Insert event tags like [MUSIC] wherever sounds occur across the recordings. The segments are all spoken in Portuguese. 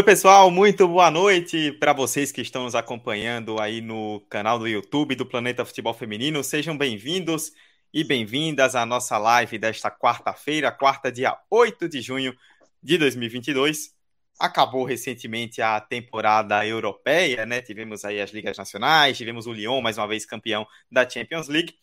Oi, pessoal, muito boa noite para vocês que estão nos acompanhando aí no canal do YouTube do Planeta Futebol Feminino. Sejam bem-vindos e bem-vindas à nossa live desta quarta-feira, quarta, dia 8 de junho de 2022. Acabou recentemente a temporada europeia, né? Tivemos aí as ligas nacionais, tivemos o Lyon mais uma vez campeão da Champions League.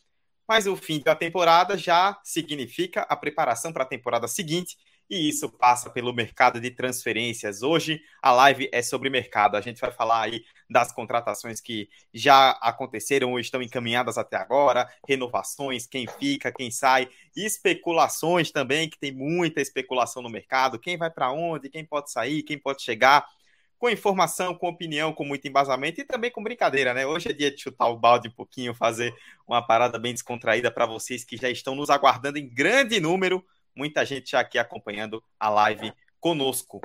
Mas o fim da temporada já significa a preparação para a temporada seguinte e isso passa pelo mercado de transferências. Hoje a live é sobre mercado. A gente vai falar aí das contratações que já aconteceram ou estão encaminhadas até agora, renovações, quem fica, quem sai, especulações também, que tem muita especulação no mercado, quem vai para onde, quem pode sair, quem pode chegar. Com informação, com opinião, com muito embasamento e também com brincadeira, né? Hoje é dia de chutar o balde um pouquinho, fazer uma parada bem descontraída para vocês que já estão nos aguardando em grande número muita gente já aqui acompanhando a live conosco.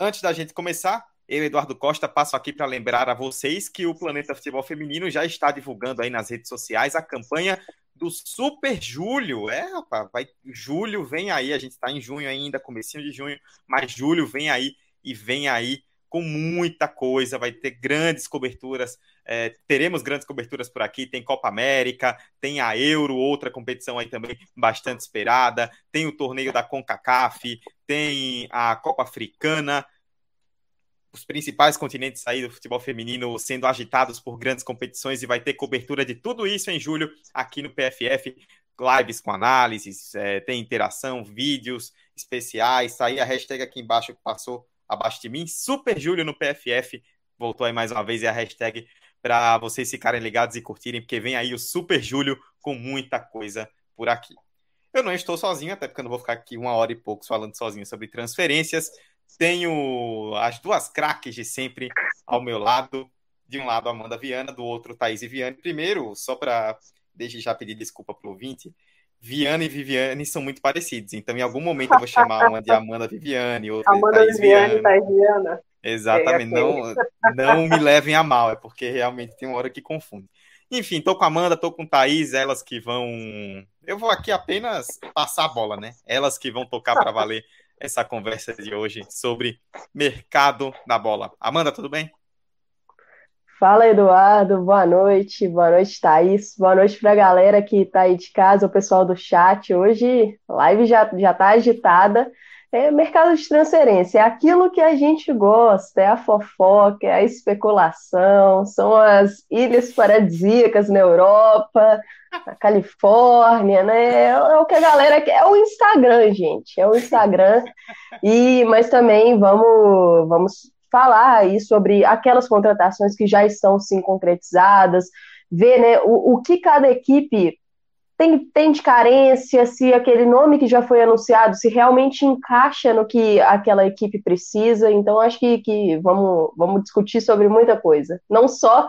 Antes da gente começar, eu, Eduardo Costa, passo aqui para lembrar a vocês que o Planeta Futebol Feminino já está divulgando aí nas redes sociais a campanha do Super Julho. É, rapaz, vai, julho vem aí, a gente está em junho ainda, comecinho de junho, mas julho vem aí e vem aí com muita coisa, vai ter grandes coberturas, é, teremos grandes coberturas por aqui, tem Copa América, tem a Euro, outra competição aí também bastante esperada, tem o torneio da CONCACAF, tem a Copa Africana, os principais continentes aí do futebol feminino sendo agitados por grandes competições e vai ter cobertura de tudo isso em julho aqui no PFF, lives com análises, é, tem interação, vídeos especiais, tá aí a hashtag aqui embaixo que passou abaixo de mim. Super Júlio no PFF. Voltou aí mais uma vez e a hashtag para vocês ficarem ligados e curtirem, porque vem aí o Super Júlio com muita coisa por aqui. Eu não estou sozinho, até porque eu não vou ficar aqui uma hora e pouco falando sozinho sobre transferências. Tenho as duas craques de sempre ao meu lado. De um lado, Amanda Viana, do outro, Thaís Viane. Primeiro, só para desde já pedir desculpa para o ouvinte, Viana e Viviane são muito parecidos. Então, em algum momento, eu vou chamar uma de Amanda Viviane, outra Amanda de Thaís Viviane e Thaís Viana. Exatamente. Okay. Não, não me levem a mal, é porque realmente tem uma hora que confunde. Enfim, tô com a Amanda, tô com Thaís, elas que vão. Eu vou aqui apenas passar a bola, né? Elas que vão tocar para valer essa conversa de hoje sobre mercado da bola. Amanda, tudo bem? Fala, Eduardo. Boa noite. Boa noite, Thaís. Boa noite para a galera que está aí de casa, o pessoal do chat. Hoje live já está agitada. É mercado de transferência, é aquilo que a gente gosta, é a fofoca, é a especulação, são as ilhas paradisíacas na Europa, na Califórnia, né? É, é o que a galera quer, é o Instagram, gente, é o Instagram. E mas também vamos vamos falar aí sobre aquelas contratações que já estão sim concretizadas, ver né, o, o que cada equipe tem, tem de carência, se aquele nome que já foi anunciado, se realmente encaixa no que aquela equipe precisa. Então, acho que, que vamos, vamos discutir sobre muita coisa. Não só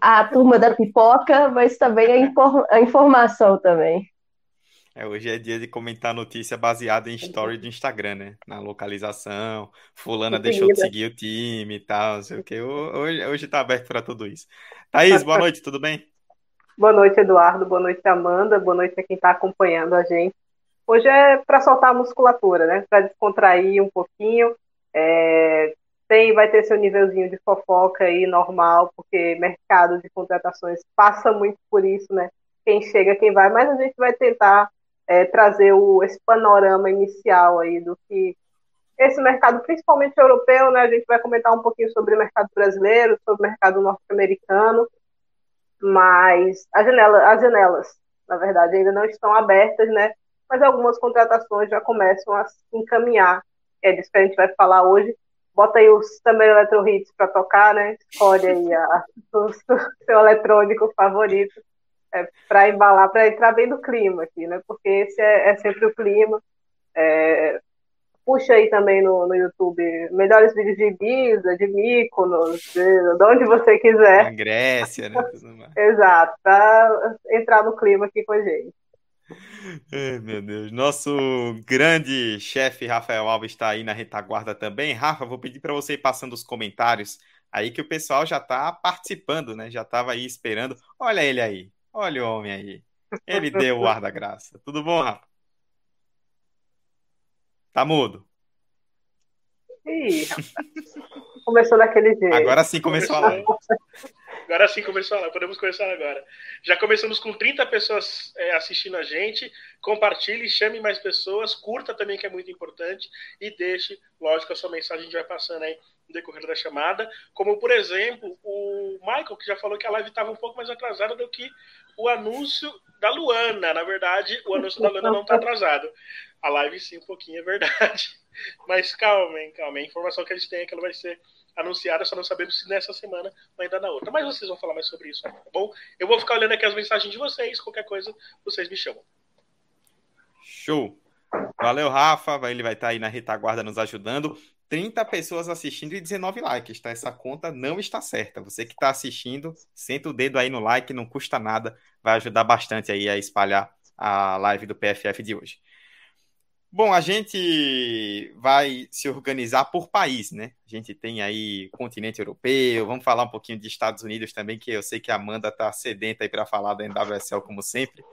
a turma da pipoca, mas também a, infor a informação também. É, hoje é dia de comentar notícia baseada em story do Instagram, né? Na localização, fulana deixou de seguir o time e tal, não sei o quê. Hoje, hoje tá aberto para tudo isso. Thaís, boa noite, tudo bem? Boa noite, Eduardo. Boa noite, Amanda. Boa noite a quem está acompanhando a gente. Hoje é para soltar a musculatura, né? Para descontrair um pouquinho. É... Tem, vai ter seu nívelzinho de fofoca aí normal, porque mercado de contratações passa muito por isso, né? Quem chega, quem vai, mas a gente vai tentar é, trazer o, esse panorama inicial aí do que esse mercado, principalmente europeu, né? A gente vai comentar um pouquinho sobre o mercado brasileiro, sobre o mercado norte-americano, mas as, janela, as janelas, na verdade, ainda não estão abertas, né? Mas algumas contratações já começam a se encaminhar. É disso que a gente vai falar hoje. Bota aí os também Electro Hits para tocar, né? Escolhe aí a, [LAUGHS] o seu eletrônico favorito é, para embalar, para entrar bem no clima aqui, né? Porque esse é, é sempre o clima. É, puxa aí também no, no YouTube melhores vídeos de Ibiza, de Mykonos, de, de onde você quiser. Na Grécia, né? [LAUGHS] Exato, para entrar no clima aqui com a gente. Ai, meu Deus. Nosso grande chefe Rafael Alves está aí na retaguarda também. Rafa, vou pedir para você ir passando os comentários aí que o pessoal já está participando, né? Já estava aí esperando. Olha ele aí. Olha o homem aí. Ele deu o ar da graça. Tudo bom, Rafa? Tá mudo. Ih, começou daquele jeito. Agora sim começou, começou a live. Agora sim começou a live, podemos começar agora. Já começamos com 30 pessoas é, assistindo a gente. Compartilhe, chame mais pessoas, curta também, que é muito importante, e deixe, lógico, a sua mensagem, a gente vai passando aí no decorrer da chamada. Como, por exemplo, o Michael, que já falou que a live estava um pouco mais atrasada do que o anúncio da Luana. Na verdade, o anúncio da Luana não está atrasado. A live sim, um pouquinho, é verdade. [LAUGHS] Mas calma, hein, calma. A informação que a gente tem é que ela vai ser anunciada, só não sabemos se nessa semana ou ainda na outra. Mas vocês vão falar mais sobre isso, tá bom? Eu vou ficar olhando aqui as mensagens de vocês, qualquer coisa, vocês me chamam. Show! Valeu, Rafa. Ele vai estar aí na retaguarda nos ajudando. 30 pessoas assistindo e 19 likes, tá? Essa conta não está certa. Você que está assistindo, senta o dedo aí no like, não custa nada, vai ajudar bastante aí a espalhar a live do PFF de hoje. Bom, a gente vai se organizar por país, né? A gente tem aí continente europeu, vamos falar um pouquinho de Estados Unidos também, que eu sei que a Amanda tá sedenta aí para falar da NWSL como sempre,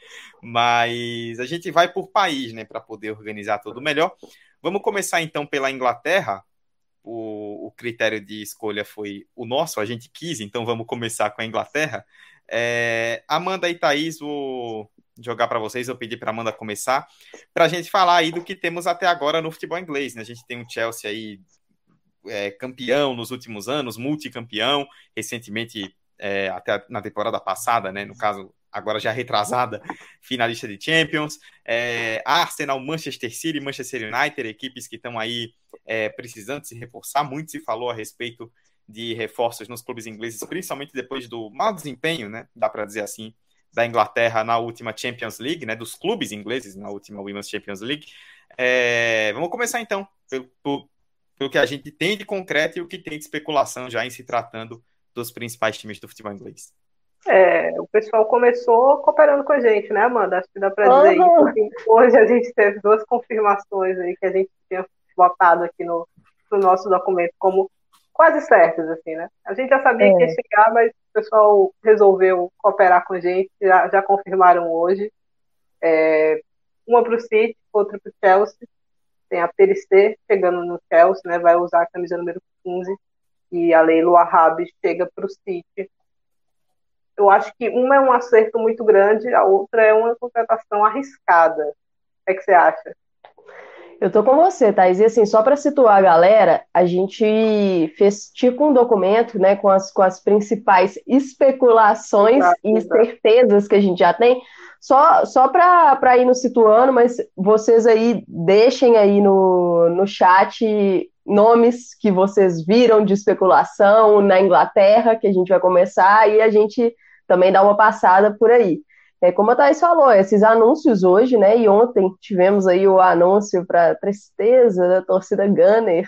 mas a gente vai por país, né, para poder organizar tudo melhor. Vamos começar então pela Inglaterra. O, o, critério de escolha foi o nosso, a gente quis, então vamos começar com a Inglaterra. É, Amanda e Thaís, vou jogar para vocês, eu pedi para Amanda começar, para a gente falar aí do que temos até agora no futebol inglês. Né? A gente tem um Chelsea aí é, campeão nos últimos anos, multicampeão, recentemente, é, até na temporada passada, né? no caso, agora já retrasada, finalista de Champions. É, Arsenal, Manchester City, Manchester United, equipes que estão aí é, precisando se reforçar. Muito se falou a respeito de reforços nos clubes ingleses, principalmente depois do mau desempenho, né? Dá para dizer assim, da Inglaterra na última Champions League, né, dos clubes ingleses na última Women's Champions League. É, vamos começar então pelo, pelo, que a gente tem de concreto e o que tem de especulação já em se tratando dos principais times do futebol inglês. É, o pessoal começou cooperando com a gente, né, Amanda? Acho que dá para dizer uhum. isso. Hoje a gente teve duas confirmações aí que a gente tinha botado aqui no, no nosso documento como quase certas, assim, né? A gente já sabia é. que ia chegar, mas o pessoal resolveu cooperar com a gente, já, já confirmaram hoje. É, uma para o City, outra para o Chelsea. Tem a Perissé chegando no Chelsea, né? Vai usar a camisa número 15. E a Leila Wahab chega para o City. Eu acho que uma é um acerto muito grande, a outra é uma contratação arriscada. O é que você acha? Eu tô com você, Thais. E assim, só para situar a galera, a gente fez tipo um documento, né, com as, com as principais especulações e certezas que a gente já tem. Só, só para ir nos situando, mas vocês aí deixem aí no, no chat nomes que vocês viram de especulação na Inglaterra, que a gente vai começar, e a gente também dá uma passada por aí. É, como a Thais falou, esses anúncios hoje, né? E ontem tivemos aí o anúncio para tristeza da torcida Gunner,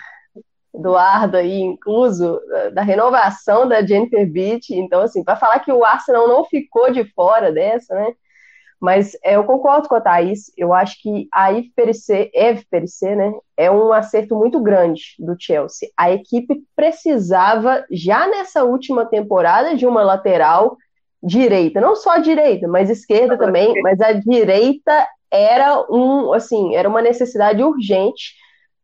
Eduardo aí incluso, da renovação da Jennifer Beach. Então, assim, para falar que o Arsenal não ficou de fora dessa, né? Mas é, eu concordo com a Thaís, eu acho que a Eve Perissé, né, é um acerto muito grande do Chelsea. A equipe precisava, já nessa última temporada, de uma lateral direita, não só a direita, mas esquerda também, mas a direita era um, assim, era uma necessidade urgente.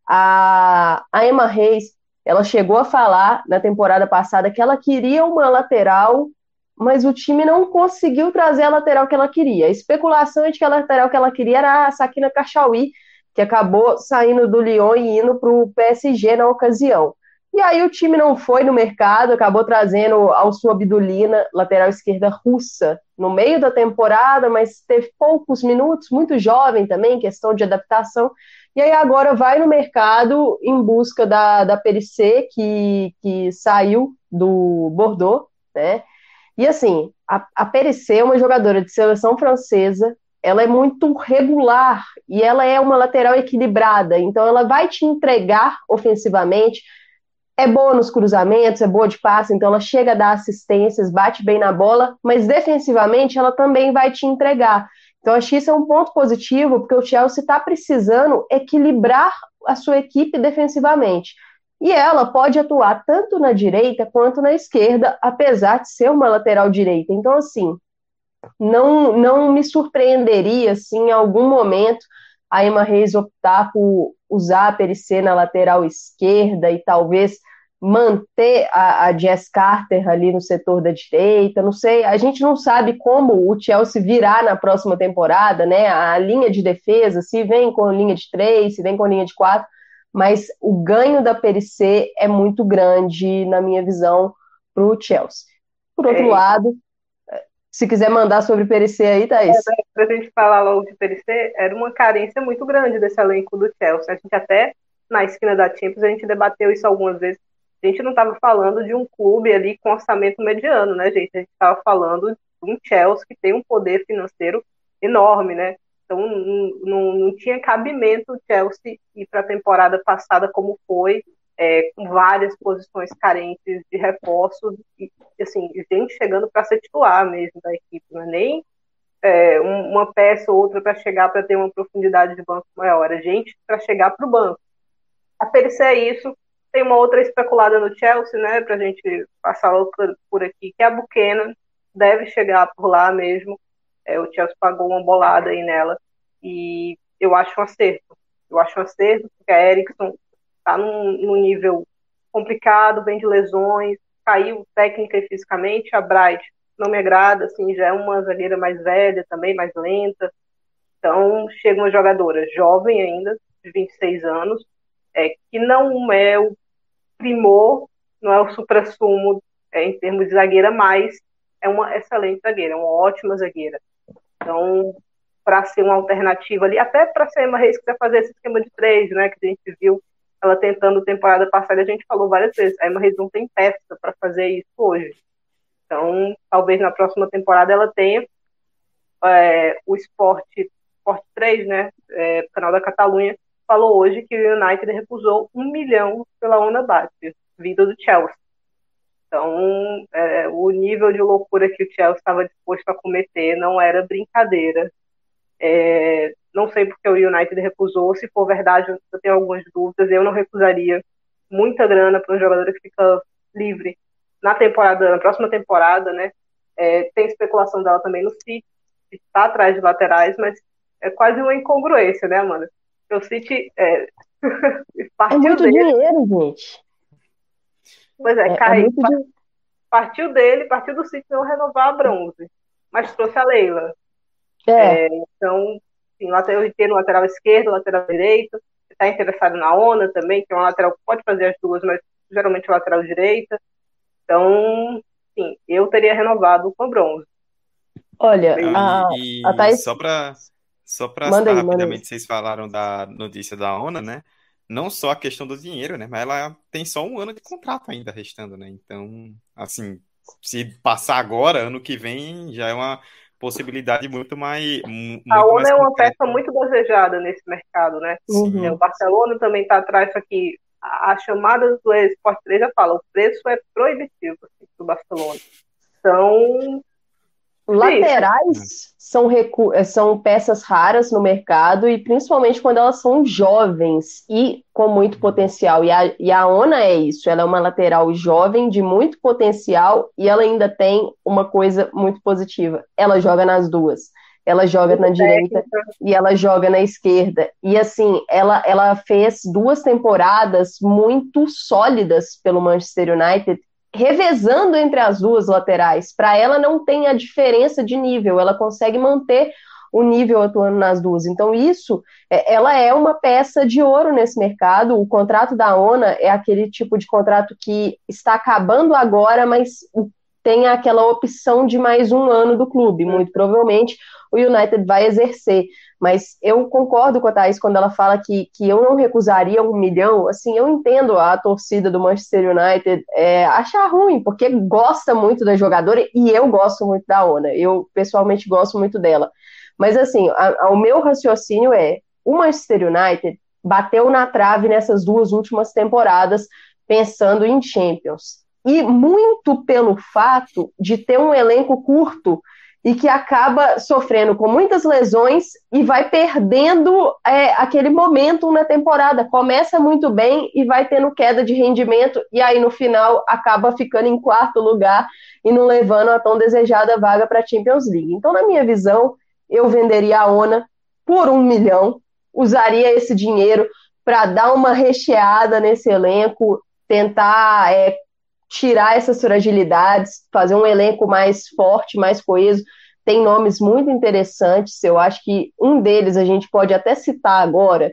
A, a Emma Reis, ela chegou a falar na temporada passada que ela queria uma lateral, mas o time não conseguiu trazer a lateral que ela queria. A especulação de que a lateral que ela queria era a Sakina Kachaui, que acabou saindo do Lyon e indo para o PSG na ocasião. E aí o time não foi no mercado, acabou trazendo Alsu Abdulina, lateral esquerda russa, no meio da temporada, mas teve poucos minutos, muito jovem também, questão de adaptação. E aí agora vai no mercado em busca da, da Perissé, que, que saiu do Bordeaux, né? E assim, a, a Perissé é uma jogadora de seleção francesa, ela é muito regular e ela é uma lateral equilibrada, então ela vai te entregar ofensivamente, é boa nos cruzamentos, é boa de passe, então ela chega a dar assistências, bate bem na bola, mas defensivamente ela também vai te entregar. Então, acho que isso é um ponto positivo, porque o Chelsea está precisando equilibrar a sua equipe defensivamente. E ela pode atuar tanto na direita quanto na esquerda, apesar de ser uma lateral direita. Então, assim, não, não me surpreenderia, assim, em algum momento, a Emma Reis optar por usar a Perissé na lateral esquerda e talvez manter a, a Jess Carter ali no setor da direita, não sei, a gente não sabe como o Chelsea virá na próxima temporada, né, a linha de defesa, se vem com linha de três, se vem com linha de quatro, mas o ganho da Perissé é muito grande, na minha visão, para o Chelsea. Por outro é. lado, se quiser mandar sobre Perissé aí, Thaís. É, para a gente falar logo de Perissé, era uma carência muito grande desse elenco do Chelsea. A gente até, na esquina da Champions, a gente debateu isso algumas vezes. A gente não estava falando de um clube ali com orçamento mediano, né, gente? A gente estava falando de um Chelsea que tem um poder financeiro enorme, né? Então não, não, tinha cabimento o Chelsea ir para a temporada passada como foi, é, com várias posições carentes de reforços e assim gente chegando para ser titular mesmo da equipe, não é nem é, uma peça ou outra para chegar para ter uma profundidade de banco maior, é gente para chegar para o banco. A é isso. Tem uma outra especulada no Chelsea, né, para a gente passar por aqui, que é a Buchanan, deve chegar por lá mesmo. É, o Chelsea pagou uma bolada aí nela e eu acho um acerto. Eu acho um acerto, porque a Erickson está num, num, nível complicado, vem de lesões, caiu técnica e fisicamente. A Bright não me agrada, assim, já é uma zagueira mais velha também, mais lenta. Então, chega uma jogadora jovem ainda, de 26 anos, é, que não é o primor, não é o supra-sumo é, em termos de zagueira, mas é uma excelente zagueira, uma ótima zagueira. Então, para ser uma alternativa ali, até para ser uma Reis quiser fazer esse esquema de três, né, que a gente viu ela tentando temporada passada, a gente falou várias vezes, a Emma Reis não tem peça para fazer isso hoje. Então, talvez na próxima temporada ela tenha é, o esporte, esporte 3, né, é, canal da Catalunha, falou hoje que o United recusou um milhão pela Ona Bate, vinda do Chelsea. Então, é, o nível de loucura que o Chelsea estava disposto a cometer não era brincadeira. É, não sei porque o United recusou. Se for verdade, eu tenho algumas dúvidas. Eu não recusaria muita grana para um jogador que fica livre na temporada, na próxima temporada, né? É, tem especulação dela também no City, que está atrás de laterais, mas é quase uma incongruência, né, Amanda? O City [LAUGHS] é, partiu é muito dele. dinheiro, gente. Pois é, é, é caiu, é partiu dele, partiu do City não renovar a bronze, mas trouxe a Leila. É. é então, sim, lateral inteiro, lateral esquerdo, lateral direito. Está interessado na ONA também, que é uma lateral que pode fazer as duas, mas geralmente é lateral direita. Então, sim, eu teria renovado com bronze. Olha, e, a, e a Thaís... só para só para rapidamente, vocês falaram da notícia da ONA, né? Não só a questão do dinheiro, né? Mas ela tem só um ano de contrato ainda restando, né? Então, assim, se passar agora, ano que vem, já é uma possibilidade muito mais. Muito a ONU é uma peça muito desejada nesse mercado, né? Uhum. É, o Barcelona também está atrás, só que a, chamada do Sport 3 já fala, o preço é proibitivo assim, do Barcelona. Então, Laterais são, eh, são peças raras no mercado e principalmente quando elas são jovens e com muito potencial. E a, e a Ona é isso, ela é uma lateral jovem de muito potencial e ela ainda tem uma coisa muito positiva. Ela joga nas duas. Ela joga na direita e ela joga na esquerda. E assim, ela, ela fez duas temporadas muito sólidas pelo Manchester United revezando entre as duas laterais. Para ela não tem a diferença de nível, ela consegue manter o nível atuando nas duas. Então, isso, é, ela é uma peça de ouro nesse mercado. O contrato da ONA é aquele tipo de contrato que está acabando agora, mas tem aquela opção de mais um ano do clube. Muito provavelmente o United vai exercer. Mas eu concordo com a Thaís quando ela fala que, que eu não recusaria um milhão. Assim, eu entendo a torcida do Manchester United é, achar ruim, porque gosta muito da jogadora e eu gosto muito da Ona. Eu, pessoalmente, gosto muito dela. Mas, assim, a, a, o meu raciocínio é: o Manchester United bateu na trave nessas duas últimas temporadas, pensando em Champions. E muito pelo fato de ter um elenco curto e que acaba sofrendo com muitas lesões e vai perdendo é, aquele momento na temporada. Começa muito bem e vai tendo queda de rendimento, e aí no final acaba ficando em quarto lugar e não levando a tão desejada vaga para a Champions League. Então, na minha visão, eu venderia a ONA por um milhão usaria esse dinheiro para dar uma recheada nesse elenco, tentar é, tirar essas fragilidades, fazer um elenco mais forte, mais coeso. Tem nomes muito interessantes, eu acho que um deles a gente pode até citar agora,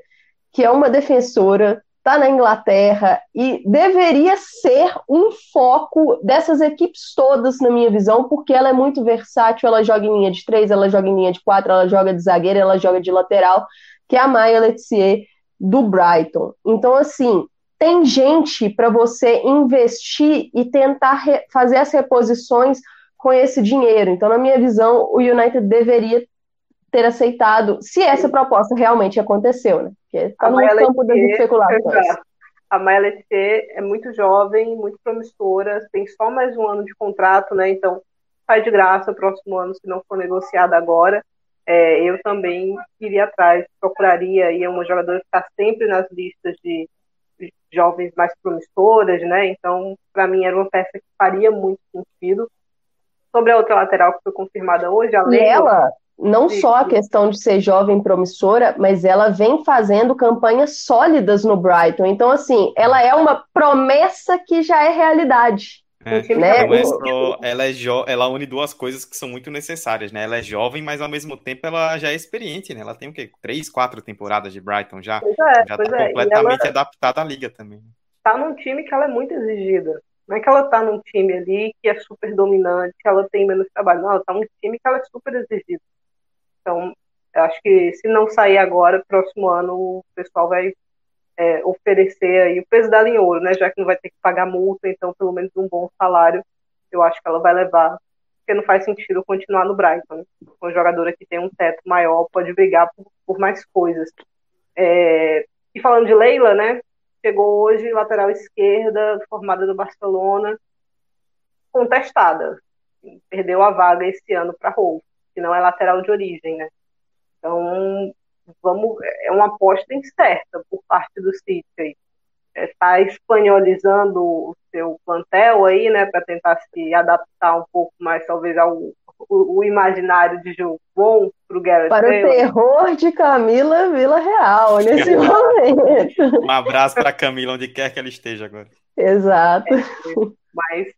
que é uma defensora está na Inglaterra e deveria ser um foco dessas equipes todas, na minha visão, porque ela é muito versátil, ela joga em linha de três, ela joga em linha de quatro, ela joga de zagueira, ela joga de lateral, que é a Maya Letizier do Brighton. Então, assim, tem gente para você investir e tentar fazer as reposições com esse dinheiro. Então, na minha visão, o United deveria ter aceitado, se essa proposta realmente aconteceu, né? Porque está no campo das especulações. A Maia é muito jovem, muito promissora, tem só mais um ano de contrato, né? Então, sai de graça o próximo ano, se não for negociada agora. É, eu também iria atrás, procuraria aí uma jogadora que está sempre nas listas de jovens mais promissoras, né? Então, para mim, era uma peça que faria muito sentido. Sobre a outra lateral que foi confirmada hoje, a Lei. Ela, não só a questão de ser jovem promissora, mas ela vem fazendo campanhas sólidas no Brighton. Então, assim, ela é uma promessa que já é realidade. É, né? É só, ela, é jo ela une duas coisas que são muito necessárias, né? Ela é jovem, mas ao mesmo tempo ela já é experiente, né? Ela tem o quê? Três, quatro temporadas de Brighton já. Pois é, já tá é. completamente adaptada à liga também. Tá num time que ela é muito exigida. Não é que ela tá num time ali que é super dominante, que ela tem menos trabalho. Não, ela tá num time que ela é super exigida. Então, eu acho que se não sair agora, próximo ano, o pessoal vai é, oferecer aí o peso dela em ouro, né? Já que não vai ter que pagar multa, então pelo menos um bom salário, eu acho que ela vai levar. Porque não faz sentido continuar no Brighton. Né? Uma jogadora que tem um teto maior pode brigar por, por mais coisas. É, e falando de Leila, né? Chegou hoje lateral esquerda, formada do Barcelona, contestada. Perdeu a vaga esse ano para Rolf que não é lateral de origem, né? Então, vamos, é uma aposta incerta por parte do City aí. Está é, espanholizando o seu plantel aí, né, para tentar se adaptar um pouco mais, talvez, ao o, o imaginário de jogo bom para o Gareth Para o terror de Camila Vila Real, nesse [LAUGHS] momento. Um abraço para Camila, onde quer que ela esteja agora. Exato. É, mas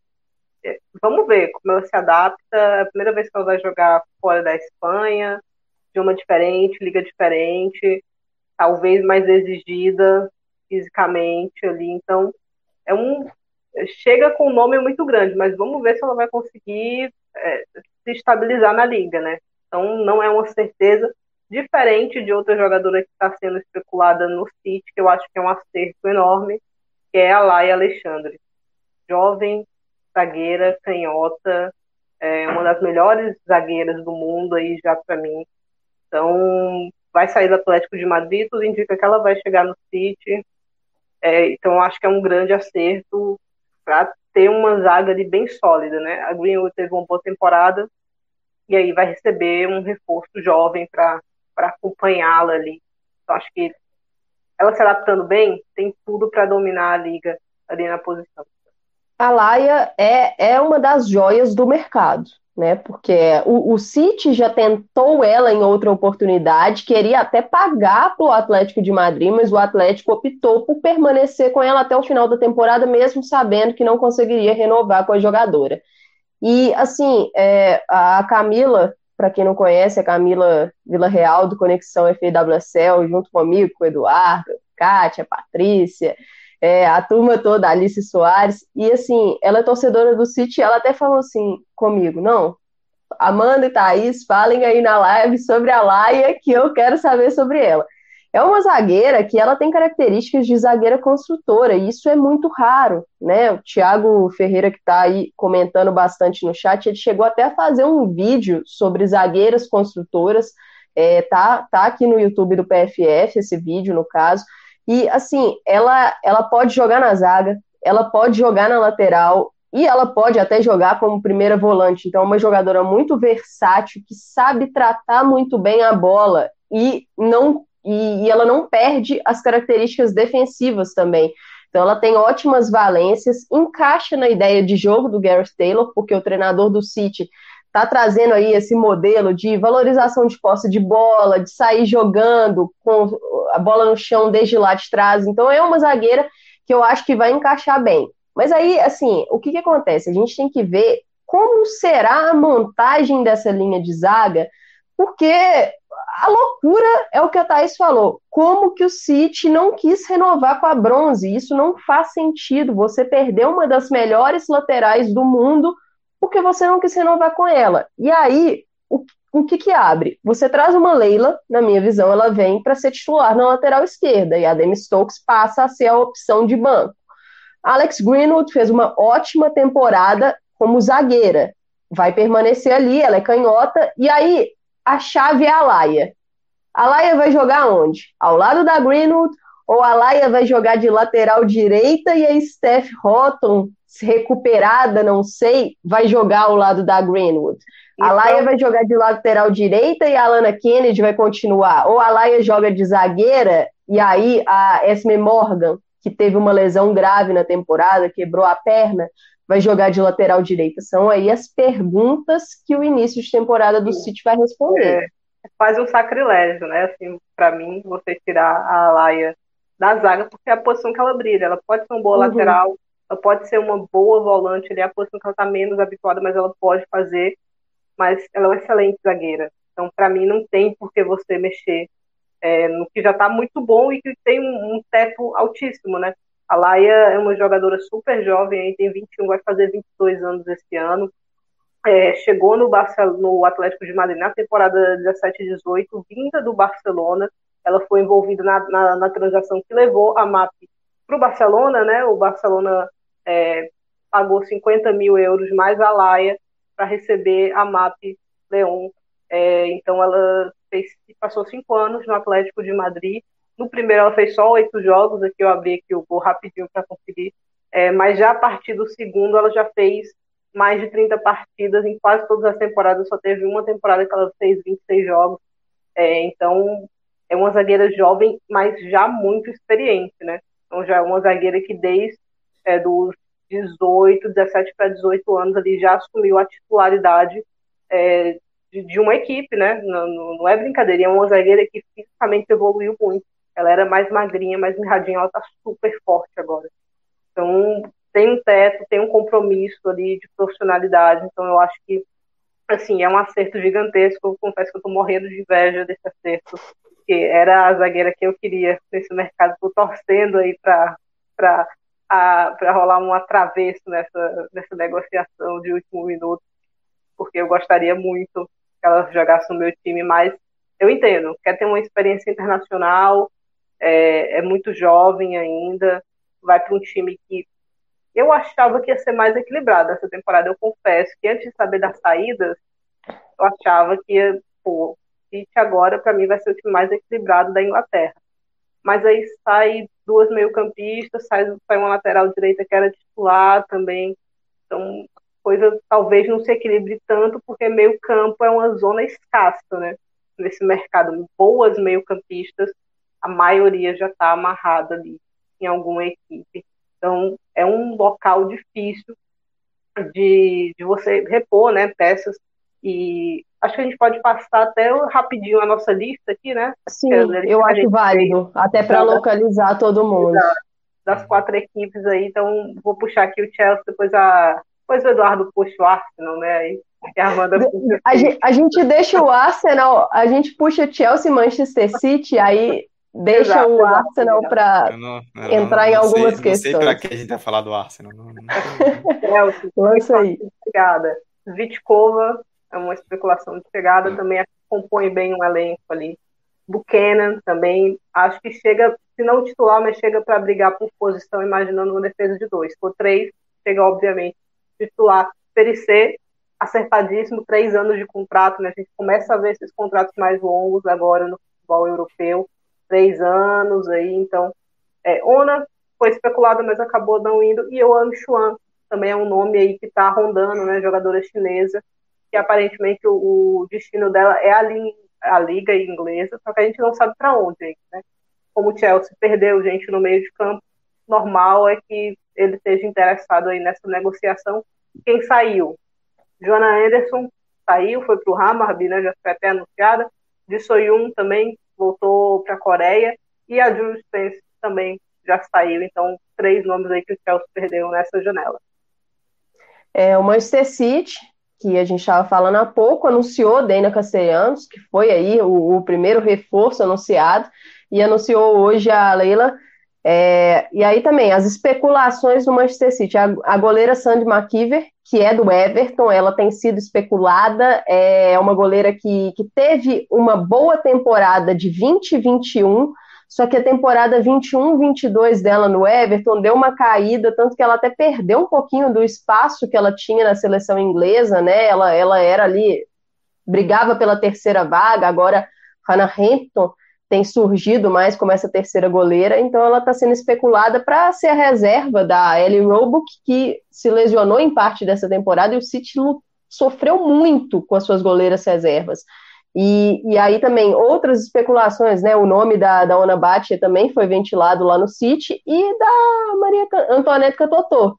vamos ver como ela se adapta. É a primeira vez que ela vai jogar fora da Espanha, idioma diferente, liga diferente, talvez mais exigida fisicamente ali. Então, é um chega com um nome muito grande, mas vamos ver se ela vai conseguir é, se estabilizar na liga, né? Então, não é uma certeza diferente de outra jogadora que está sendo especulada no City, que eu acho que é um acerto enorme, que é a Laia Alexandre. Jovem, zagueira, canhota, é uma das melhores zagueiras do mundo aí já para mim. Então, vai sair do Atlético de Madrid, tudo indica que ela vai chegar no City. É, então, acho que é um grande acerto para ter uma zaga ali bem sólida, né? A Greenwood teve uma boa temporada e aí vai receber um reforço jovem para acompanhá-la ali. Então, acho que ela se adaptando bem, tem tudo para dominar a liga ali na posição a Laia é, é uma das joias do mercado, né? Porque o, o City já tentou ela em outra oportunidade, queria até pagar para o Atlético de Madrid, mas o Atlético optou por permanecer com ela até o final da temporada, mesmo sabendo que não conseguiria renovar com a jogadora. E assim, é, a Camila, para quem não conhece, a Camila Vila Real do Conexão FWSL, junto comigo, com o Eduardo, Kátia, Patrícia, é, a turma toda, Alice Soares, e assim, ela é torcedora do City, ela até falou assim comigo, não, Amanda e Thaís, falem aí na live sobre a Laia, que eu quero saber sobre ela. É uma zagueira que ela tem características de zagueira construtora, e isso é muito raro, né? O Thiago Ferreira, que está aí comentando bastante no chat, ele chegou até a fazer um vídeo sobre zagueiras construtoras, é, tá, tá aqui no YouTube do PFF, esse vídeo, no caso, e assim, ela, ela pode jogar na zaga, ela pode jogar na lateral e ela pode até jogar como primeira volante. Então, é uma jogadora muito versátil que sabe tratar muito bem a bola e não e, e ela não perde as características defensivas também. Então, ela tem ótimas valências, encaixa na ideia de jogo do Gareth Taylor, porque o treinador do City está trazendo aí esse modelo de valorização de posse de bola, de sair jogando com a bola no chão desde lá de trás. Então é uma zagueira que eu acho que vai encaixar bem. Mas aí, assim, o que, que acontece? A gente tem que ver como será a montagem dessa linha de zaga, porque a loucura é o que a Thaís falou. Como que o City não quis renovar com a bronze? Isso não faz sentido. Você perdeu uma das melhores laterais do mundo porque você não quis renovar com ela. E aí, o, o que que abre? Você traz uma Leila, na minha visão, ela vem para ser titular na lateral esquerda, e a Demi Stokes passa a ser a opção de banco. Alex Greenwood fez uma ótima temporada como zagueira. Vai permanecer ali, ela é canhota, e aí a chave é a Laia. A Laia vai jogar onde? Ao lado da Greenwood, ou a Laia vai jogar de lateral direita e a Steph Houghton, recuperada, não sei, vai jogar ao lado da Greenwood. Então... A Laia vai jogar de lateral direita e a Alana Kennedy vai continuar. Ou a Laia joga de zagueira e aí a Esme Morgan, que teve uma lesão grave na temporada, quebrou a perna, vai jogar de lateral direita? São aí as perguntas que o início de temporada do City vai responder. É, quase um sacrilégio, né? Assim, para mim, você tirar a Laia da zaga, porque é a posição que ela brilha. Ela pode ser uma boa uhum. lateral, ela pode ser uma boa volante, ali, a posição que ela está menos habituada, mas ela pode fazer. Mas ela é uma excelente zagueira. Então, para mim, não tem por que você mexer é, no que já está muito bom e que tem um, um teto altíssimo, né? A Laia é uma jogadora super jovem, aí tem 21, vai fazer 22 anos esse ano. É, chegou no, Barcelona, no Atlético de Madrid na temporada 17 e 18, vinda do Barcelona. Ela foi envolvida na, na, na transação que levou a MAP para o Barcelona, né? O Barcelona é, pagou 50 mil euros mais a Laia para receber a MAP Leon. É, então ela fez, passou cinco anos no Atlético de Madrid no primeiro ela fez só oito jogos, aqui eu abri aqui o gol rapidinho para conferir, é, mas já a partir do segundo ela já fez mais de 30 partidas em quase todas as temporadas, só teve uma temporada que ela fez 26 jogos, é, então é uma zagueira jovem, mas já muito experiente, né? Então já é uma zagueira que desde é, dos 18, 17 para 18 anos ali já assumiu a titularidade é, de, de, uma equipe, né? Não, não, é brincadeira, é uma zagueira que fisicamente evoluiu muito. Ela era mais magrinha, mais mirradinha, ela tá super forte agora. Então, tem um teto, tem um compromisso ali de profissionalidade, então eu acho que, assim, é um acerto gigantesco, eu confesso que eu tô morrendo de inveja desse acerto, que era a zagueira que eu queria nesse mercado, tô torcendo aí para para rolar um atravesso nessa, nessa negociação de último minuto, porque eu gostaria muito que ela jogasse no meu time, mas eu entendo, quer ter uma experiência internacional, é, é muito jovem ainda, vai para um time que eu achava que ia ser mais equilibrado essa temporada. Eu confesso que antes de saber das saídas, eu achava que pô, City agora para mim vai ser o time mais equilibrado da Inglaterra. Mas aí sai duas meio-campistas, sai, sai uma lateral direita que era titular também. Então, coisa talvez não se equilibre tanto, porque meio-campo é uma zona escassa, né? Nesse mercado. Boas meio-campistas a maioria já está amarrada ali em alguma equipe. Então, é um local difícil de, de você repor né, peças. E acho que a gente pode passar até rapidinho a nossa lista aqui, né? Sim, eu acho válido, fez. até para localizar todo mundo. Das quatro equipes aí, então vou puxar aqui o Chelsea, depois a. Depois o Eduardo puxa o Arsenal, né? Aí, a, Amanda a, gente, a gente deixa o Arsenal, a gente puxa Chelsea Manchester City, aí deixa exato, o Arsenal para entrar em algumas sei, questões. Não sei para que a gente vai falar do Arsenal. Não, não... [LAUGHS] Lança aí. Chegada. Vitkova é uma especulação de chegada, também compõe bem um elenco ali. Buchanan também, acho que chega, se não titular, mas chega para brigar por posição, imaginando uma defesa de dois. Por três, chega, obviamente, titular. Perissé, acertadíssimo, três anos de contrato, né? A gente começa a ver esses contratos mais longos agora no futebol europeu três anos aí, então é, Ona foi especulada, mas acabou não indo, e Yoan Chuan também é um nome aí que está rondando, né, jogadora chinesa, que aparentemente o, o destino dela é a, li, a liga inglesa, só que a gente não sabe para onde, né? Como o Chelsea perdeu gente no meio de campo, normal é que ele esteja interessado aí nessa negociação. Quem saiu? Joana Anderson saiu, foi para o Hammarby, né, já foi até anunciada. De Soyun também voltou para a Coreia. E a Jules Spence também já saiu. Então, três nomes aí que o Chelsea perdeu nessa janela. É, o Manchester City, que a gente estava falando há pouco, anunciou Dana Castellanos, que foi aí o, o primeiro reforço anunciado, e anunciou hoje a Leila é, e aí também, as especulações do Manchester City. A, a goleira Sandy McKeever, que é do Everton, ela tem sido especulada, é uma goleira que, que teve uma boa temporada de 2021, só que a temporada 21-22 dela no Everton deu uma caída, tanto que ela até perdeu um pouquinho do espaço que ela tinha na seleção inglesa, né? Ela, ela era ali, brigava pela terceira vaga, agora Hannah Hampton tem surgido mais como essa terceira goleira, então ela está sendo especulada para ser a reserva da Ellie Roebuck, que se lesionou em parte dessa temporada e o City sofreu muito com as suas goleiras reservas. E, e aí também outras especulações, né? O nome da, da Ona Batia também foi ventilado lá no City e da Maria Antoinette Catotô.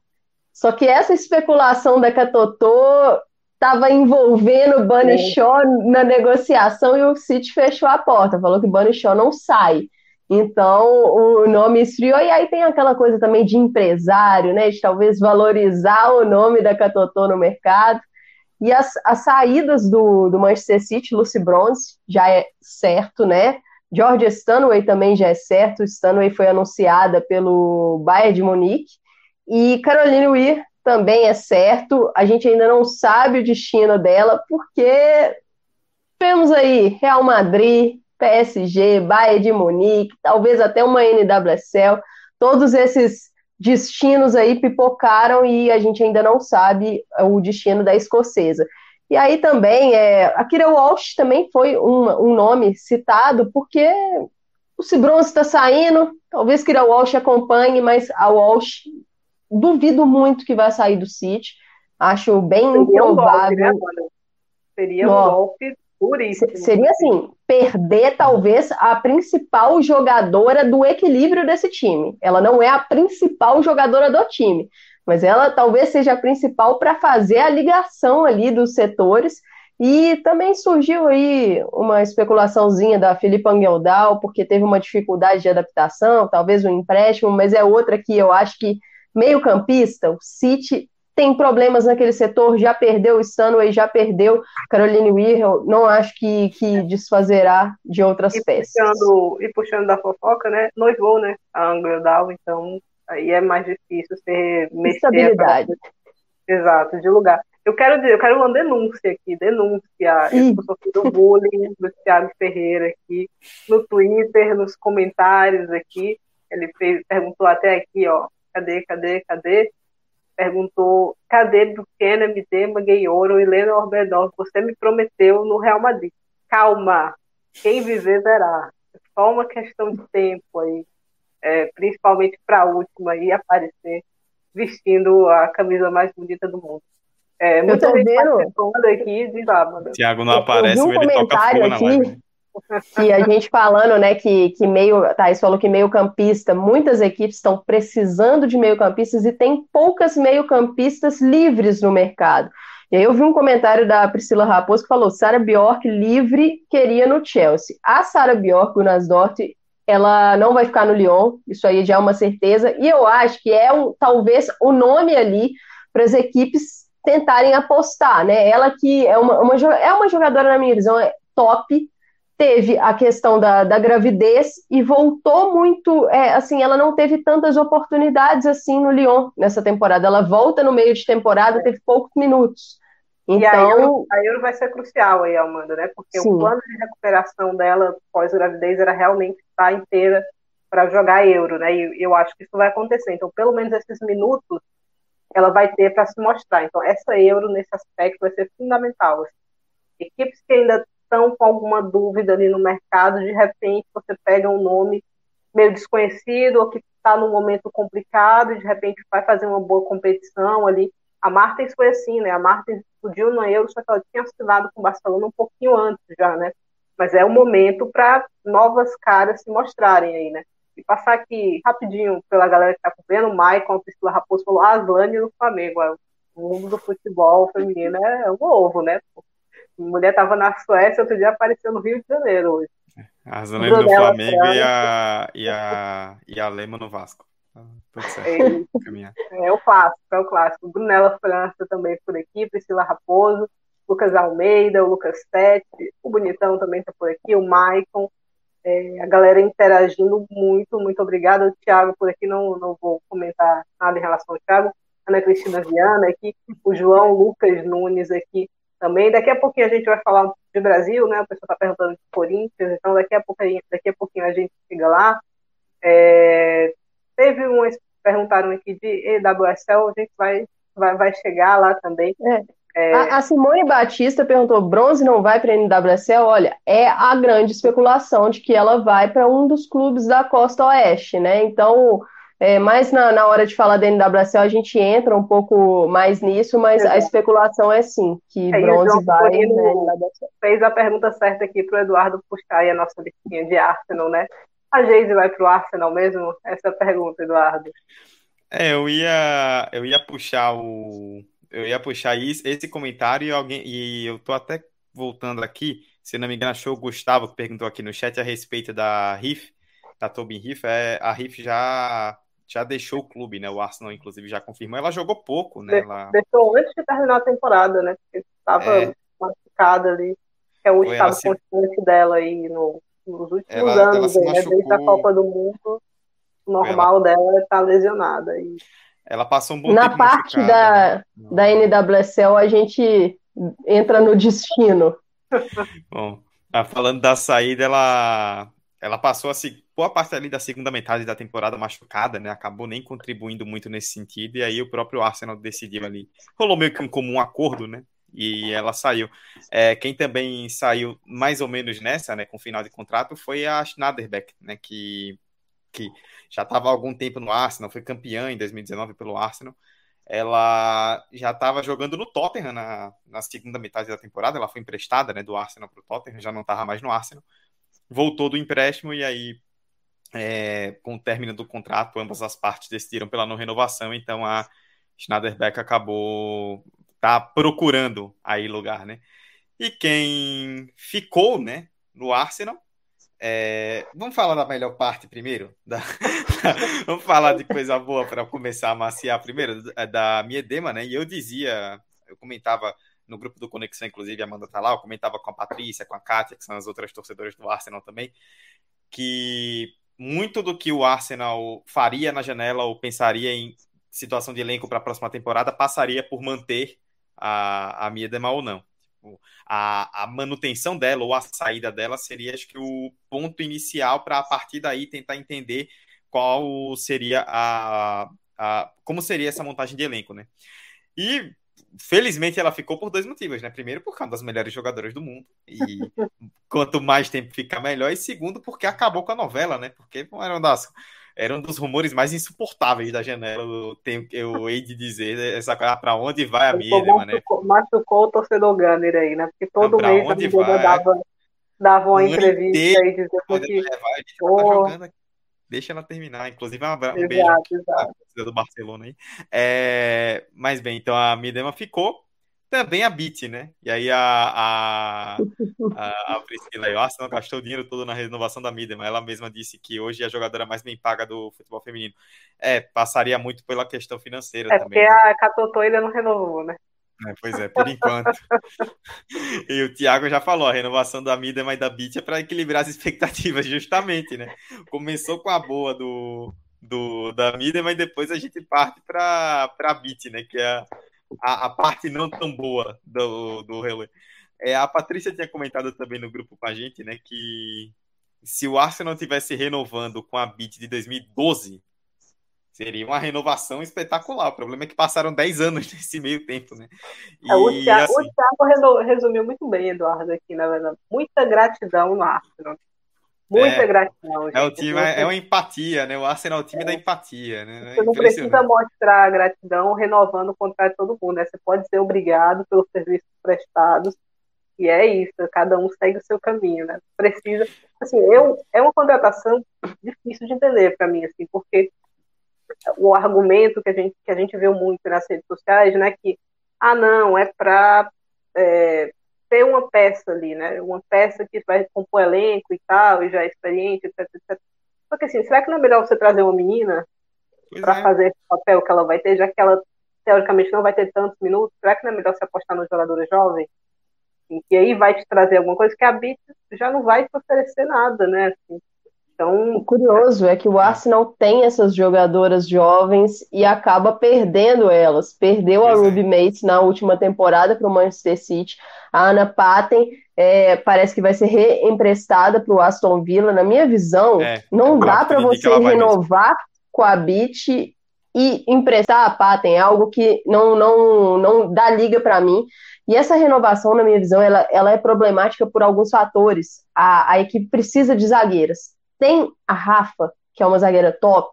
Só que essa especulação da Catotô estava envolvendo Bunny é. Shaw na negociação e o City fechou a porta, falou que Bunny Shaw não sai. Então o nome esfriou, e aí tem aquela coisa também de empresário, né? De talvez valorizar o nome da Catotô no mercado. E as, as saídas do, do Manchester City, Lucy Bronze, já é certo, né? George Stanway também já é certo. Stanway foi anunciada pelo Bayern de Munique. E Caroline Weir também é certo. A gente ainda não sabe o destino dela, porque temos aí Real Madrid, PSG, Bayern de Munique, talvez até uma NWSL. Todos esses destinos aí pipocaram e a gente ainda não sabe o destino da escocesa. E aí também, é, a Kira Walsh também foi um, um nome citado, porque o Cibronze está saindo, talvez Kira Walsh acompanhe, mas a Walsh duvido muito que vai sair do City. Acho bem Seria improvável. Um golpe, né, Seria um golpe puríssimo. Seria assim, perder talvez a principal jogadora do equilíbrio desse time. Ela não é a principal jogadora do time, mas ela talvez seja a principal para fazer a ligação ali dos setores. E também surgiu aí uma especulaçãozinha da Felipe Angeldal, porque teve uma dificuldade de adaptação, talvez um empréstimo, mas é outra que eu acho que Meio-campista, o City tem problemas naquele setor, já perdeu o Stanway, já perdeu Caroline Weir, não acho que, que desfazerá de outras e peças. Puxando, e puxando da fofoca, né? Noivou, né? A Angredal, então aí é mais difícil você mexer. Estabilidade. Pra... Exato, de lugar. Eu quero dizer, eu quero uma denúncia aqui, denúncia. Eu sofri do bullying do Thiago Ferreira aqui, no Twitter, nos comentários aqui. Ele fez, perguntou até aqui, ó, cadê, cadê, cadê? Perguntou, cadê Buchanan, Midema, Gueioro e Lena Orbedor? Você me prometeu no Real Madrid. Calma, quem viver verá. É só uma questão de tempo aí, é, principalmente para a última aí aparecer vestindo a camisa mais bonita do mundo. É, muita gente vendo... aqui de lá, mano. Tiago não aparece, um ele toca fogo aqui, que a gente falando, né, que, que meio, Thais falou que meio campista, muitas equipes estão precisando de meio campistas e tem poucas meio campistas livres no mercado. E aí eu vi um comentário da Priscila Raposo que falou, Sara Bjork livre queria no Chelsea. A Sara Bjork, o Nasdort, ela não vai ficar no Lyon, isso aí já é uma certeza, e eu acho que é um, talvez o nome ali para as equipes tentarem apostar, né? Ela que é uma, uma, é uma jogadora, na minha visão, é top, teve a questão da, da gravidez e voltou muito, é, assim, ela não teve tantas oportunidades assim no Lyon nessa temporada. Ela volta no meio de temporada, teve poucos minutos. Então, e a Euro, a Euro vai ser crucial aí, Amanda, né? Porque sim. o plano de recuperação dela pós-gravidez era realmente estar inteira para jogar Euro, né? E eu acho que isso vai acontecer. Então, pelo menos esses minutos ela vai ter para se mostrar. Então, essa Euro, nesse aspecto, vai ser fundamental. Equipes que ainda estão com alguma dúvida ali no mercado, de repente você pega um nome meio desconhecido ou que está num momento complicado de repente vai fazer uma boa competição ali. A Martins foi assim, né? A Martins explodiu no Euro, só que ela tinha assinado com o Barcelona um pouquinho antes já, né? Mas é o momento para novas caras se mostrarem aí, né? E passar aqui rapidinho pela galera que está acompanhando, o Maicon, a Priscila Raposo falou, ah, Aslane no Flamengo. O mundo do futebol feminino é um ovo, né? Mulher estava na Suécia, outro dia apareceu no Rio de Janeiro hoje. A Zanelli no Flamengo e a, e, a, e a Lema no Vasco. Certo. É, é o clássico, é o clássico. Brunella França também por aqui, Priscila Raposo, Lucas Almeida, o Lucas Tete, o Bonitão também está por aqui, o Maicon, é, a galera interagindo muito, muito obrigada. O Thiago por aqui, não, não vou comentar nada em relação ao Thiago. Ana Cristina Viana aqui, o João Lucas Nunes aqui também. Daqui a pouquinho a gente vai falar de Brasil, né? O pessoal está perguntando de Corinthians, então daqui a pouquinho, daqui a pouquinho a gente chega lá. É, teve umas perguntaram aqui de EWSL, a gente vai, vai, vai chegar lá também. É. É... A, a, Simone Batista perguntou: bronze não vai para a NWSL? Olha, é a grande especulação de que ela vai para um dos clubes da Costa Oeste, né? Então, é, mais na, na hora de falar da NWSL, a gente entra um pouco mais nisso, mas a especulação é sim, que é, bronze vai né. Fez a pergunta certa aqui para o Eduardo puxar aí a nossa listinha de Arsenal, né? A Geise vai para o Arsenal mesmo? Essa pergunta, Eduardo. É, eu ia, eu ia puxar o eu ia puxar isso, esse comentário e alguém e eu tô até voltando aqui, se não me engano, achou o Gustavo que perguntou aqui no chat a respeito da Riff, da Tobin Riff, é, a Riff já já deixou o clube, né? O Arsenal inclusive já confirmou. Ela jogou pouco, né? Ela... Deixou antes de terminar a temporada, né? Porque estava é... machucada ali. É o Foi, estado se... constante dela aí no, nos últimos ela, anos, ela né? Desde a Copa do Mundo, o normal ela... dela é estar tá lesionada. E ela passou um bom Na parte da, né? da NWSL, a gente entra no destino. [LAUGHS] Bom, ah, falando da saída, ela, ela passou assim, boa parte ali da segunda metade da temporada machucada, né? Acabou nem contribuindo muito nesse sentido, e aí o próprio Arsenal decidiu ali. Rolou meio que um comum acordo, né? E ela saiu. É, quem também saiu mais ou menos nessa, né, com final de contrato, foi a Schneiderbeck, né? Que que já estava há algum tempo no Arsenal, foi campeã em 2019 pelo Arsenal. Ela já estava jogando no Tottenham na, na segunda metade da temporada, ela foi emprestada né, do Arsenal para o Tottenham, já não estava mais no Arsenal. Voltou do empréstimo e aí, é, com o término do contrato, ambas as partes decidiram pela não renovação, então a Schneiderbeck acabou tá procurando aí lugar, né? E quem ficou, né, no Arsenal é, vamos falar da melhor parte primeiro? [LAUGHS] Da, vamos falar de coisa boa para começar a maciar primeiro, da Miedema, né? E eu dizia, eu comentava no grupo do Conexão, inclusive a Amanda tá lá, eu comentava com a Patrícia, com a Kátia, que são as outras torcedoras do Arsenal também, que muito do que o Arsenal faria na janela ou pensaria em situação de elenco para a próxima temporada passaria por manter a, a Miedema ou não. Tipo, a, a manutenção dela ou a saída dela seria, acho que, o ponto inicial para a partir daí tentar entender qual seria a, a. como seria essa montagem de elenco, né? E felizmente ela ficou por dois motivos, né? Primeiro, por causa das melhores jogadoras do mundo, e [LAUGHS] quanto mais tempo ficar melhor, e segundo, porque acabou com a novela, né? Porque era uma das era um dos rumores mais insuportáveis da janela. Eu, tenho, eu hei de dizer essa coisa para onde vai a mídia, né? Machucou o torcedor Gunner aí, né? Porque todo Não, mês a mídia dava, dava uma entrevista e dizia que. Levar, tá Deixa ela terminar. Inclusive, um, um beijo exato. do Barcelona aí. É, mas bem, então a Midema ficou também a Bit, né? E aí a, a, a, a Priscila aí, o Arsenal gastou o dinheiro todo na renovação da Midem, ela mesma disse que hoje é a jogadora mais bem paga do futebol feminino. É, passaria muito pela questão financeira é também. É porque né? a Catotô ainda não renovou, né? É, pois é, por enquanto. e o Thiago já falou, a renovação da Midem e da Bit é para equilibrar as expectativas, justamente, né? Começou com a boa do, do da Midem, mas depois a gente parte para a Bit, né? Que é a, a, parte não tão boa do, do relé. É, a Patrícia tinha comentado também no grupo com a gente, né, que se o Arsenal tivesse renovando com a BIT de 2012, seria uma renovação espetacular. O problema é que passaram 10 anos [LAUGHS] nesse meio tempo, né? E, é, o, Thiago, assim... o Thiago resumiu muito bem, Eduardo, aqui, na verdade. Muita gratidão no Arsenal. Muita é, gratidão. Gente. É, o time, é, é uma empatia, né? O Arsenal é o time é. da empatia, né? Você não precisa mostrar gratidão renovando o contrato de todo mundo, né? Você pode ser obrigado pelos serviços prestados, e é isso, cada um segue o seu caminho, né? Precisa. Assim, eu, é uma contratação difícil de entender para mim, assim, porque o argumento que a gente, que a gente viu muito nas redes sociais, né? Que, ah, não, é para. É, ter uma peça ali, né? Uma peça que vai compor elenco e tal, e já é experiente, etc, etc. Só que assim, será que não é melhor você trazer uma menina para é. fazer esse papel que ela vai ter, já que ela teoricamente não vai ter tantos minutos? Será que não é melhor você apostar no jogador jovem? E aí vai te trazer alguma coisa que a Bit já não vai te oferecer nada, né? Assim, então, o curioso é que o Arsenal tem essas jogadoras jovens e acaba perdendo elas. Perdeu a Ruby Mates na última temporada para o Manchester City. A Ana Patten é, parece que vai ser reemprestada para o Aston Villa. Na minha visão, é, não dá para você renovar com a Beat e emprestar a Patten. É algo que não, não, não dá liga para mim. E essa renovação, na minha visão, ela, ela é problemática por alguns fatores. A, a equipe precisa de zagueiras tem a Rafa, que é uma zagueira top,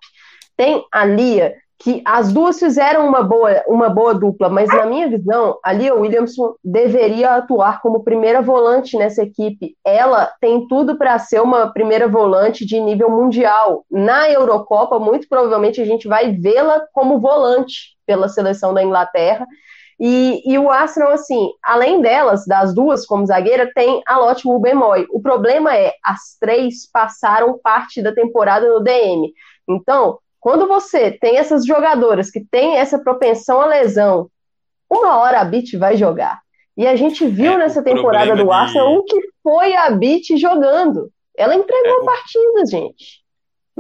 tem a Lia, que as duas fizeram uma boa, uma boa dupla, mas na minha visão, a Lia Williamson deveria atuar como primeira volante nessa equipe. Ela tem tudo para ser uma primeira volante de nível mundial. Na Eurocopa, muito provavelmente a gente vai vê-la como volante pela seleção da Inglaterra. E, e, o Arsenal, assim, além delas, das duas como zagueira, tem a Lotte Rubemoy. O problema é, as três passaram parte da temporada no DM. Então, quando você tem essas jogadoras que têm essa propensão à lesão, uma hora a Bit vai jogar. E a gente viu é, nessa temporada do Arsenal de... o que foi a Bit jogando. Ela entregou é, partidas, gente.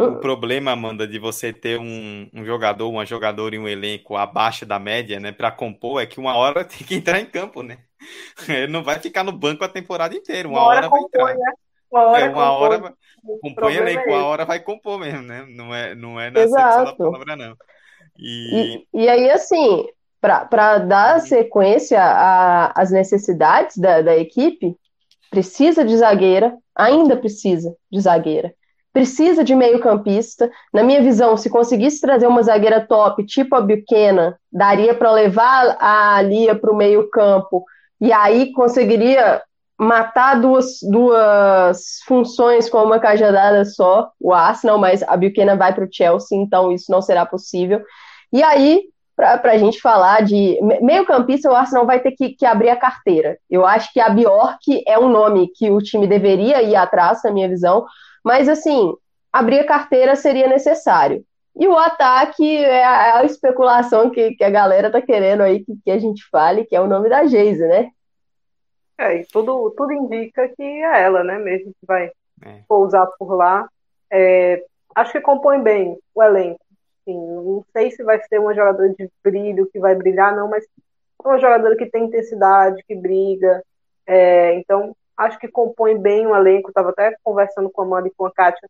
O problema, Amanda, de você ter um, um, jogador, uma jogadora em um elenco abaixo da média, né, para compor, é que uma hora [LAUGHS] tem que entrar em campo, né? Ele não vai ficar no banco a temporada inteira, uma, uma hora, hora vai entrar. Né? Uma hora, é, uma hora compõe elenco, é uma hora vai compor mesmo, né? Não é, não é na Exato. da palavra, não. E... e, e aí, assim, para dar uhum. sequência às necessidades da, da equipe, precisa de zagueira, ainda precisa de zagueira precisa de meio-campista. Na minha visão, se conseguisse trazer uma zagueira top, tipo a Buchanan, daria para levar a Lia para o meio-campo e aí conseguiria matar duas, duas funções com uma cajadada só, o Arsenal, mas a Buchanan vai para o Chelsea, então isso não será possível. E aí, para a gente falar de meio-campista, o Arsenal vai ter que, que, abrir a carteira. Eu acho que a Bjork é um nome que o time deveria ir atrás, na minha visão, mas, assim, abrir a carteira seria necessário. E o ataque é a, é a especulação que, que, a galera tá querendo aí que, que, a gente fale, que é o nome da Geise, né? É, e tudo, tudo indica que é ela, né, mesmo que vai é. pousar por lá. É, acho que compõe bem o elenco. Sim, não sei se vai ser uma jogadora de brilho, que vai brilhar, não, mas uma jogadora que tem intensidade, que briga. É, então, acho que compõe bem o elenco. Estava até conversando com a Amanda e com a Kátia.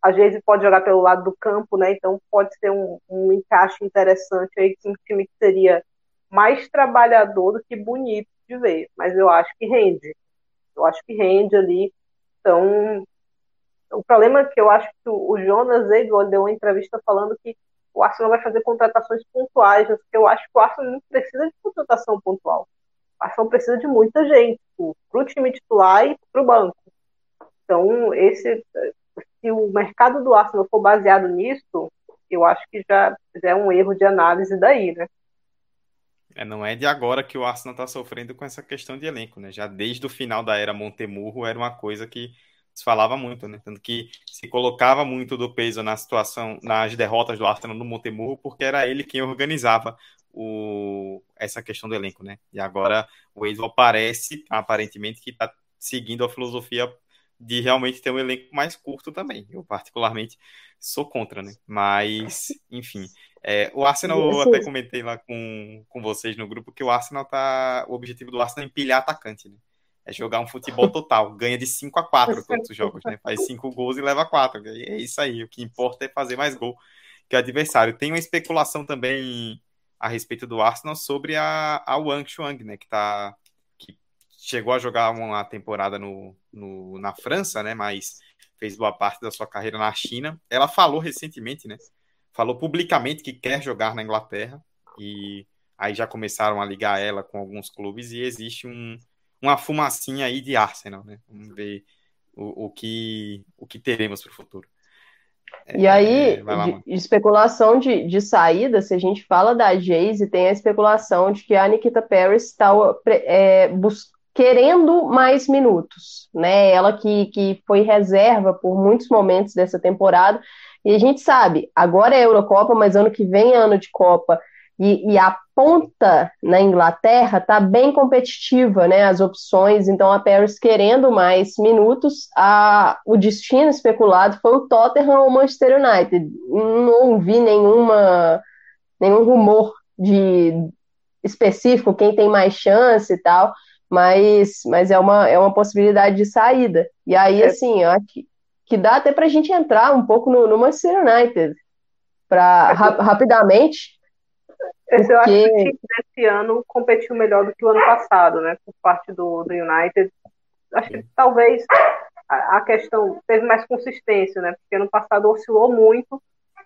A Geise pode jogar pelo lado do campo, né? Então pode ser um, um encaixe interessante aí um time que seria mais trabalhador do que bonito de ver. Mas eu acho que rende. Eu acho que rende ali. Então, o problema é que eu acho que o Jonas Edward deu uma entrevista falando que o Arsenal vai fazer contratações pontuais, eu acho que o Arsenal não precisa de contratação pontual. O Arsenal precisa de muita gente para o time titular e para o banco. Então, esse, se o mercado do Arsenal for baseado nisso, eu acho que já é um erro de análise daí, né? É, não é de agora que o Arsenal está sofrendo com essa questão de elenco, né? Já desde o final da era Montemurro era uma coisa que se falava muito, né? Tanto que se colocava muito do peso na situação, nas derrotas do Arsenal no Montemurro, porque era ele quem organizava o, essa questão do elenco, né? E agora o Edward parece, aparentemente, que está seguindo a filosofia de realmente ter um elenco mais curto também. Eu, particularmente, sou contra, né? Mas, enfim. É, o Arsenal, eu até comentei lá com, com vocês no grupo que o Arsenal tá. O objetivo do Arsenal é empilhar atacante, né? É jogar um futebol [LAUGHS] total. Ganha de 5 a 4 todos os jogos, né? Faz 5 gols e leva 4. É isso aí. O que importa é fazer mais gol que o adversário. Tem uma especulação também a respeito do Arsenal sobre a, a Wang Chuang, né? Que, tá, que chegou a jogar uma temporada no, no, na França, né? Mas fez boa parte da sua carreira na China. Ela falou recentemente, né? Falou publicamente que quer jogar na Inglaterra. E aí já começaram a ligar ela com alguns clubes e existe um, uma fumacinha aí de Arsenal, né? Vamos ver o, o que, o que teremos para o futuro. E aí, é, lá, de, especulação de, de saída, se a gente fala da Jayce, tem a especulação de que a Nikita Paris está é, querendo mais minutos, né? Ela que, que foi reserva por muitos momentos dessa temporada. E a gente sabe, agora é Eurocopa, mas ano que vem é ano de Copa. E, e a ponta na Inglaterra está bem competitiva, né? As opções, então a Paris querendo mais minutos, a, o destino especulado foi o Tottenham ou o Manchester United. Não ouvi nenhuma, nenhum rumor de específico, quem tem mais chance e tal mas, mas é, uma, é uma possibilidade de saída. E aí, é. assim, eu acho que, que dá até para a gente entrar um pouco no, no Manchester United, para é. ra rapidamente. Esse, eu acho que o time desse ano competiu melhor do que o ano passado, né? Por parte do, do United. Acho que talvez a, a questão teve mais consistência, né? Porque ano passado oscilou muito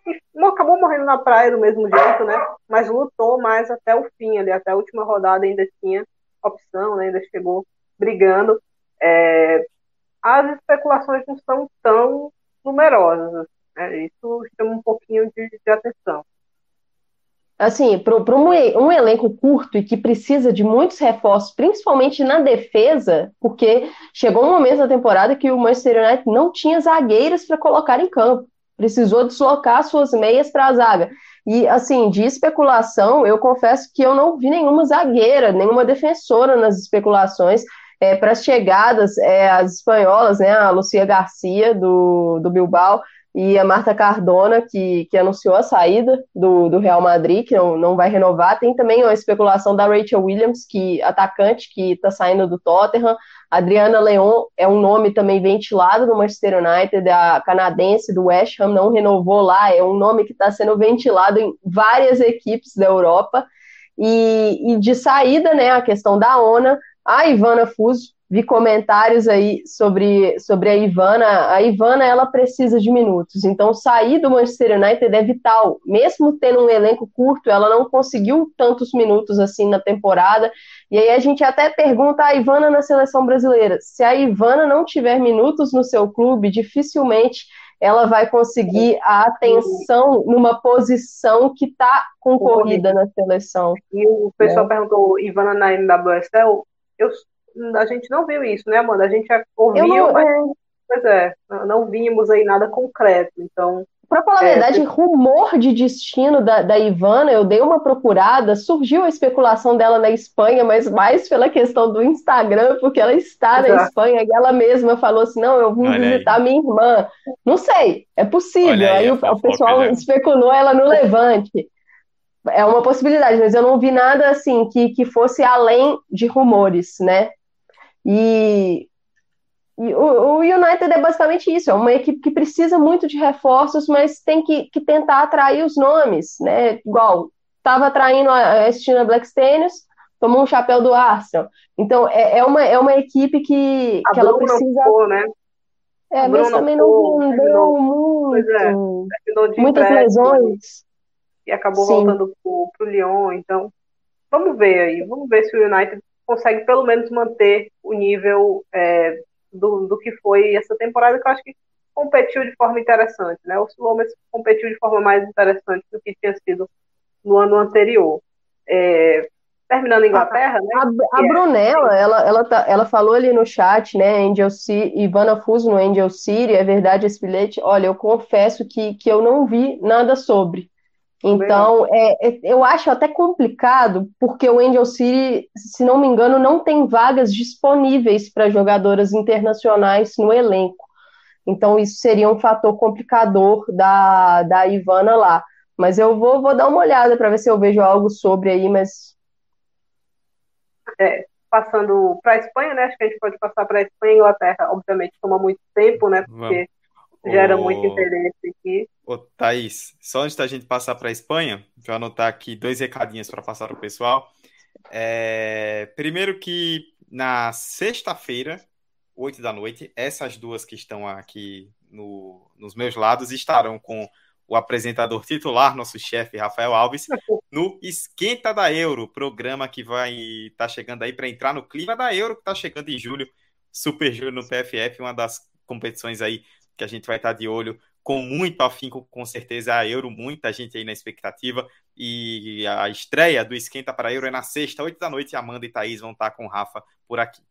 e não acabou morrendo na praia do mesmo jeito, né? Mas lutou mais até o fim ali, até a última rodada ainda tinha opção, né, ainda chegou brigando. É, as especulações não são tão numerosas. Né, isso chama um pouquinho de, de atenção. Assim, para um, um elenco curto e que precisa de muitos reforços, principalmente na defesa, porque chegou um momento da temporada que o Manchester United não tinha zagueiras para colocar em campo. Precisou deslocar suas meias para a zaga. E, assim, de especulação, eu confesso que eu não vi nenhuma zagueira, nenhuma defensora nas especulações. É, para as chegadas, é, as espanholas, né, a Lucia Garcia, do, do Bilbao, e a Marta Cardona, que, que anunciou a saída do, do Real Madrid, que não, não vai renovar. Tem também uma especulação da Rachel Williams, que atacante, que está saindo do Tottenham. Adriana Leon é um nome também ventilado no Manchester United, a canadense do West Ham não renovou lá, é um nome que está sendo ventilado em várias equipes da Europa. E, e de saída, né, a questão da ONA, a Ivana Fuso, vi comentários aí sobre, sobre a Ivana. A Ivana, ela precisa de minutos. Então, sair do Manchester United é vital. Mesmo tendo um elenco curto, ela não conseguiu tantos minutos assim na temporada. E aí a gente até pergunta a Ivana na seleção brasileira. Se a Ivana não tiver minutos no seu clube, dificilmente ela vai conseguir a atenção numa posição que está concorrida na seleção. E o pessoal é. perguntou, Ivana na NWSL, eu a gente não viu isso, né, Amanda? A gente ouviu, não, mas, é... pois é, não vimos aí nada concreto, então... Para falar a é, verdade, rumor de destino da, da Ivana, eu dei uma procurada, surgiu a especulação dela na Espanha, mas mais pela questão do Instagram, porque ela está Exato. na Espanha e ela mesma falou assim: não, eu vim Olha visitar aí. minha irmã. Não sei, é possível. aí, aí o, o pessoal especulou ela no Levante é uma possibilidade, mas eu não vi nada assim que, que fosse além de rumores, né? E, e o, o, United é basicamente isso, é uma equipe que precisa muito de reforços, mas tem que, que tentar atrair os nomes, né? Igual, estava atraindo a Estina Blackstenius, tomou um chapéu do Arsenal. Então, é, é, uma, é uma equipe que, que ela precisa... Ficou, né? É, mas também não vendeu muito. É, muitas lesões. E acabou Sim. voltando pro, pro Lyon, então vamos ver aí, vamos ver se o United consegue pelo menos manter o nível é, do, do que foi essa temporada, que eu acho que competiu de forma interessante, né? O Slomas competiu de forma mais interessante do que tinha sido no ano anterior. É, terminando em Inglaterra, né? A, a Brunella, é... ela, ela, tá, ela falou ali no chat, né? Angel City, Ivana Fuso no Angel City, é verdade esse bilhete? Olha, eu confesso que, que eu não vi nada sobre. Então, é, é, eu acho até complicado, porque o Angel City, se não me engano, não tem vagas disponíveis para jogadoras internacionais no elenco. Então, isso seria um fator complicador da, da Ivana lá. Mas eu vou, vou dar uma olhada para ver se eu vejo algo sobre aí, mas. É, passando para a Espanha, né? Acho que a gente pode passar para a Espanha e Inglaterra. Obviamente, toma muito tempo, né? Porque Gera muito interesse aqui. Ô, Thaís, só antes da gente passar para a Espanha, deixa eu anotar aqui dois recadinhos para passar para o pessoal. É, primeiro que na sexta-feira, 8 da noite, essas duas que estão aqui no, nos meus lados estarão com o apresentador titular, nosso chefe Rafael Alves, no Esquenta da Euro, programa que vai estar tá chegando aí para entrar no clima da Euro, que está chegando em julho, Super Júnior no PFF, uma das competições aí que a gente vai estar de olho com muito afinco, com certeza, a Euro, muita gente aí na expectativa. E a estreia do Esquenta para Euro é na sexta, oito da noite, Amanda e Thaís vão estar com o Rafa por aqui.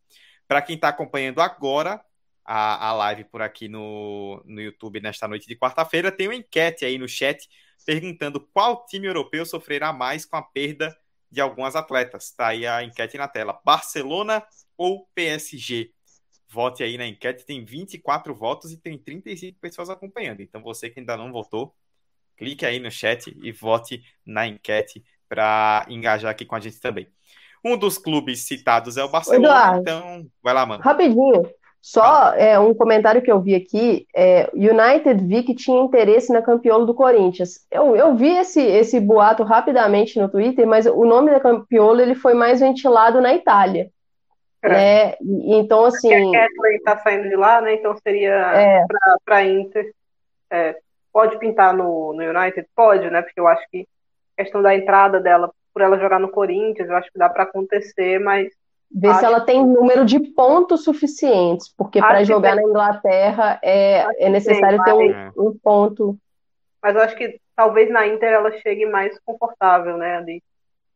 Para quem está acompanhando agora a, a live por aqui no, no YouTube nesta noite de quarta-feira, tem uma enquete aí no chat perguntando qual time europeu sofrerá mais com a perda de algumas atletas. Está aí a enquete na tela. Barcelona ou PSG? Vote aí na enquete, tem 24 votos e tem 35 pessoas acompanhando. Então você que ainda não votou, clique aí no chat e vote na enquete para engajar aqui com a gente também. Um dos clubes citados é o Barcelona, Eduardo, então vai lá, mano. Rapidinho, só é, um comentário que eu vi aqui, é, United vi que tinha interesse na campeola do Corinthians. Eu, eu vi esse, esse boato rapidamente no Twitter, mas o nome da campeola ele foi mais ventilado na Itália. É. Né? Então, assim. Porque a Kathleen está saindo de lá, né? Então seria é. para Inter. É, pode pintar no, no United? Pode, né? Porque eu acho que a questão da entrada dela, por ela jogar no Corinthians, eu acho que dá para acontecer, mas. Ver acho... se ela tem número de pontos suficientes, porque para jogar tem... na Inglaterra é, é necessário tem, ter um, um, ponto. Mas eu acho que talvez na Inter ela chegue mais confortável, né? Ali,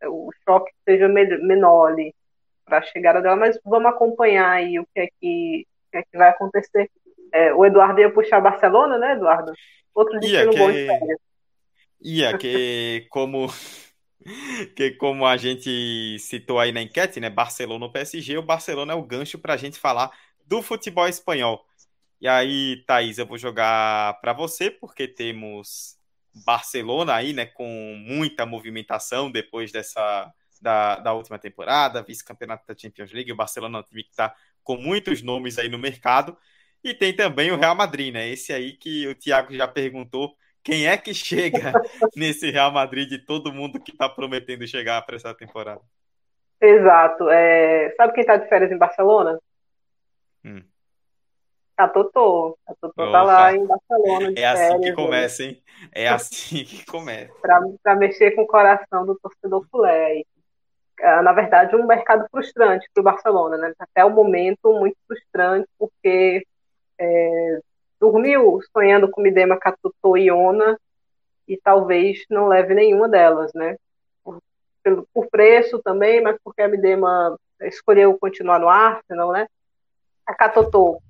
o choque seja menor ali para a chegada dela, mas vamos acompanhar aí o que é que, o que, é que vai acontecer. É, o Eduardo ia puxar Barcelona, né, Eduardo? Outro destino que... bom de férias. Ia, que como [LAUGHS] que como a gente citou aí na enquete, né, Barcelona ou PSG, o Barcelona é o gancho para a gente falar do futebol espanhol. E aí, Thaís, eu vou jogar para você, porque temos Barcelona aí, né, com muita movimentação depois dessa da, da última temporada, vice-campeonato da Champions League. O Barcelona é um time que está com muitos nomes aí no mercado. E tem também o Real Madrid, né? Esse aí que o Thiago já perguntou quem é que chega [LAUGHS] nesse Real Madrid de todo mundo que está prometendo chegar para essa temporada. Exato. É... Sabe quem está de férias em Barcelona? Hum. A Totô. A Totô Opa. tá lá em Barcelona. é assim férias, que começa, hein? É assim que começa. para mexer com o coração do torcedor culé. É, na verdade, um mercado frustrante para o Barcelona, né? Até o momento, muito frustrante, porque é, dormiu sonhando com Midema, Catuto e Ona, e talvez não leve nenhuma delas, né? Por, pelo, por preço também, mas porque a Midema escolheu continuar no Arsenal, né? A Catuto,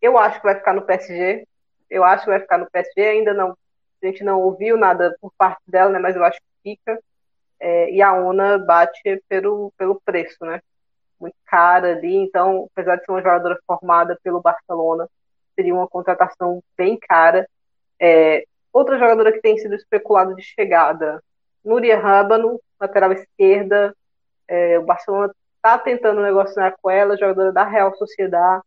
eu acho que vai ficar no PSG, eu acho que vai ficar no PSG, ainda não, a gente não ouviu nada por parte dela, né? Mas eu acho que fica é, e a ONA bate pelo, pelo preço, né? Muito cara ali, então, apesar de ser uma jogadora formada pelo Barcelona, seria uma contratação bem cara. É, outra jogadora que tem sido especulada de chegada, Núria Rábano, lateral esquerda, é, o Barcelona está tentando negociar com ela, jogadora da Real Sociedade,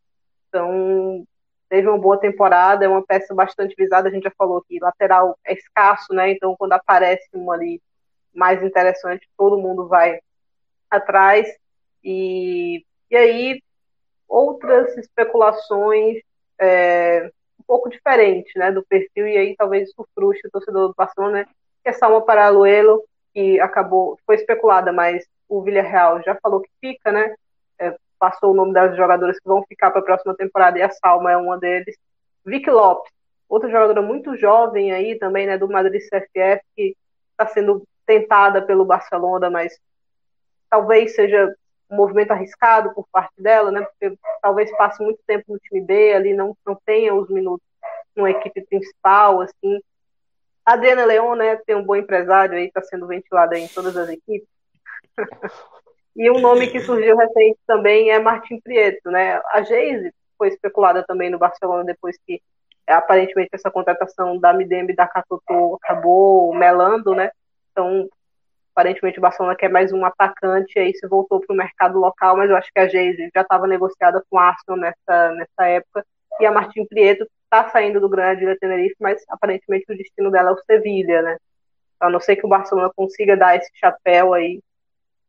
então teve uma boa temporada, é uma peça bastante visada, a gente já falou que lateral é escasso, né? Então quando aparece uma ali mais interessante, todo mundo vai atrás. E, e aí, outras especulações é, um pouco diferentes né, do perfil, e aí talvez isso frustre o torcedor do Barcelona, né, que é Salma Paraluelo, que acabou, foi especulada, mas o Villarreal já falou que fica, né? É, passou o nome das jogadoras que vão ficar para a próxima temporada, e a Salma é uma deles. Vic Lopes, outra jogadora muito jovem aí também, né, do Madrid CFF, que está sendo tentada pelo Barcelona, mas talvez seja um movimento arriscado por parte dela, né? Porque talvez passe muito tempo no time B, ali não, não tenha os minutos numa equipe principal, assim. A Adriana Leon, né, tem um bom empresário aí, está sendo ventilada em todas as equipes. [LAUGHS] e um nome que surgiu recente também é Martin Prieto, né? A Geise foi especulada também no Barcelona depois que aparentemente essa contratação da Midembe da Catoto acabou melando, né? Então, aparentemente o Barcelona quer mais um atacante, aí se voltou para o mercado local, mas eu acho que a Geise já estava negociada com o Arsenal nessa, nessa época, e a Martin Prieto está saindo do Grande de Tenerife, mas aparentemente o destino dela é o Sevilha, né? A não ser que o Barcelona consiga dar esse chapéu aí,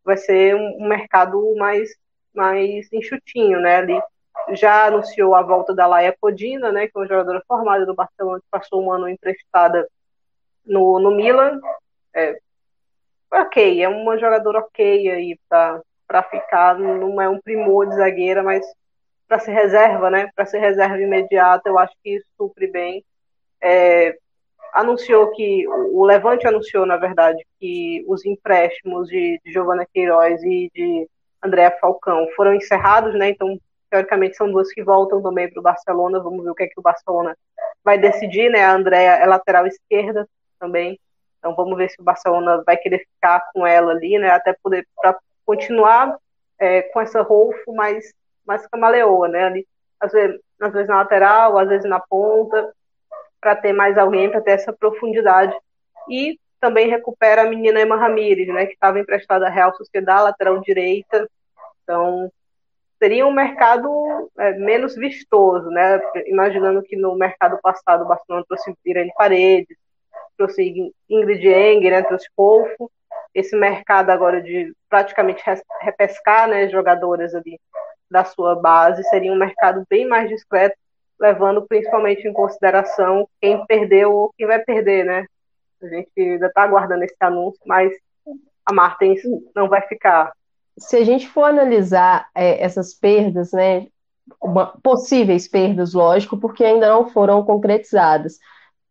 vai ser um, mercado mais, mais enxutinho, né? Ali já anunciou a volta da Laia Codina, né, que é uma jogadora formada do Barcelona, que passou um ano emprestada no, no Milan, é, ok, é uma jogadora ok aí para ficar, não é um primor de zagueira, mas para ser reserva, né? Para ser reserva imediata, eu acho que supre bem. é, anunciou que o Levante anunciou, na verdade, que os empréstimos de, de Giovana Queiroz e de Andréa Falcão foram encerrados, né? Então, teoricamente, são duas que voltam também para o Barcelona. Vamos ver o que é que o Barcelona vai decidir, né? A Andréa é lateral esquerda também. Então, vamos ver se o Barcelona vai querer ficar com ela ali, né? Até poder para continuar é, com essa Rolfo mais mais camaleoa, né? Ali, às vezes, às vezes na lateral, às vezes na ponta para ter mais alguém, para ter essa profundidade. E também recupera a menina Emma Ramírez, né, que estava emprestada à Real Sociedade, lateral direita. Então, seria um mercado é, menos vistoso, né? Imaginando que no mercado passado o Barcelona trouxe Irene Paredes, trouxe Ingrid Enger, né, trouxe Polfo. Esse mercado agora de praticamente repescar né, jogadoras ali da sua base seria um mercado bem mais discreto levando principalmente em consideração quem perdeu ou quem vai perder, né? A gente ainda está aguardando esse anúncio, mas a Martins não vai ficar. Se a gente for analisar é, essas perdas, né, possíveis perdas, lógico, porque ainda não foram concretizadas.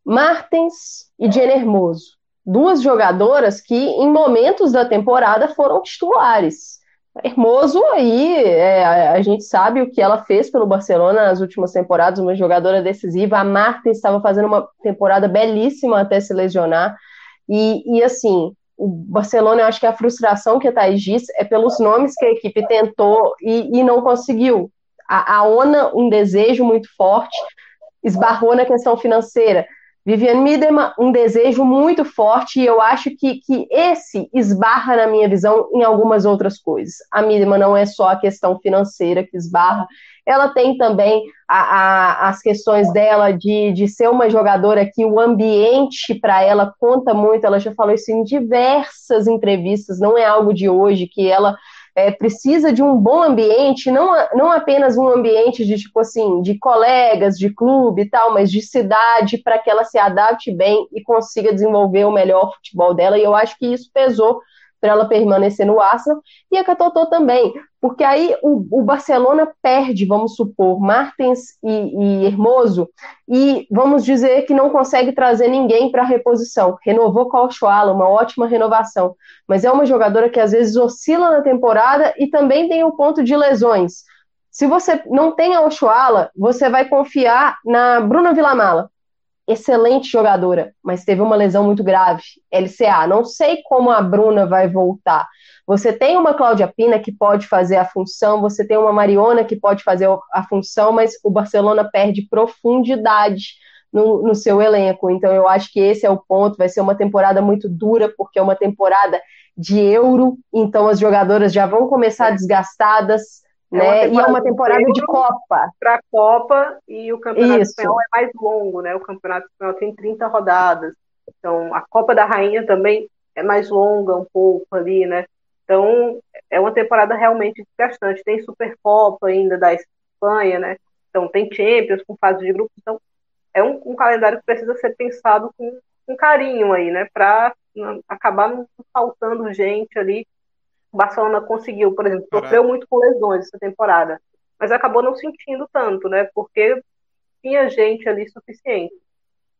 Martins e Jenny Hermoso, duas jogadoras que em momentos da temporada foram titulares. Hermoso aí, é, a gente sabe o que ela fez pelo Barcelona nas últimas temporadas, uma jogadora decisiva. A Marta estava fazendo uma temporada belíssima até se lesionar. E, e assim, o Barcelona, eu acho que a frustração que a Thais disse é pelos nomes que a equipe tentou e, e não conseguiu. A, a ONA, um desejo muito forte, esbarrou na questão financeira. Viviane Miedema, um desejo muito forte, e eu acho que, que esse esbarra, na minha visão, em algumas outras coisas. A Miedema não é só a questão financeira que esbarra, ela tem também a, a, as questões dela de, de ser uma jogadora que o ambiente para ela conta muito, ela já falou isso em diversas entrevistas, não é algo de hoje, que ela é, precisa de um bom ambiente, não, não apenas um ambiente de tipo assim, de colegas, de clube e tal, mas de cidade, para que ela se adapte bem e consiga desenvolver o melhor futebol dela. E eu acho que isso pesou para ela permanecer no Arsenal, e a Catotô também, porque aí o, o, Barcelona perde, vamos supor, Martins e, e, Hermoso, e vamos dizer que não consegue trazer ninguém para a reposição. Renovou com a Ochoala, uma ótima renovação, mas é uma jogadora que às vezes oscila na temporada e também tem o um ponto de lesões. Se você não tem a Ochoala, você vai confiar na Bruna Villamala, excelente jogadora, mas teve uma lesão muito grave, LCA. Não sei como a Bruna vai voltar. Você tem uma Cláudia Pina que pode fazer a função, você tem uma Mariona que pode fazer a função, mas o Barcelona perde profundidade no, no seu elenco. Então eu acho que esse é o ponto. Vai ser uma temporada muito dura, porque é uma temporada de euro, então as jogadoras já vão começar desgastadas é né? E é uma temporada de Copa. Para a Copa e o Campeonato Isso. Espanhol é mais longo, né? O Campeonato Espanhol tem 30 rodadas. Então, a Copa da Rainha também é mais longa um pouco ali, né? Então, é uma temporada realmente desgastante. Tem Supercopa ainda da Espanha, né? Então, tem Champions com fase de grupo. Então, é um, um calendário que precisa ser pensado com, com carinho aí, né? Para acabar não faltando gente ali o Barcelona conseguiu, por exemplo, sofreu muito com lesões essa temporada, mas acabou não sentindo tanto, né? Porque tinha gente ali suficiente.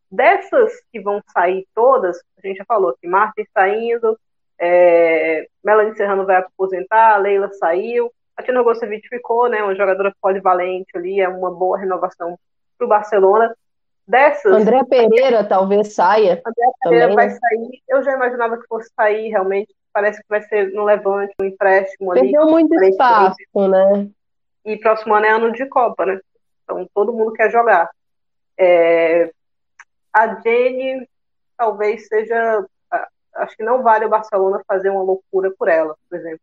Dessas que vão sair todas, a gente já falou que Martin saindo, é, Melanie Serrano vai aposentar, a Leila saiu, a Tina Gostovic ficou, né? Uma jogadora polivalente ali, é uma boa renovação para o Barcelona. Dessas. André Pereira talvez saia. André Pereira também, vai né? sair. Eu já imaginava que fosse sair realmente parece que vai ser no Levante, um empréstimo ali. Perdeu muito espaço, né? E próximo ano é ano de Copa, né? Então todo mundo quer jogar. É... A Jenny talvez seja. Acho que não vale o Barcelona fazer uma loucura por ela, por exemplo.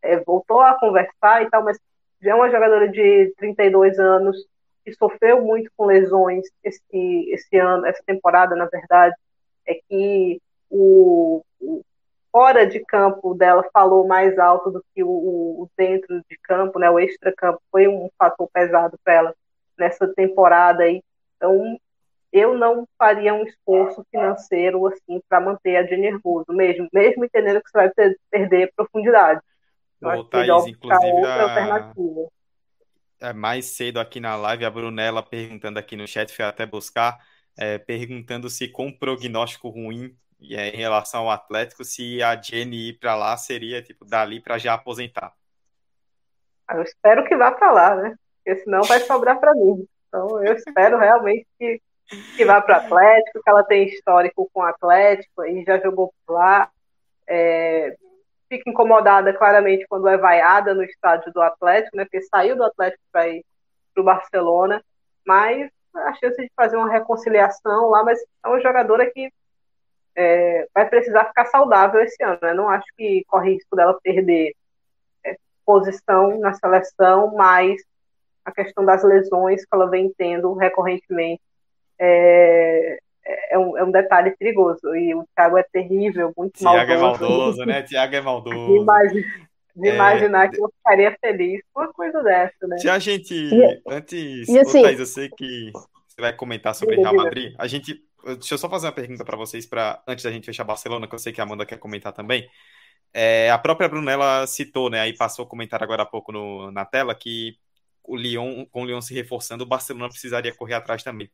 É, voltou a conversar e tal, mas já é uma jogadora de 32 anos que sofreu muito com lesões esse, esse ano, essa temporada, na verdade. É que o, o fora de campo dela falou mais alto do que o, o dentro de campo, né? O extra-campo foi um fator pesado para ela nessa temporada aí. Então, eu não faria um esforço financeiro assim para manter a Jenny Hermoso, mesmo, mesmo entendendo que você vai ter, perder profundidade. Ô, Thaís, inclusive, a... É mais cedo aqui na live, a Brunella perguntando aqui no chat, foi até buscar é, perguntando se com prognóstico ruim é, em relação ao Atlético, se a Jenny ir para lá seria tipo dali para já aposentar. Ah, eu espero que vá para lá, né? Porque senão vai sobrar para mim. Então eu espero realmente que, que vá para o Atlético, que ela tem histórico com o Atlético e já jogou por lá. É, fica incomodada claramente quando é vaiada no estádio do Atlético, né? Porque saiu do Atlético para ir para o Barcelona, mas a chance de fazer uma reconciliação lá, mas é uma jogadora que é, vai precisar ficar saudável esse ano. Né? Não acho que corre risco dela perder é, posição na seleção, mas a questão das lesões que ela vem tendo recorrentemente é, é, um, é um detalhe perigoso. E o Thiago é terrível, muito Thiago maldoso. Thiago é maldoso, né? Thiago é [LAUGHS] maldoso. De, é... imaginar que eu ficaria feliz com uma coisa dessa, né? Se a gente, e, antes, e assim, Thaís, eu sei que você vai comentar sobre Real Madrid, a gente, deixa eu só fazer uma pergunta para vocês, para antes da gente fechar Barcelona, que eu sei que a Amanda quer comentar também. É, a própria Brunella citou, né, aí passou o comentário agora há pouco no, na tela, que o Lyon, com o Lyon se reforçando, o Barcelona precisaria correr atrás também.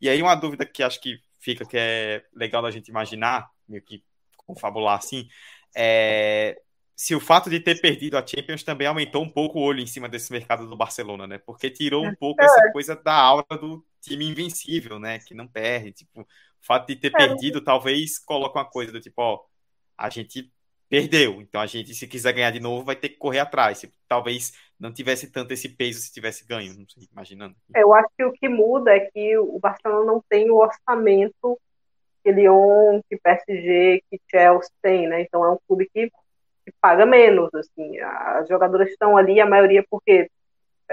E aí uma dúvida que acho que fica, que é legal da gente imaginar, meio que confabular assim, é se o fato de ter perdido a Champions também aumentou um pouco o olho em cima desse mercado do Barcelona, né? Porque tirou um pouco é. essa coisa da aura do time invencível, né? Que não perde. Tipo, o fato de ter é. perdido talvez coloque uma coisa do tipo, ó, a gente perdeu, então a gente, se quiser ganhar de novo, vai ter que correr atrás. Talvez não tivesse tanto esse peso se tivesse ganho, não sei, imaginando. Eu acho que o que muda é que o Barcelona não tem o orçamento que Lyon, que PSG, que Chelsea tem, né? Então é um clube que, que paga menos, assim. As jogadoras estão ali, a maioria porque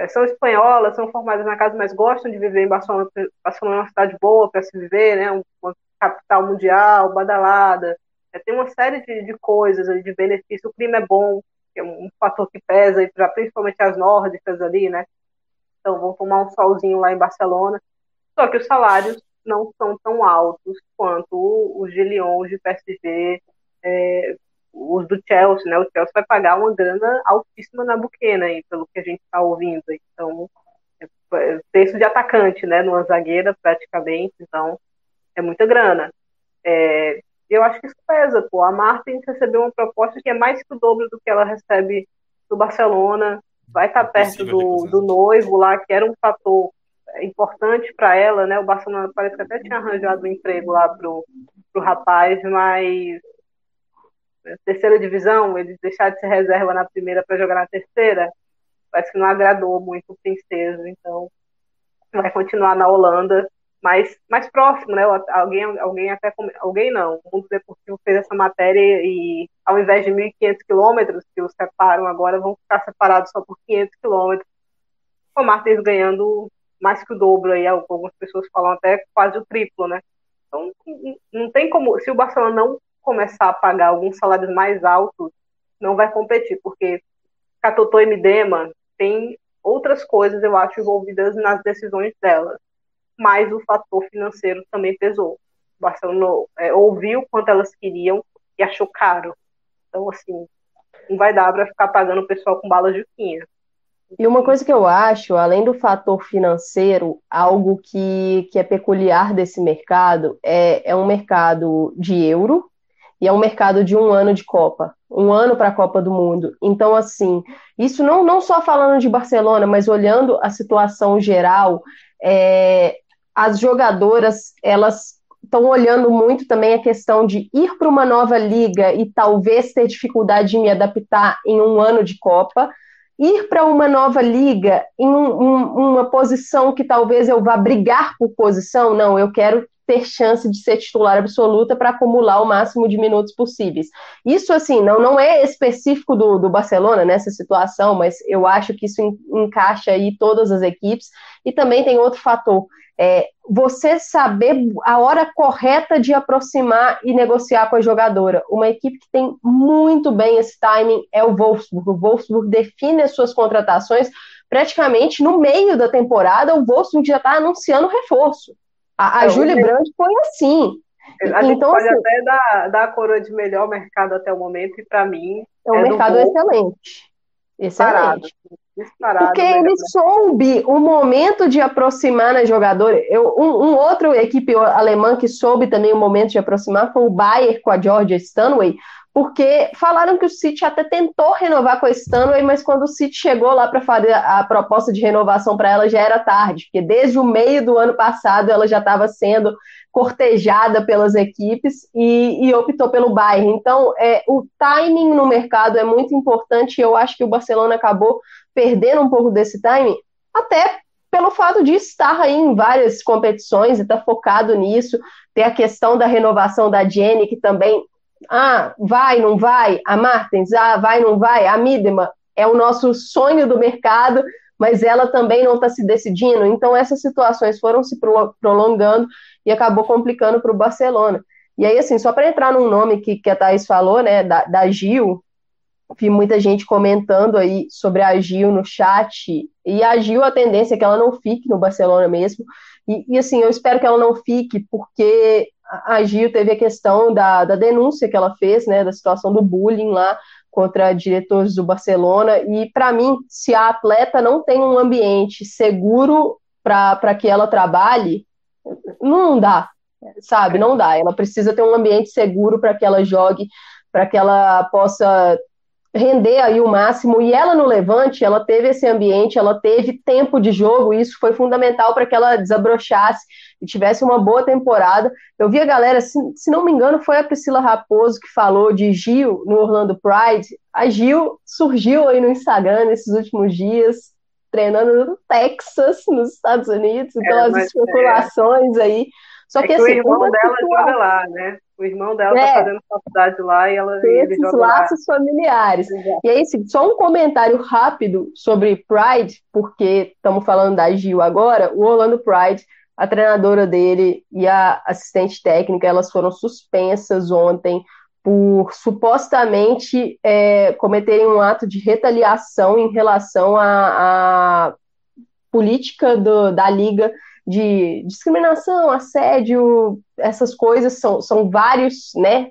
são espanholas, são formadas na casa, mas gostam de viver em Barcelona. Barcelona é uma cidade boa para se viver, né? Uma capital mundial, badalada. É, tem uma série de, de coisas de benefícios. O clima é bom, que é um fator que pesa, para principalmente as nórdicas ali, né? Então vão tomar um solzinho lá em Barcelona. Só que os salários não são tão altos quanto os de Lyon, de PSG, é, os do Chelsea, né? O Chelsea vai pagar uma grana altíssima na Buquena aí, pelo que a gente está ouvindo. Então, é, é preço de atacante, né? Numa zagueira, praticamente. Então, é muita grana. É, eu acho que isso pesa, pô. A Martins recebeu uma proposta que é mais que o dobro do que ela recebe do Barcelona. Vai estar tá perto do, do noivo lá, que era um fator importante para ela, né? O Barcelona parece que até tinha arranjado um emprego lá pro, pro rapaz, mas terceira divisão, eles deixaram de ser reserva na primeira para jogar na terceira, parece que não agradou muito o Princesa, então vai continuar na Holanda mais, mais próximo, né? Alguém, alguém até alguém não. O Mundo Deportivo fez essa matéria e ao invés de 1.500 quilômetros que os separam agora, vão ficar separados só por 500 quilômetros. O Martins ganhando mais que o dobro aí, algumas pessoas falam até quase o triplo, né? Então não tem como, se o Barcelona não começar a pagar alguns salários mais altos, não vai competir, porque Catotô e Midema tem outras coisas, eu acho, envolvidas nas decisões delas mas o fator financeiro também pesou. O Barcelona é, ouviu quanto elas queriam e achou caro. Então, assim, não vai dar para ficar pagando o pessoal com balas de quinha. E uma coisa que eu acho, além do fator financeiro, algo que, que é peculiar desse mercado é, é um mercado de euro e é um mercado de um ano de Copa, um ano para a Copa do Mundo. Então, assim, isso não, não só falando de Barcelona, mas olhando a situação geral, é, as jogadoras elas estão olhando muito também a questão de ir para uma nova liga e talvez ter dificuldade de me adaptar em um ano de Copa, ir para uma nova liga em um, um, uma posição que talvez eu vá brigar por posição, não, eu quero ter chance de ser titular absoluta para acumular o máximo de minutos possíveis. Isso, assim, não, não é específico do, do Barcelona nessa situação, mas eu acho que isso encaixa aí todas as equipes. E também tem outro fator, é, você saber a hora correta de aproximar e negociar com a jogadora. Uma equipe que tem muito bem esse timing é o Wolfsburg. O Wolfsburg define as suas contratações praticamente no meio da temporada. O Wolfsburg já está anunciando reforço. A, a é, Julie Brandt foi assim. A gente então, pode assim, até dar, dar a coroa de melhor mercado até o momento, e para mim. É um é mercado excelente. Excelente. Parado. Disparado, Porque ele soube o momento de aproximar na jogadora. Eu, um, um, outro equipe alemã que soube também o momento de aproximar foi o Bayern com a Georgia Stanway, porque falaram que o City até tentou renovar com a Stanway, mas quando o City chegou lá para fazer a proposta de renovação para ela já era tarde, porque desde o meio do ano passado ela já estava sendo cortejada pelas equipes e, e, optou pelo Bayern. Então, é, o timing no mercado é muito importante e eu acho que o Barcelona acabou perdendo um pouco desse timing, até pelo fato de estar aí em várias competições e estar tá focado nisso. Tem a questão da renovação da Jenny, que também ah, vai, não vai? A Martens, ah, vai, não vai? A Midema é o nosso sonho do mercado, mas ela também não está se decidindo. Então, essas situações foram se prolongando e acabou complicando para o Barcelona. E aí, assim, só para entrar num nome que, que a Thaís falou, né, da, da Gil, vi muita gente comentando aí sobre a Gil no chat, e a Gil, a tendência é que ela não fique no Barcelona mesmo, e, e assim, eu espero que ela não fique, porque a Gil teve a questão da, da denúncia que ela fez, né, da situação do bullying lá contra diretores do Barcelona. E para mim, se a atleta não tem um ambiente seguro para que ela trabalhe, não dá, sabe? Não dá. Ela precisa ter um ambiente seguro para que ela jogue, para que ela possa render aí o máximo. E ela no Levante, ela teve esse ambiente, ela teve tempo de jogo, e isso foi fundamental para que ela desabrochasse e tivesse uma boa temporada. Eu vi a galera, se, se não me engano, foi a Priscila Raposo que falou de Gil no Orlando Pride. A Gil surgiu aí no Instagram nesses últimos dias, treinando no Texas, nos Estados Unidos, então é, as é. especulações é. aí. Só é que, que assim, o irmão dela joga lá, né? O irmão dela tá é, tá fazendo faculdade lá e ela tem esses laços lá. familiares. Exato. E aí, assim, só um comentário rápido sobre Pride, porque estamos falando da Gil agora. O Orlando Pride a treinadora dele e a assistente técnica elas foram suspensas ontem por supostamente é, cometerem um ato de retaliação em relação à, política do, da liga de discriminação, assédio, essas coisas. São, são vários né,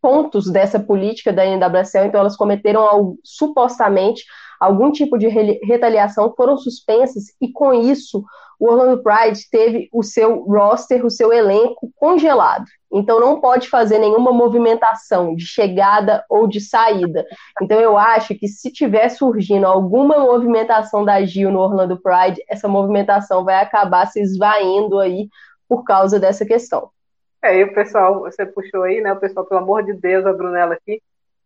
pontos dessa política da NWSL, então elas cometeram algo, supostamente algum tipo de retaliação, foram suspensas e com isso o Orlando Pride teve o seu roster, o seu elenco congelado. Então não pode fazer nenhuma movimentação de chegada ou de saída. Então eu acho que se tiver surgindo alguma movimentação da Gil no Orlando Pride, essa movimentação vai acabar se esvaindo aí por causa dessa questão. É, e o pessoal, você puxou aí, né? O pessoal, pelo amor de Deus, a Brunella aqui,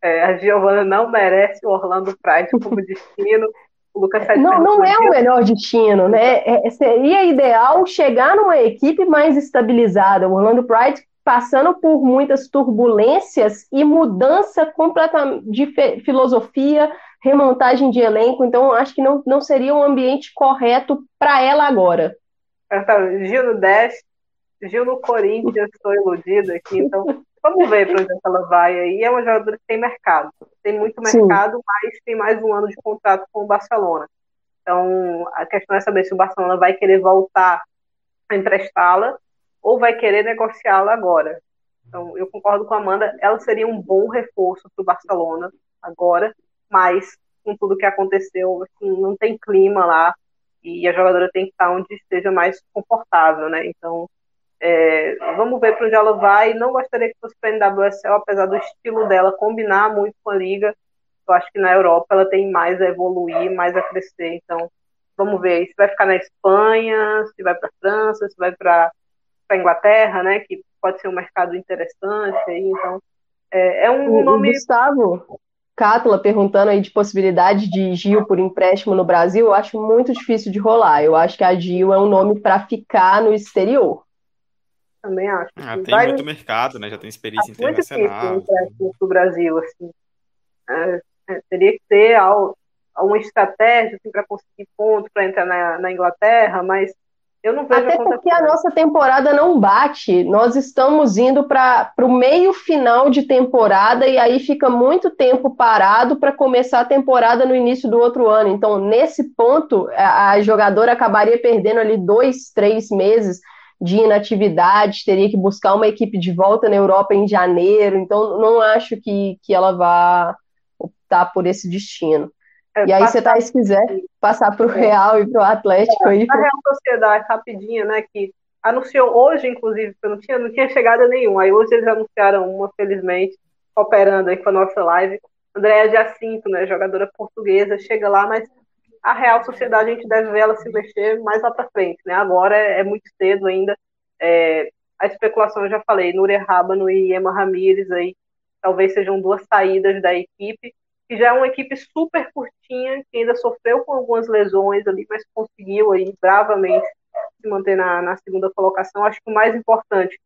é, a Giovana não merece o Orlando Pride como [LAUGHS] destino. O Lucas tá não, não é o melhor destino, né? É, seria ideal chegar numa equipe mais estabilizada. O Orlando Pride passando por muitas turbulências e mudança completa de filosofia, remontagem de elenco. Então, acho que não, não seria um ambiente correto para ela agora. Gil no 10, Gil no Corinthians, estou iludida aqui. Então, [LAUGHS] vamos ver para onde ela vai aí. É uma jogadora que tem mercado. Tem muito mercado, Sim. mas tem mais um ano de contrato com o Barcelona. Então, a questão é saber se o Barcelona vai querer voltar a emprestá-la ou vai querer negociá-la agora. Então, eu concordo com a Amanda, ela seria um bom reforço para o Barcelona agora, mas com tudo que aconteceu, assim, não tem clima lá e a jogadora tem que estar onde esteja mais confortável, né? Então, é, vamos ver para onde ela vai. Não gostaria que fosse para a NWSL, apesar do estilo dela combinar muito com a liga. Eu acho que na Europa ela tem mais a evoluir, mais a crescer. Então, vamos ver se vai ficar na Espanha, se vai para a França, se vai para a Inglaterra, né? Que pode ser um mercado interessante. Aí, então, é, é um o, nome. Gustavo Cátula perguntando aí de possibilidade de Gil por empréstimo no Brasil, eu acho muito difícil de rolar. Eu acho que a Gil é um nome para ficar no exterior. Também acho. Ah, tem vai... muito mercado, né? Já tem experiência ah, internacional. Muito difícil o Brasil, assim. É, é, teria que ter uma estratégia assim, para conseguir pontos para entrar na, na, Inglaterra, mas eu não vejo Até porque a nossa temporada não bate. Nós estamos indo para o meio final de temporada e aí fica muito tempo parado para começar a temporada no início do outro ano. Então, nesse ponto, a, a jogadora acabaria perdendo ali dois, três meses de inatividade, teria que buscar uma equipe de volta na Europa em janeiro, então não acho que, que ela vá optar por esse destino. É, e aí, você tá, se quiser passar para o é. Real e para o Atlético aí. A Real Sociedade, rapidinho, né? Que anunciou hoje, inclusive, porque não tinha, não tinha chegada nenhuma. Aí hoje eles anunciaram uma, felizmente, operando aí com a nossa live. Andréa Jacinto, né? Jogadora portuguesa, chega lá, mas a Real Sociedade a gente deve ver ela se mexer mais lá para frente, né? Agora é, é muito cedo ainda. É, a especulação eu já falei, Núria Rábano e Emma Ramírez aí, talvez sejam duas saídas da equipe que já é uma equipe super curtinha, que ainda sofreu com algumas lesões ali, mas conseguiu aí bravamente se manter na, na segunda colocação. Acho que o mais importante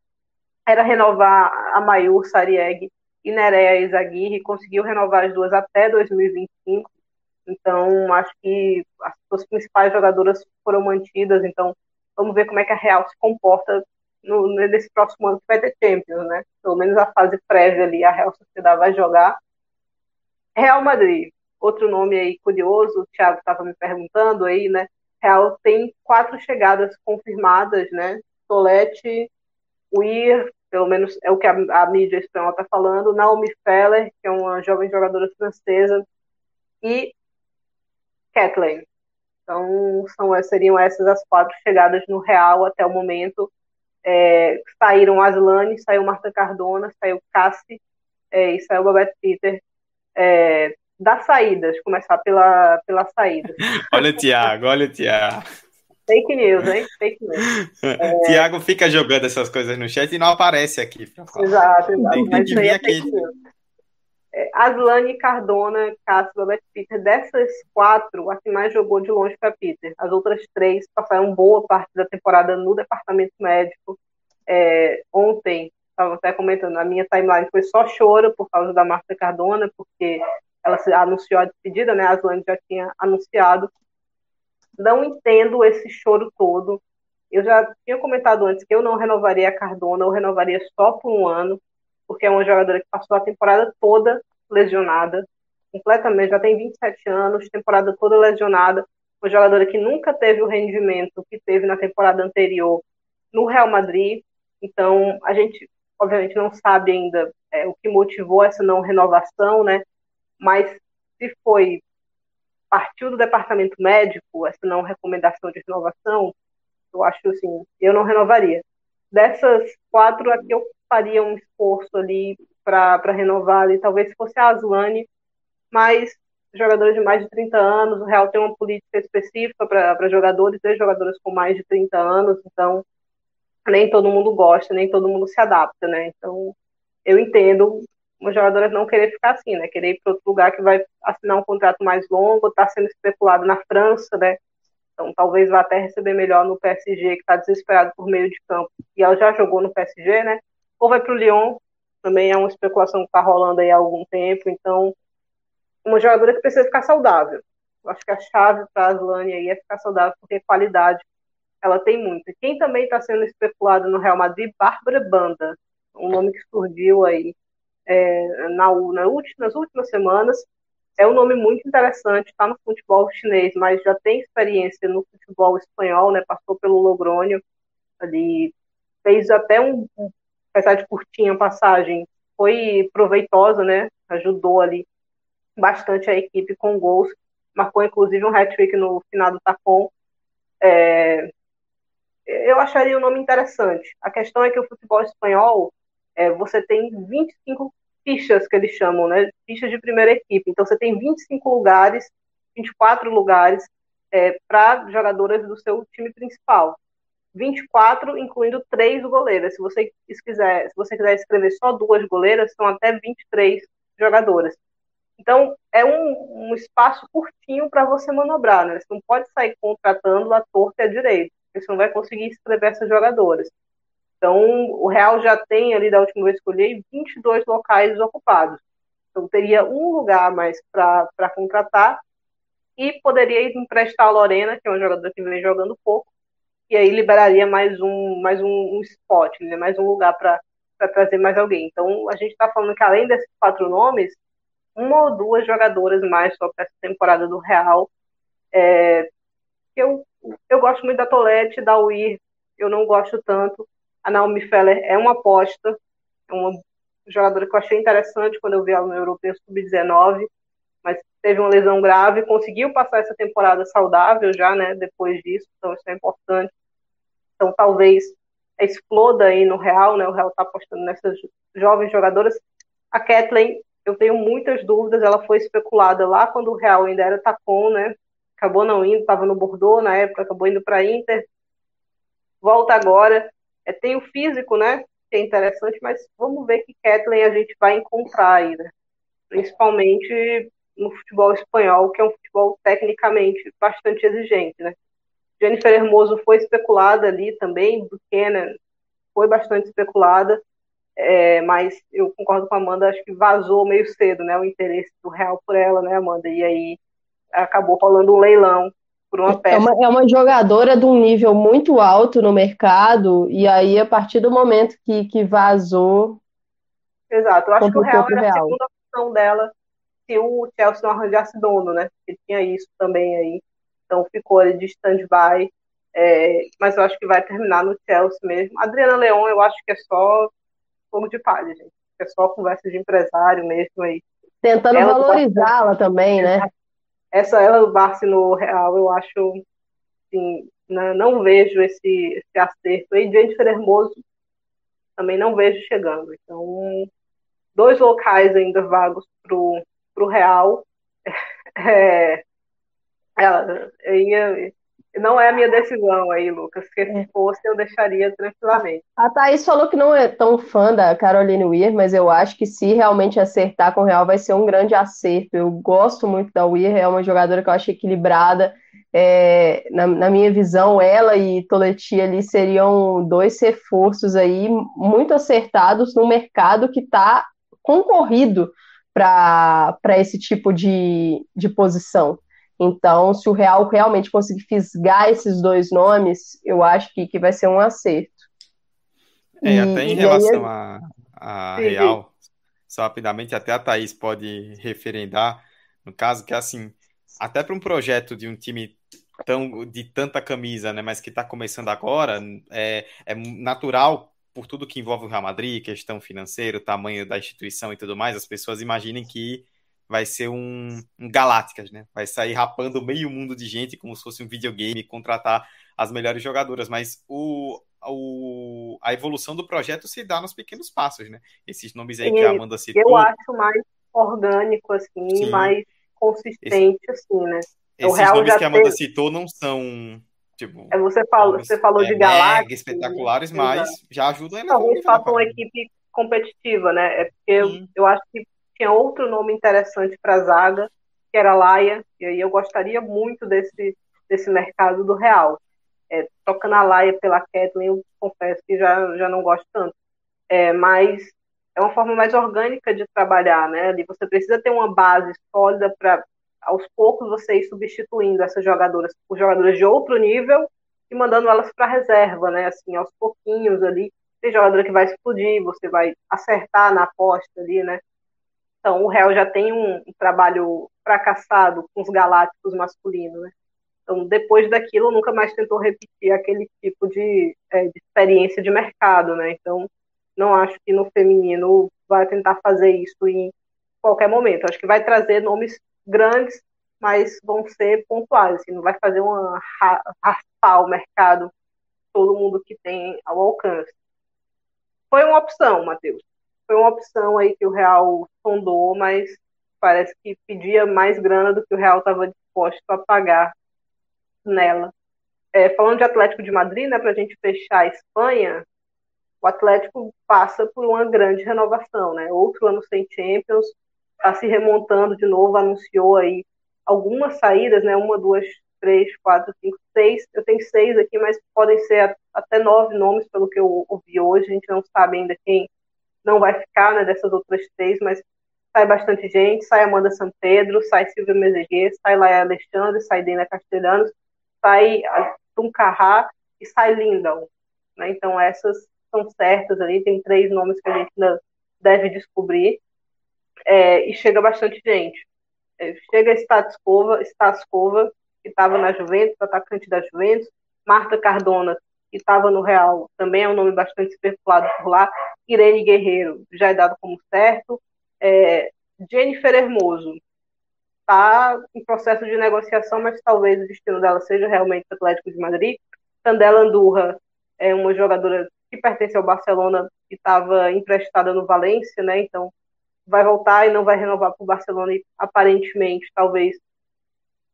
era renovar a Maior Sarieg e Nerea Izaguirre, conseguiu renovar as duas até 2025. Então, acho que as suas principais jogadoras foram mantidas. Então, vamos ver como é que a Real se comporta no, nesse próximo ano que vai ter Champions, né? Pelo menos a fase prévia ali, a Real Sociedade vai jogar Real Madrid, outro nome aí curioso, o Thiago estava me perguntando aí, né? Real tem quatro chegadas confirmadas, né? Tolete, Weir, pelo menos é o que a, a mídia espanhola está falando, Naomi Feller, que é uma jovem jogadora francesa, e Kathleen. Então, são, seriam essas as quatro chegadas no Real até o momento. É, saíram Aslane, saiu Marta Cardona, saiu Cassi é, e saiu Babette Peter, é, das saídas, começar pela, pela saída. [LAUGHS] olha o Tiago, olha o Tiago. Fake news, hein? Fake news. [LAUGHS] É... Tiago fica jogando essas coisas no chat e não aparece aqui. Exato, exato. Tem, que vir é aqui. É, Aslane, Cardona, Cássio, Babette Peter, dessas quatro, a que mais jogou de longe para Peter. As outras três passaram boa parte da temporada no departamento médico. É, ontem, estava até comentando, a minha timeline foi só choro por causa da Marta Cardona, porque ela anunciou a despedida, né? A Aslane já tinha anunciado. Não entendo esse choro todo. Eu já tinha comentado antes que eu não renovaria a Cardona, eu renovaria só por um ano, porque é uma jogadora que passou a temporada toda lesionada, completamente, já tem 27 anos, temporada toda lesionada, uma jogadora que nunca teve o rendimento que teve na temporada anterior no Real Madrid. Então, a gente obviamente não sabe ainda é, o que motivou essa não renovação, né? Mas se foi partiu do departamento médico essa não recomendação de renovação, eu acho assim, eu não renovaria. Dessas quatro aqui eu faria um esforço ali para renovar e talvez fosse a Aslane, mas jogadores de mais de 30 anos, o Real tem uma política específica para jogadores e jogadores com mais de 30 anos, então nem todo mundo gosta, nem todo mundo se adapta, né? Então, eu entendo uma jogadora não querer ficar assim, né? Querer ir para outro lugar que vai assinar um contrato mais longo, está sendo especulado na França, né? Então, talvez vá até receber melhor no PSG, que está desesperado por meio de campo. E ela já jogou no PSG, né? Ou vai para o Lyon, também é uma especulação que está rolando aí há algum tempo. Então, uma jogadora que precisa ficar saudável. Eu acho que a chave para a Aslane aí é ficar saudável, porque qualidade ela tem muito. Quem também está sendo especulado no Real Madrid, Bárbara Banda, um nome que surgiu aí é, na, na última, nas últimas semanas. É um nome muito interessante, está no futebol chinês, mas já tem experiência no futebol espanhol, né? Passou pelo Logrônio, ali fez até um, apesar de curtinha passagem, foi proveitosa, né? Ajudou ali bastante a equipe com gols, marcou inclusive um hat-trick no final do Tacon. É, eu acharia o nome interessante. A questão é que o futebol espanhol, é, você tem 25 fichas que eles chamam, né? Fichas de primeira equipe. Então você tem 25 lugares, 24 lugares é, para jogadoras do seu time principal. 24, incluindo três goleiras. Se você quiser, se você quiser escrever só duas goleiras, são até 23 jogadoras. Então, é um, um espaço curtinho para você manobrar, né? Você não pode sair contratando a torta e a direita porque você não vai conseguir escrever essas jogadoras. Então, o Real já tem ali, da última vez que eu olhei, 22 locais ocupados. Então, teria um lugar mais para contratar e poderia emprestar a Lorena, que é uma jogadora que vem jogando pouco, e aí liberaria mais um, mais um, um spot, né? mais um lugar para trazer mais alguém. Então, a gente está falando que além desses quatro nomes, uma ou duas jogadoras mais só para essa temporada do Real, é, eu eu gosto muito da Tolete, da Uir, eu não gosto tanto. A Naomi Feller é uma aposta, é uma jogadora que eu achei interessante quando eu vi ela no Europeu Sub-19. Mas teve uma lesão grave, conseguiu passar essa temporada saudável já, né, depois disso, então isso é importante. Então talvez exploda aí no Real, né, o Real está apostando nessas jovens jogadoras. A Kathleen, eu tenho muitas dúvidas, ela foi especulada lá quando o Real ainda era Tacon, né, acabou não indo, estava no Bordeaux na época, acabou indo para Inter, volta agora, é, tem o físico, né, que é interessante, mas vamos ver que Kathleen a gente vai encontrar né? principalmente no futebol espanhol, que é um futebol tecnicamente bastante exigente, né? Jennifer Hermoso foi especulada ali também, Buchanan foi bastante especulada, é, mas eu concordo com a Amanda, acho que vazou meio cedo, né, o interesse do Real por ela, né, Amanda, e aí acabou rolando um leilão por uma peça. É uma, é uma jogadora de um nível muito alto no mercado, e aí a partir do momento que, que vazou... Exato, eu acho que o Real era a segunda opção dela se o Chelsea não arranjasse dono, né? Ele tinha isso também aí. Então ficou ali de stand-by. É, mas eu acho que vai terminar no Chelsea mesmo. Adriana Leon, eu acho que é só fogo de palha, gente. É só conversa de empresário mesmo aí. Tentando valorizá-la também, né? Essa ela do Barça no Real, eu acho assim, não, não vejo esse, esse acerto. E Jennifer Hermoso também não vejo chegando. Então, dois locais ainda vagos pro, pro Real. [LAUGHS] É, é, não é a minha decisão aí, Lucas. Se é. fosse, eu deixaria tranquilamente. A Thaís falou que não é tão fã da Caroline Weir, mas eu acho que se realmente acertar com o Real vai ser um grande acerto. Eu gosto muito da Weir, é uma jogadora que eu acho equilibrada. É, na, na, minha visão, ela e Toletti ali seriam dois reforços aí muito acertados no mercado que está concorrido para esse tipo de, de posição. Então, se o Real realmente conseguir fisgar esses dois nomes, eu acho que, que vai ser um acerto. É, e, até em relação a, a Real, só rapidamente, até a Thaís pode referendar, no caso, que assim, até para um projeto de um time tão, de tanta camisa, né, mas que está começando agora, é, é natural por tudo que envolve o Real Madrid, questão financeira, tamanho da instituição e tudo mais, as pessoas imaginem que vai ser um, um Galácticas, né? Vai sair rapando meio mundo de gente como se fosse um videogame, contratar as melhores jogadoras, mas o, o, a evolução do projeto se dá nos pequenos passos, né? Esses nomes aí que a Amanda citou. Eu acho mais orgânico, assim, Sim. mais consistente, Esse, assim, né? Esses nomes que a Amanda citou não são Tipo, é, você falou, você falou de é, galáxias. espetaculares, mas já ajudam ainda. Talvez faça uma equipe competitiva, né? É porque eu, eu, acho que tinha outro nome interessante para a zaga, que era Laia, e aí eu gostaria muito desse, desse mercado do Real. É, trocando a Laia pela Kathleen, eu confesso que já, já não gosto tanto. É, mas é uma forma mais orgânica de trabalhar, né? Ali você precisa ter uma base sólida para aos poucos você ir substituindo essas jogadoras por jogadoras de outro nível e mandando elas para reserva, né? Assim, aos pouquinhos ali. Tem jogadora que vai explodir, você vai acertar na aposta ali, né? Então, o Real já tem um, trabalho fracassado com os galácticos masculinos, né? Então, depois daquilo, nunca mais tentou repetir aquele tipo de, é, de experiência de mercado, né? Então, não acho que no feminino vai tentar fazer isso em qualquer momento. Acho que vai trazer nomes grandes, mas vão ser pontuais, assim, não vai fazer uma raspar o mercado todo mundo que tem ao alcance. Foi uma opção, Matheus. Foi uma opção aí que o Real sondou, mas parece que pedia mais grana do que o Real estava disposto a pagar nela. É, falando de Atlético de Madrid, né, para a gente fechar a Espanha, o Atlético passa por uma grande renovação, né? Outro ano sem Champions, está se remontando de novo, anunciou aí algumas saídas, né? Uma, duas, três, quatro, cinco, seis. Eu tenho seis aqui, mas podem ser até nove nomes, pelo que eu ouvi hoje. A gente não sabe ainda quem não vai ficar, né? Dessas outras três, mas sai bastante gente. Sai Amanda San Pedro, sai Silvia Mezeguer, sai Laia Alexandre, sai Dena Castelhanos, sai Tum Carrá e sai Lindon. Né? Então essas são certas ali. Tem três nomes que a gente deve descobrir é, e chega bastante gente. É, chega Staskova, Staskova que estava na Juventus, atacante da Juventus, Marta Cardona, que estava no Real, também é um nome bastante especulado por lá, Irene Guerreiro, já é dado como certo, é, Jennifer Hermoso, está em processo de negociação, mas talvez o destino dela seja realmente o Atlético de Madrid. Candela Andurra é uma jogadora que pertence ao Barcelona e estava emprestada no Valência, né? Então vai voltar e não vai renovar para o Barcelona e aparentemente talvez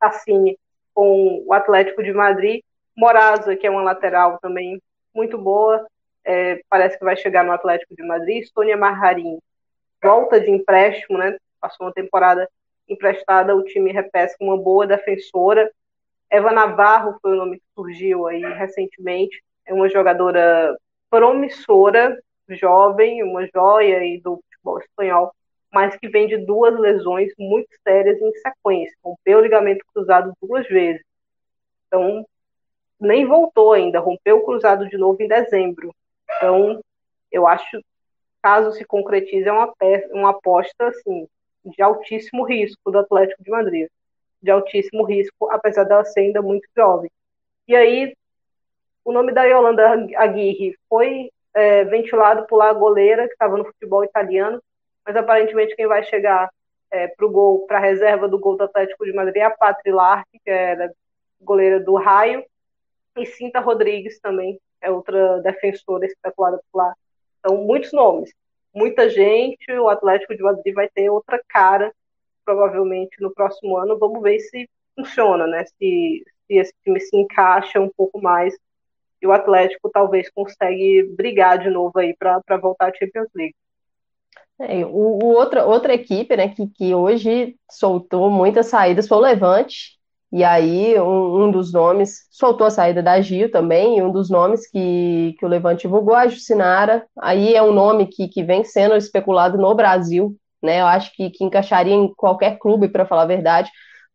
assine com o Atlético de Madrid. Moraza, que é uma lateral também muito boa, é, parece que vai chegar no Atlético de Madrid. Sônia Marrarim volta de empréstimo, né? Passou uma temporada emprestada, o time repesca uma boa defensora. Eva Navarro foi o nome que surgiu aí recentemente. É uma jogadora promissora, jovem, uma joia aí do futebol espanhol, mas que vem de duas lesões muito sérias em sequência. Rompeu o ligamento cruzado duas vezes. Então, nem voltou ainda, rompeu o cruzado de novo em dezembro. Então, eu acho, caso se concretize, é uma, uma aposta assim, de altíssimo risco do Atlético de Madrid. De altíssimo risco, apesar dela ser ainda muito jovem. E aí, o nome da Yolanda Aguirre foi é, ventilado por lá a goleira, que estava no futebol italiano, mas aparentemente quem vai chegar é, para o gol, para a reserva do gol do Atlético de Madrid é a Patri Lark, que era goleira do Raio, e Cinta Rodrigues também, é outra defensora especulada por lá. Então, muitos nomes muita gente, o Atlético de Madrid vai ter outra cara, provavelmente no próximo ano. Vamos ver se funciona, né? Se, se esse time se encaixa um pouco mais e o Atlético talvez consegue brigar de novo aí para voltar à Champions League. É, o, o outra, outra equipe né, que, que hoje soltou muitas saídas foi o Levante, e aí, um, um, dos nomes, soltou a saída da Gil também, e um dos nomes que, que o Levante divulgou, a Jucinara, aí é um nome que, que vem sendo especulado no Brasil, né? Eu acho que, que encaixaria em qualquer clube, para falar a verdade,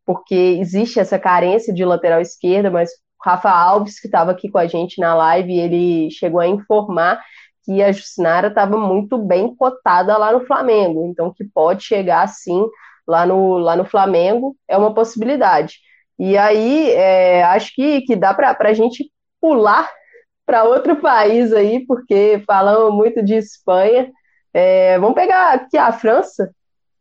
porque existe essa carência de lateral esquerda, mas Rafa Alves, que estava aqui com a gente na live, ele chegou a informar que a Jucinara estava muito bem cotada lá no Flamengo, então que pode chegar sim lá no, lá no Flamengo é uma possibilidade. E aí, é, acho que, que dá para a gente pular para outro país aí, porque falamos muito de Espanha. É, vamos pegar aqui a França,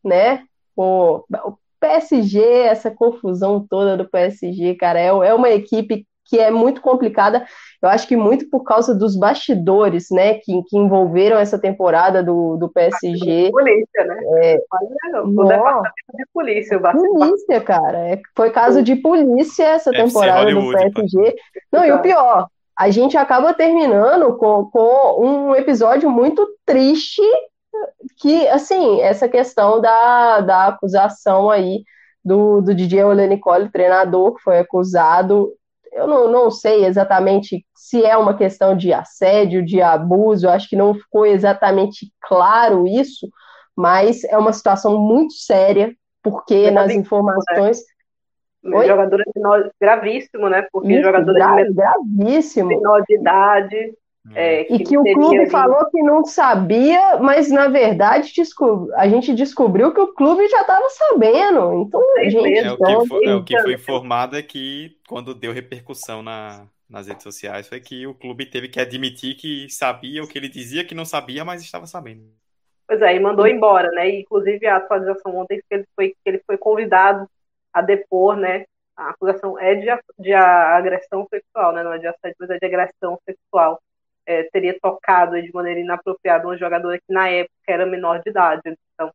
né? O, o, PSG, essa confusão toda do PSG, cara, é, é uma equipe que é muito complicada. Eu acho que muito por causa dos bastidores, né, que, que envolveram essa temporada do, do PSG. Polícia, né? É, o departamento de polícia. O polícia, cara. É, foi caso de polícia essa temporada do PSG. Não, e o pior, a gente acaba terminando com, com um episódio muito triste que, assim, essa questão da, da acusação aí do, do DJ Olenicole, treinador, que foi acusado eu não, não sei exatamente se é uma questão de assédio, de abuso, eu acho que não ficou exatamente claro isso, mas é uma situação muito séria, porque é nas informações. Né? Jogador gravíssimo, né? Porque isso, jogador de gravíssimo. menor de idade. É, que e que o clube ali... falou que não sabia, mas na verdade a gente descobriu que o clube já estava sabendo. Então, é, gente, é, o que foi, é o que foi informado é que quando deu repercussão na, nas redes sociais foi que o clube teve que admitir que sabia o que ele dizia que não sabia, mas estava sabendo. Pois é, e mandou embora, né? E, inclusive a atualização ontem que ele foi que ele foi convidado a depor, né? A acusação é de, de agressão sexual, né? Não é de assédio, mas é de agressão sexual é, teria tocado de maneira inapropriada uma jogadora que na época era menor de idade. Então,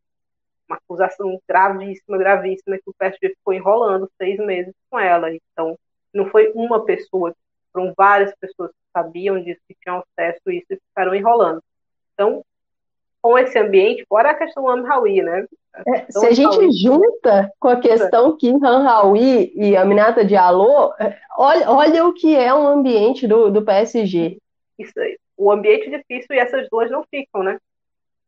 uma acusação gravíssima, gravíssima, que o PSG ficou enrolando seis meses com ela. Então, não foi uma pessoa, foram várias pessoas que sabiam disso, que tinham acesso a isso e ficaram enrolando. Então, com esse ambiente, fora a questão do Amraoui, né? É, se a gente junta com a questão que Raui e a Minata Diallo, é, olha, olha o que é um ambiente do, do PSG isso, o ambiente difícil e essas duas não ficam, né?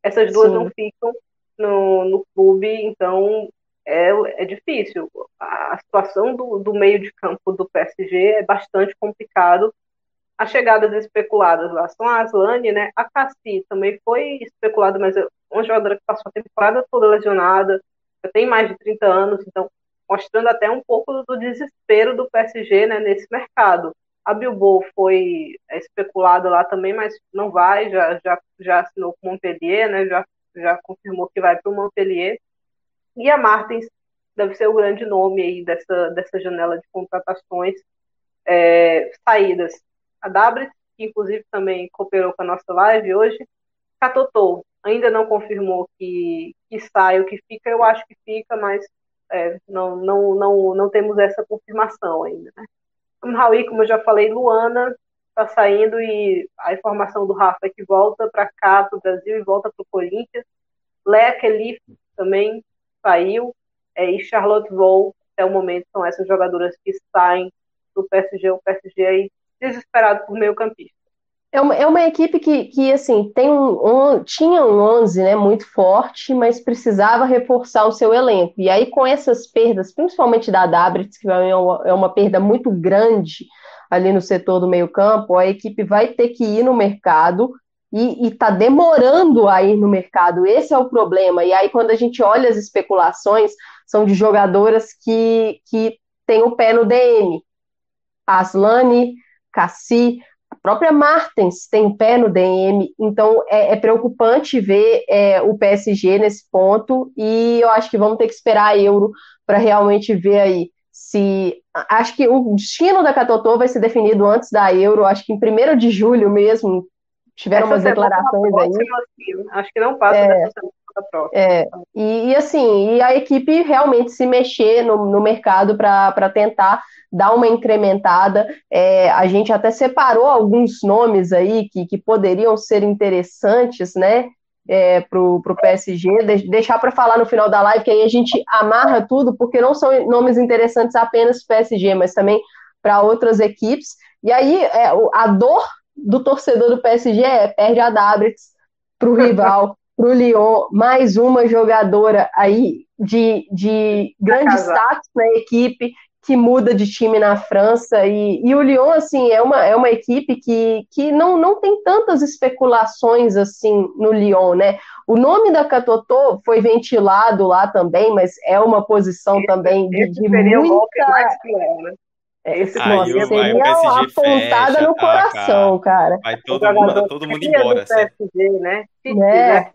Essas duas Sim. não ficam no, no clube, então é, é difícil. A situação do, do meio de campo do PSG é bastante complicado. As chegadas especuladas lá são a Aslane, né? A Cassi também foi especulada, mas é uma jogadora que passou a temporada toda lesionada, já tem mais de 30 anos, então mostrando até um pouco do desespero do PSG né, nesse mercado. A Bilbao foi especulada lá também, mas não vai, já, já, já assinou com o Montpellier, né? já, já confirmou que vai para o Montpellier. E a Martins deve ser o grande nome aí dessa, dessa janela de contratações é, saídas. A Dabris, que inclusive também cooperou com a nossa live hoje, Catotô, ainda não confirmou que, que sai ou que fica, eu acho que fica, mas é, não, não, não, não temos essa confirmação ainda. Né? O Raul, como eu já falei, Luana está saindo e a informação do Rafa é que volta para cá, para o Brasil, e volta para o Corinthians. Lea Kelly também saiu, é, e Charlotte Vaux, até o momento, são essas jogadoras que saem do PSG, o PSG aí desesperado por meio campista. É uma, é uma equipe que, que assim, tem um, um, tinha um 11 né, muito forte, mas precisava reforçar o seu elenco. E aí, com essas perdas, principalmente da Dabritz, que é uma, é uma perda muito grande ali no setor do meio-campo, a equipe vai ter que ir no mercado e está demorando a ir no mercado. Esse é o problema. E aí, quando a gente olha as especulações, são de jogadoras que, que têm o pé no DM. Aslane, Cassi, própria Martens tem pé no DM, então é, é preocupante ver é, o PSG nesse ponto, e eu acho que vamos ter que esperar a Euro para realmente ver aí se. Acho que o destino da Catotô vai ser definido antes da Euro, acho que em 1 de julho mesmo, tiveram Essa umas declarações aí. Acho que não passa é, dessa semana é, e, e, assim, e a equipe realmente se mexer no, no mercado para tentar dar uma incrementada. É, a gente até separou alguns nomes aí que, que poderiam ser interessantes, né? É, para o PSG, de, deixar para falar no final da live, que aí a gente amarra tudo, porque não são nomes interessantes apenas para o PSG, mas também para outras equipes. E aí é, a dor do torcedor do PSG é perde a Dabritz para o rival [LAUGHS] para o Lyon, mais uma jogadora aí de, de grande status na equipe, que muda de time na França. E, e o Lyon, assim, é uma, é uma equipe que, que não, não tem tantas especulações assim no Lyon, né? O nome da Catotô foi ventilado lá também, mas é uma posição esse, também de, de muita. Mais cruel, né? É, esse aí, nossa, seria uma pontada fecha, no tá, coração, cara. Vai todo mundo, todo mundo embora. Do PSG, né? Se é. quiser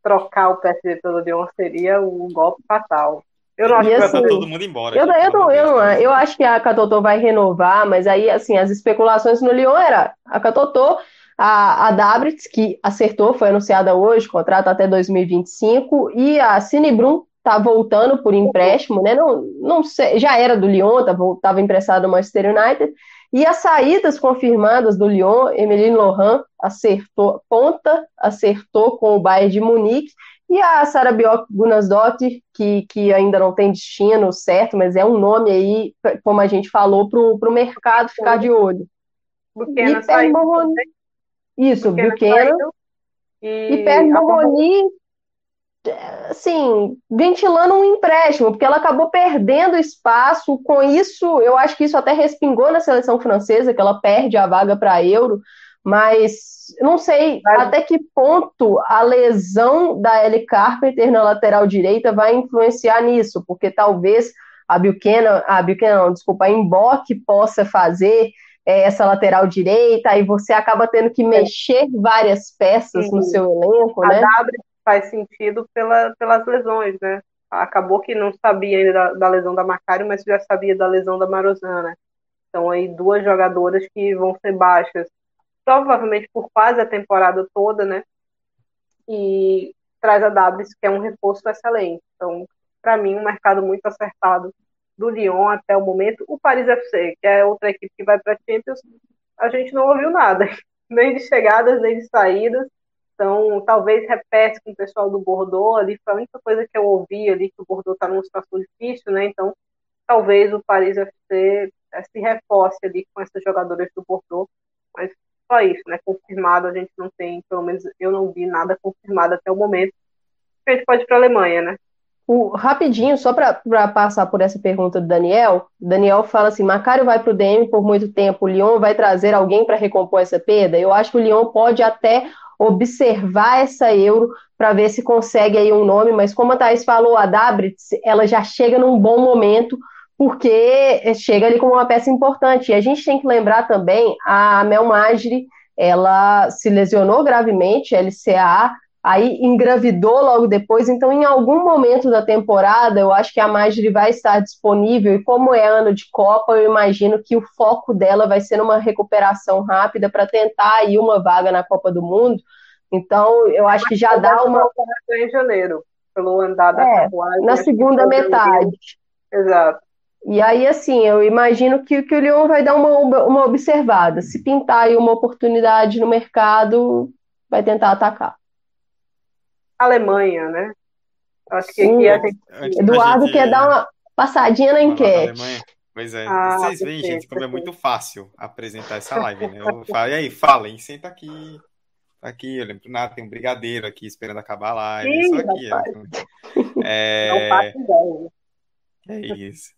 trocar o PSG pelo Lyon, seria um golpe fatal. Eu não acho e, que assim, vai todo mundo embora. Eu, eu, não, eu, não, eu acho que a Catotô vai renovar, mas aí, assim, as especulações no Lyon era a Catotô, a, a Dabritz, que acertou, foi anunciada hoje, contrato até 2025, e a Cinebrum, tá voltando por empréstimo, né? Não, não sei, já era do Lyon, estava tá, emprestado ao Manchester United. E as saídas confirmadas do Lyon, Emeline Lohan acertou, ponta, acertou com o Bayern de Munique, e a Sara Bjork Gunnarsdottir, que, que ainda não tem destino certo, mas é um nome aí, como a gente falou, para o mercado ficar de olho. Buchanan e saiu. Isso, Buchanan. E, e Morroni assim, ventilando um empréstimo, porque ela acabou perdendo espaço. Com isso, eu acho que isso até respingou na seleção francesa, que ela perde a vaga para Euro, mas não sei até que ponto a lesão da Ellie Carpenter na lateral direita vai influenciar nisso, porque talvez a Buchanan, a Buchanan, não, desculpa, a Emboque possa fazer é, essa lateral direita, e você acaba tendo que é. mexer várias peças Sim. no seu elenco, a né? W faz sentido pela, pelas lesões, né? Acabou que não sabia ainda da, da lesão da Macário, mas já sabia da lesão da Marozana. Então aí duas jogadoras que vão ser baixas, provavelmente por quase a temporada toda, né? E traz a Dabris, que é um reforço excelente. Então, para mim, um mercado muito acertado do Lyon até o momento. O Paris FC, que é outra equipe que vai para a Champions, a gente não ouviu nada, [LAUGHS] nem de chegadas, nem de saídas. Então, talvez repete com o pessoal do Bordeaux ali, foi a única coisa que eu ouvi ali, que o Bordeaux está numa situação difícil, né? Então, talvez o Paris FC eh, se reforce ali com essas jogadoras do Bordeaux, mas só isso, né? Confirmado, a gente não tem, pelo menos eu não vi nada confirmado até o momento. A gente pode ir para a Alemanha, né? O, rapidinho, só para passar por essa pergunta do Daniel, Daniel fala assim: Macário vai para o DM por muito tempo, o Lyon vai trazer alguém para recompor essa perda? Eu acho que o Lyon pode até observar essa euro para ver se consegue aí um nome, mas como a Thaís falou, a Dabritz, ela já chega num bom momento, porque chega ali como uma peça importante. E a gente tem que lembrar também, a Mel Magri, ela se lesionou gravemente, LCA, aí engravidou logo depois, então em algum momento da temporada eu acho que a Marjorie vai estar disponível e como é ano de Copa, eu imagino que o foco dela vai ser numa recuperação rápida para tentar aí uma vaga na Copa do Mundo. Então eu acho que já dá uma em janeiro, pelo andar da é, na segunda metade. Exato. E aí, assim, eu imagino que, que o Lyon vai dar uma, uma observada. Se pintar aí uma oportunidade no mercado, vai tentar atacar. Alemanha, né? Acho que aqui a gente... Eduardo gente... quer dar uma passadinha na enquete. Pois é, ah, vocês veem, gente, como é muito fácil apresentar essa live, né? Eu falo, e aí, falem, senta aqui. Tá aqui, eu lembro nada, tem um brigadeiro aqui esperando acabar a live. Sim, isso aqui. [LAUGHS] É... Não é isso.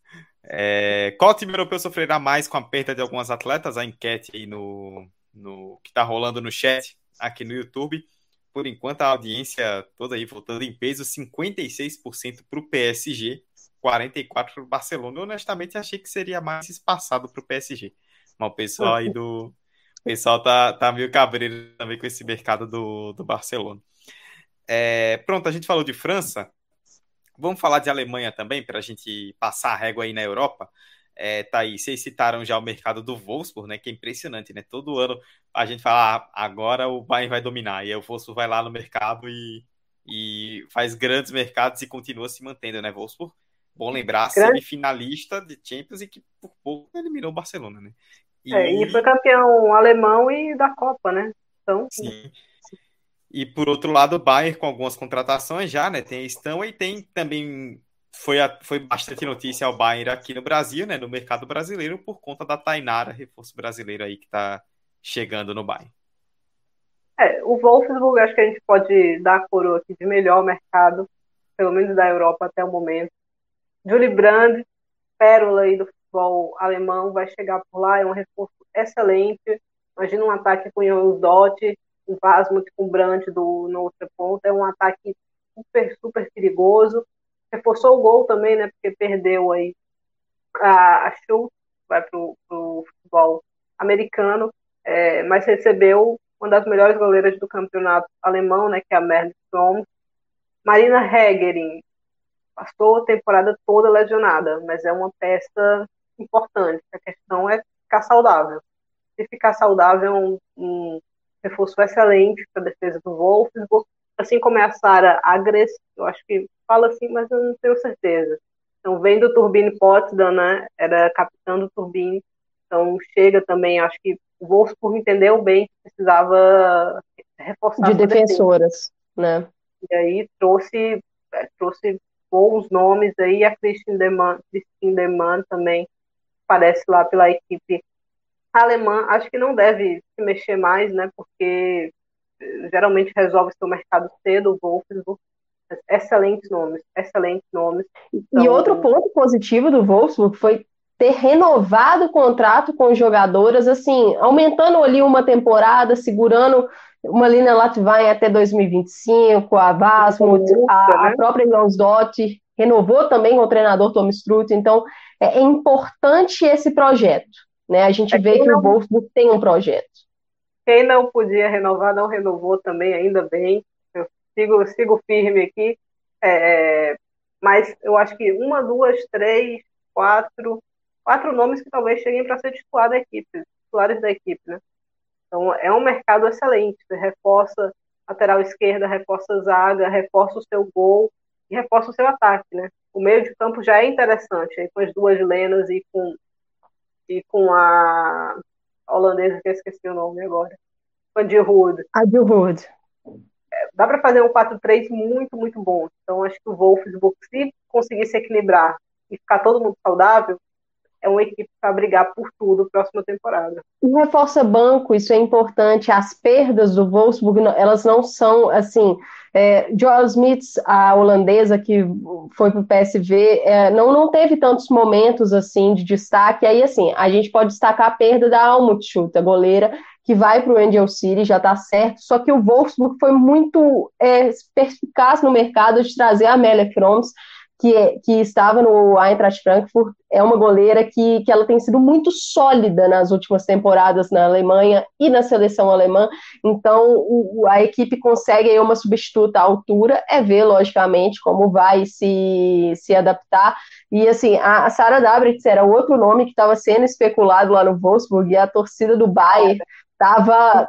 É, qual time europeu sofrerá mais com a perda de algumas atletas? A enquete aí no, no que está rolando no chat aqui no YouTube. Por enquanto, a audiência toda aí voltando em peso, 56% para o PSG, 44% para o Barcelona. Eu, honestamente, achei que seria mais espaçado para o PSG. Mas o pessoal aí do. O pessoal tá, tá meio cabreiro também com esse mercado do, do Barcelona. É, pronto, a gente falou de França. Vamos falar de Alemanha também, para a gente passar a régua aí na Europa. É, tá aí, vocês citaram já o mercado do Wolfsburg, né? Que é impressionante, né? Todo ano a gente fala, ah, agora o Bayern vai dominar, e aí o Wolfsburg vai lá no mercado e, e faz grandes mercados e continua se mantendo, né? Wolfsburg, bom lembrar, semifinalista de Champions e que por pouco eliminou o Barcelona, né? E... É, e foi campeão alemão e da Copa, né? Então, Sim. E por outro lado, o Bayern com algumas contratações já, né? Tem a Estão e tem também foi, a, foi bastante notícia ao Bayern aqui no Brasil, né? No mercado brasileiro, por conta da Tainara, reforço brasileiro aí que está chegando no Bayern. É, o Wolfsburg acho que a gente pode dar a coroa aqui de melhor mercado, pelo menos da Europa até o momento. Julie Brand, pérola aí do futebol alemão, vai chegar por lá, é um reforço excelente. Imagina um ataque com o Dott, um Vasmut com o Brandt do, no outro ponto. É um ataque super, super perigoso. Reforçou o gol também, né? Porque perdeu aí a, a vai para o futebol americano, é, mas recebeu uma das melhores goleiras do campeonato alemão, né? Que é a Merle Stroms. Marina Hegerin passou a temporada toda lesionada, mas é uma peça importante. A questão é ficar saudável. Se ficar saudável, é um, um reforço excelente para a defesa do Wolfsburg, assim como é a Sara Agres, eu acho que fala assim, mas eu não tenho certeza. Então, vem do Turbine Potsdam, né, era capitão do Turbine, então chega também, acho que o Wolfsburg entendeu bem que precisava reforçar de defensoras, defesa. né? E aí trouxe é, trouxe bons nomes aí, a Christine Deman, Christine Deman também aparece lá pela equipe alemã acho que não deve se mexer mais, né? Porque geralmente resolve seu mercado cedo, o Wolfsburg. Excelentes nomes, excelentes nomes. Então... E outro ponto positivo do Wolfsburg foi ter renovado o contrato com jogadoras, assim, aumentando ali uma temporada, segurando uma linha Latvain até 2025, a Vasmut, a, a né? própria Dott renovou também com o treinador Tom Strutt, então é, é importante esse projeto. Né? A gente é vê que não... o Wolfsburg tem um projeto. Quem não podia renovar, não renovou também, ainda bem. Eu sigo, sigo firme aqui. É, mas eu acho que uma, duas, três, quatro, quatro nomes que talvez cheguem para ser titular da equipe, titulares da equipe, né? Então é um mercado excelente. Você reforça lateral esquerda, reforça zaga, reforça o seu gol e reforça o seu ataque, né? O meio de campo já é interessante, aí com as duas Lenas e com e com a holandesa que eu esqueci o nome agora, a Jill Hood. A Hood. É, dá para fazer um 4-3 muito, muito bom. Então, acho que o Wolfsburg, se conseguir se equilibrar e ficar todo mundo saudável, é uma equipe para brigar por tudo próxima temporada. E reforça banco, isso é importante. As perdas do Wolfsburg, elas não são assim é, Joel Smith, a holandesa que foi para o PSV, é, não, não teve tantos momentos assim de destaque. Aí, assim, a gente pode destacar a perda da Almutschut, a goleira, que vai para o Angel City, já está certo. Só que o Wolfsburg foi muito é, perspicaz no mercado de trazer a Amélia Froms, que, é, que estava no Eintracht Frankfurt, é uma goleira que, que ela tem sido muito sólida nas últimas temporadas na Alemanha e na seleção alemã, então o, a equipe consegue aí uma substituta à altura, é ver, logicamente, como vai se, se adaptar, e assim, a, a Sara Dabritz era outro nome que estava sendo especulado lá no Wolfsburg, e a torcida do Bayern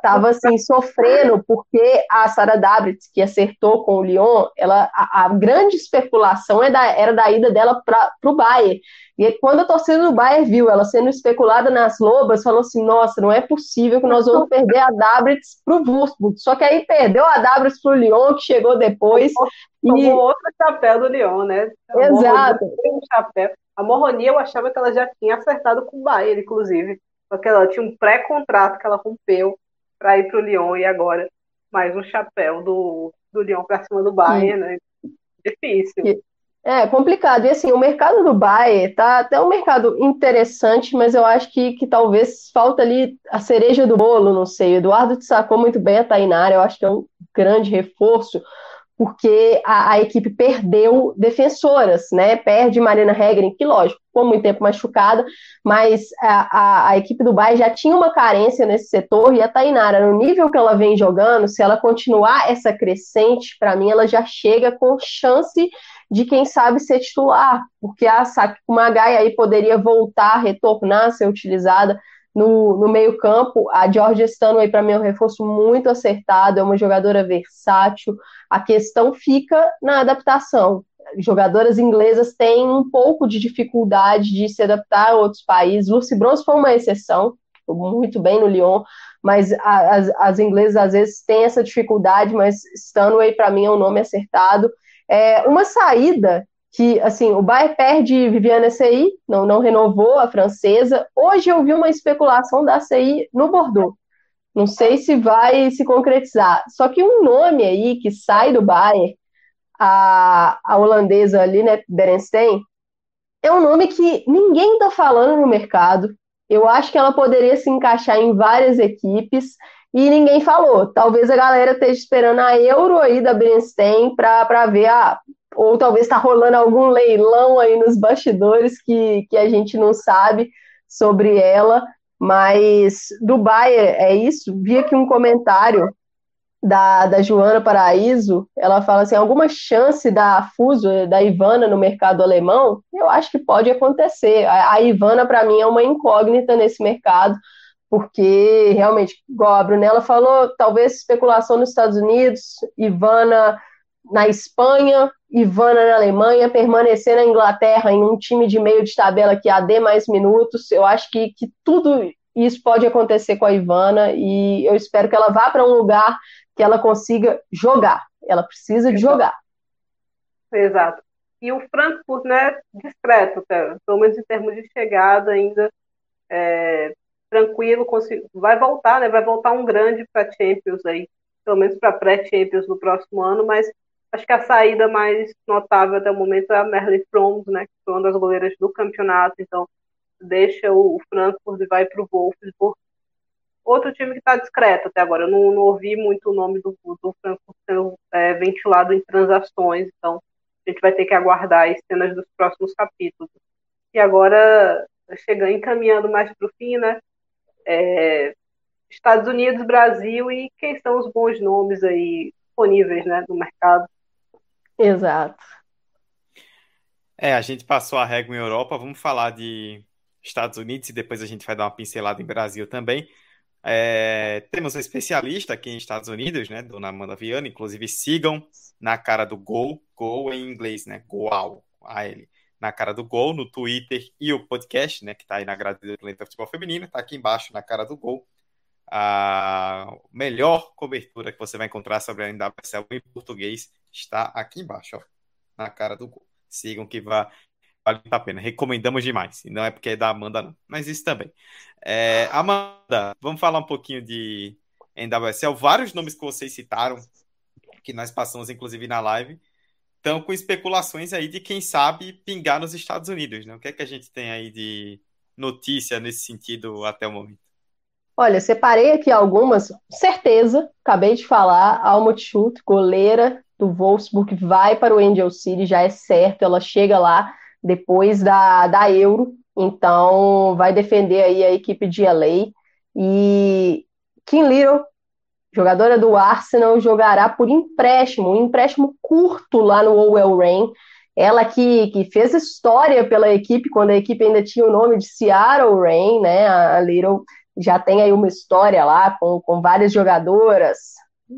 tava assim sofrendo porque a Sara Dabritz que acertou com o Lyon, ela a, a grande especulação é da, era da ida dela para o Bayern. E quando a torcida do Bayern viu ela sendo especulada nas lobas, falou assim: "Nossa, não é possível que nós vamos perder a Dabritz para o Wolfsburg". Só que aí perdeu a Dabritz para o Lyon, que chegou depois Tomou e outro chapéu do Lyon, né? Exato. A Morroni, eu achava que ela já tinha acertado com o Bayern, inclusive. Porque ela tinha um pré-contrato que ela rompeu para ir para o Lyon e agora mais um chapéu do, do Lyon para cima do Bayern, né? Difícil. É complicado. E assim, o mercado do Bayern tá até um mercado interessante, mas eu acho que, que talvez falta ali a cereja do bolo, não sei. O Eduardo sacou muito bem a Tainara, eu acho que é um grande reforço porque a, a, equipe perdeu defensoras, né? Perde Marina Hegren, que lógico, ficou muito tempo machucada, mas a, a, a, equipe do Bayern já tinha uma carência nesse setor e a Tainara, no nível que ela vem jogando, se ela continuar essa crescente, para mim ela já chega com chance de quem sabe ser titular, porque a Sakumagai aí poderia voltar, retornar, ser utilizada no, no meio-campo, a Georgia Stanway, para mim, é um reforço muito acertado, é uma jogadora versátil. A questão fica na adaptação. Jogadoras inglesas têm um pouco de dificuldade de se adaptar a outros países. Lucy Bronze foi uma exceção, muito bem no Lyon, mas as, as inglesas às vezes têm essa dificuldade, mas Stanway, para mim, é um nome acertado. É, uma saída que assim o Bayern perde Viviane CI, não, não renovou a francesa. Hoje eu vi uma especulação da CI no Bordeaux. Não sei se vai se concretizar. Só que um nome aí que sai do Bayern, a, a holandesa ali, né, Berenstein, é um nome que ninguém está falando no mercado. Eu acho que ela poderia se encaixar em várias equipes e ninguém falou. Talvez a galera esteja esperando a Euro aí da Berenstein para ver, ah, ou talvez está rolando algum leilão aí nos bastidores que, que a gente não sabe sobre ela, mas Dubai é, isso. Vi aqui um comentário da, da Joana Paraíso, ela fala assim, alguma chance da Fuso, da Ivana no mercado alemão? Eu acho que pode acontecer. A, a Ivana, para mim, é uma incógnita nesse mercado, porque realmente, igual a Brunella falou, talvez especulação nos Estados Unidos, Ivana na Espanha, Ivana na Alemanha, permanecer na Inglaterra em um time de meio de tabela que dê mais minutos. Eu acho que, que tudo isso pode acontecer com a Ivana e eu espero que ela vá para um lugar que ela consiga jogar. Ela precisa de jogar. Exato. E o Frankfurt, né, discreto, pelo menos em termos de chegada ainda é, tranquilo, vai voltar, né, vai voltar um grande para Champions aí, pelo menos para pré-Champions no próximo ano, mas Acho que a saída mais notável até o momento é a Merle Froms, né, que foi uma das goleiras do campeonato, então deixa o Frankfurt e vai para o Wolfsburg. Outro time que está discreto até agora, eu não, não, ouvi muito o nome do, do Frankfurt sendo é, ventilado em transações, então a gente vai ter que aguardar as cenas dos próximos capítulos. E agora, chegando, encaminhando mais para o fim, né, é, Estados Unidos, Brasil e quem são os bons nomes aí disponíveis né, no mercado. Exato. É, a gente passou a régua em Europa, vamos falar de Estados Unidos e depois a gente vai dar uma pincelada em Brasil também. É, temos um especialista aqui em Estados Unidos, né, Dona Amanda Viana, inclusive sigam na cara do gol, gol em inglês, né, goal, a ele, na cara do gol, no Twitter e o podcast, né, que está aí na grade do Planeta Futebol Feminino, está aqui embaixo na cara do gol, a melhor cobertura que você vai encontrar sobre a NWSL em português está aqui embaixo, ó, na cara do gol. Sigam que vai, vale a pena. Recomendamos demais. E não é porque é da Amanda, não. Mas isso também. É, Amanda, vamos falar um pouquinho de NWSL. Vários nomes que vocês citaram, que nós passamos inclusive na live, estão com especulações aí de quem sabe pingar nos Estados Unidos. Né? O que é que a gente tem aí de notícia nesse sentido até o momento? Olha, separei aqui algumas, certeza, acabei de falar, Alma Chute, goleira, do Wolfsburg vai para o Angel City, já é certo, ela chega lá depois da, da Euro, então vai defender aí a equipe de LA. E Kim Little, jogadora do Arsenal, jogará por empréstimo, um empréstimo curto lá no Owell Rain. Ela que, que fez história pela equipe quando a equipe ainda tinha o nome de Seattle Rain, né? A Little já tem aí uma história lá com, com várias jogadoras,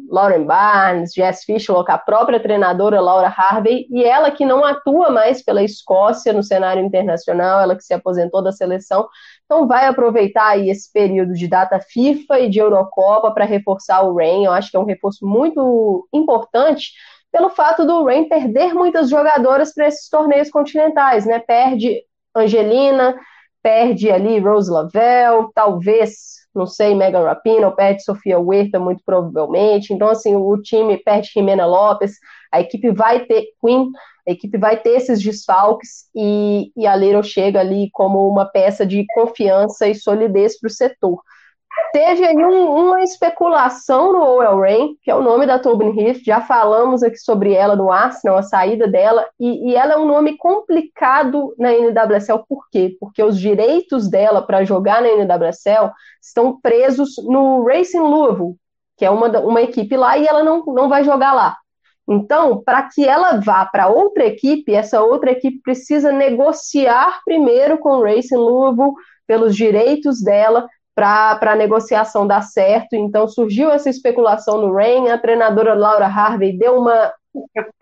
Lauren Barnes, Jess Fishlock, a própria treinadora Laura Harvey, e ela que não atua mais pela Escócia no cenário internacional, ela que se aposentou da seleção, então vai aproveitar aí esse período de data FIFA e de Eurocopa para reforçar o Rain, eu acho que é um reforço muito importante, pelo fato do Rain perder muitas jogadoras para esses torneios continentais, né? Perde Angelina, perde ali Rose Lavelle, talvez não sei, Megan Rapinoe, perde Sofia Huerta, muito provavelmente. Então, assim, o time perde Jimena Lopes, a equipe vai ter Queen, a equipe vai ter esses desfalques e, e a Little chega ali como uma peça de confiança e solidez para o setor. Teve aí um, uma especulação no Owell Rain, que é o nome da Tobin Heath, já falamos aqui sobre ela no Arsenal, a saída dela, e, e ela é um nome complicado na NWSL, por quê? Porque os direitos dela para jogar na NWSL estão presos no Racing Louisville, que é uma, uma equipe lá, e ela não, não vai jogar lá. Então, para que ela vá para outra equipe, essa outra equipe precisa negociar primeiro com o Racing Louisville pelos direitos dela para a negociação dar certo. Então surgiu essa especulação no Rain, a treinadora Laura Harvey deu uma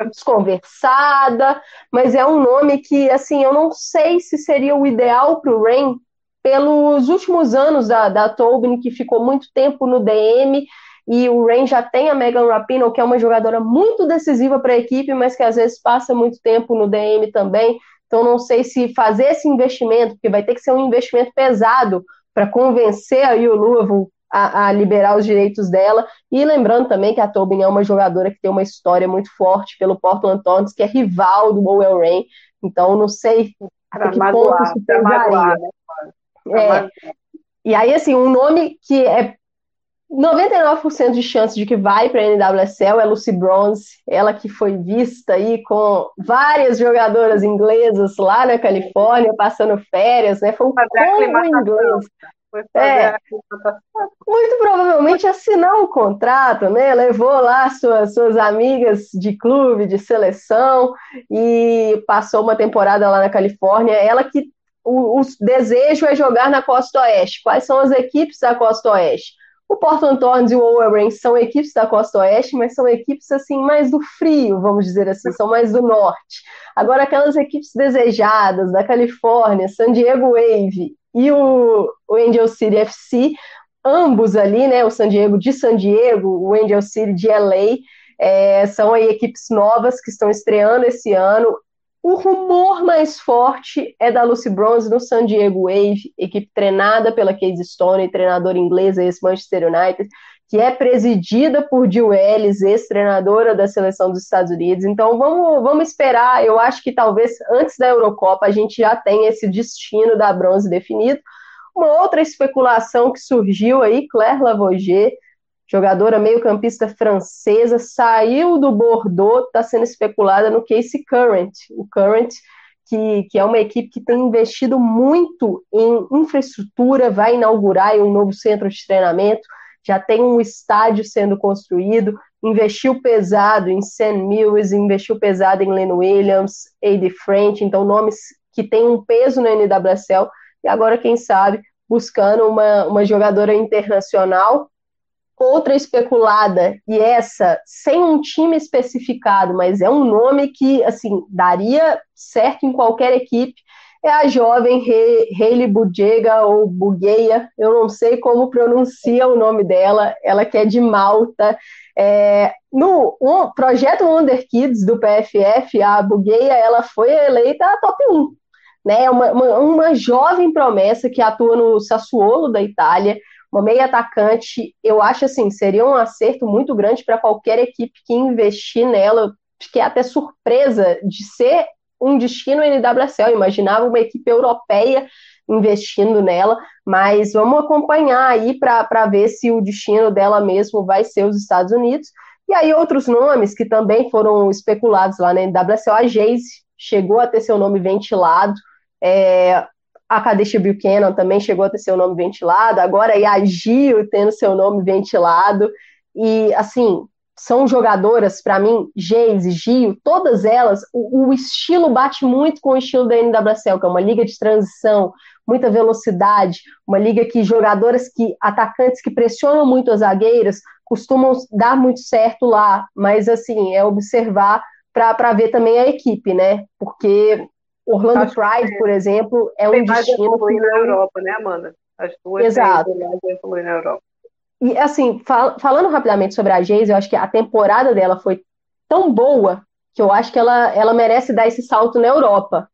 desconversada, mas é um nome que, assim, eu não sei se seria o ideal para o Rain, pelos últimos anos da, da Tobin, que ficou muito tempo no DM, e o Rain já tem a Megan Rapinoe, que é uma jogadora muito decisiva para a equipe, mas que às vezes passa muito tempo no DM também, então não sei se fazer esse investimento, porque vai ter que ser um investimento pesado para convencer aí o Louisville a, a, liberar os direitos dela. E lembrando também que a Tobin é uma jogadora que tem uma história muito forte pelo Portland Thorns, que é rival do Bowell Rain. Então, não sei até que magoar, ponto isso pesaria. Né? É, e aí, assim, um nome que é 99% de chance de que vai para a NWSL é Lucy Bronze, ela que foi vista aí com várias jogadoras inglesas lá na Califórnia, passando férias, né? Foi um combo inglês. É, muito provavelmente assinar um contrato, né? Levou lá suas, suas amigas de clube, de seleção e passou uma temporada lá na Califórnia. Ela que o, o desejo é jogar na Costa Oeste. Quais são as equipes da Costa Oeste? O Portland Thorns e o Wolverine são equipes da costa oeste, mas são equipes assim mais do frio, vamos dizer assim, são mais do norte. Agora aquelas equipes desejadas da Califórnia, San Diego Wave e o, o Angel City FC, ambos ali, né, o San Diego de San Diego, o Angel City de LA, é, são aí equipes novas que estão estreando esse ano. O rumor mais forte é da Lucy Bronze no San Diego Wave, equipe treinada pela Casey Stone, treinadora inglesa ex-Manchester United, que é presidida por Jill Ellis, ex-treinadora da seleção dos Estados Unidos. Então vamos, vamos esperar. Eu acho que talvez antes da Eurocopa a gente já tenha esse destino da bronze definido. Uma outra especulação que surgiu aí, Claire Lavoisier, jogadora meio-campista francesa, saiu do Bordeaux, está sendo especulada no Case Current. O Current, que, que é uma equipe que tem investido muito em infraestrutura, vai inaugurar um novo centro de treinamento, já tem um estádio sendo construído, investiu pesado em Sam Mills, investiu pesado em Len Williams, Ade French, então nomes que têm um peso na NWSL, e agora, quem sabe, buscando uma, uma jogadora internacional outra especulada, e essa sem um time especificado, mas é um nome que, assim, daria certo em qualquer equipe, é a jovem Hayley Budega ou Bugueia, eu não sei como pronuncia o nome dela, ela que é de Malta. É, no um, projeto Wonder Kids do PFF, a Bugueia ela foi eleita a top 1. Né, uma, uma, uma jovem promessa que atua no Sassuolo da Itália, uma meia atacante, eu acho assim, seria um acerto muito grande para qualquer equipe que investir nela, que é até surpresa de ser um destino NWSL, eu imaginava uma equipe europeia investindo nela, mas vamos acompanhar aí para ver se o destino dela mesmo vai ser os Estados Unidos. E E aí outros nomes que também foram especulados lá na NWSL, a Geise chegou a ter seu nome ventilado, é, a Kadesha Buchanan também chegou a ter seu nome ventilado, agora a Gio tendo seu nome ventilado, e assim, são jogadoras, para mim, Geise, Gio, todas elas, o, o, estilo bate muito com o estilo da NWSL, que é uma liga de transição, muita velocidade, uma liga que jogadoras que, atacantes que pressionam muito as zagueiras, costumam dar muito certo lá, mas assim, é observar para ver também a equipe, né? Porque Orlando Pride, por exemplo, é um destino que na Europa, né, Amanda? As duas Exato. na Europa. E assim, fal falando rapidamente sobre a Geise, eu acho que a temporada dela foi tão boa que eu acho que ela, ela merece dar esse salto na Europa.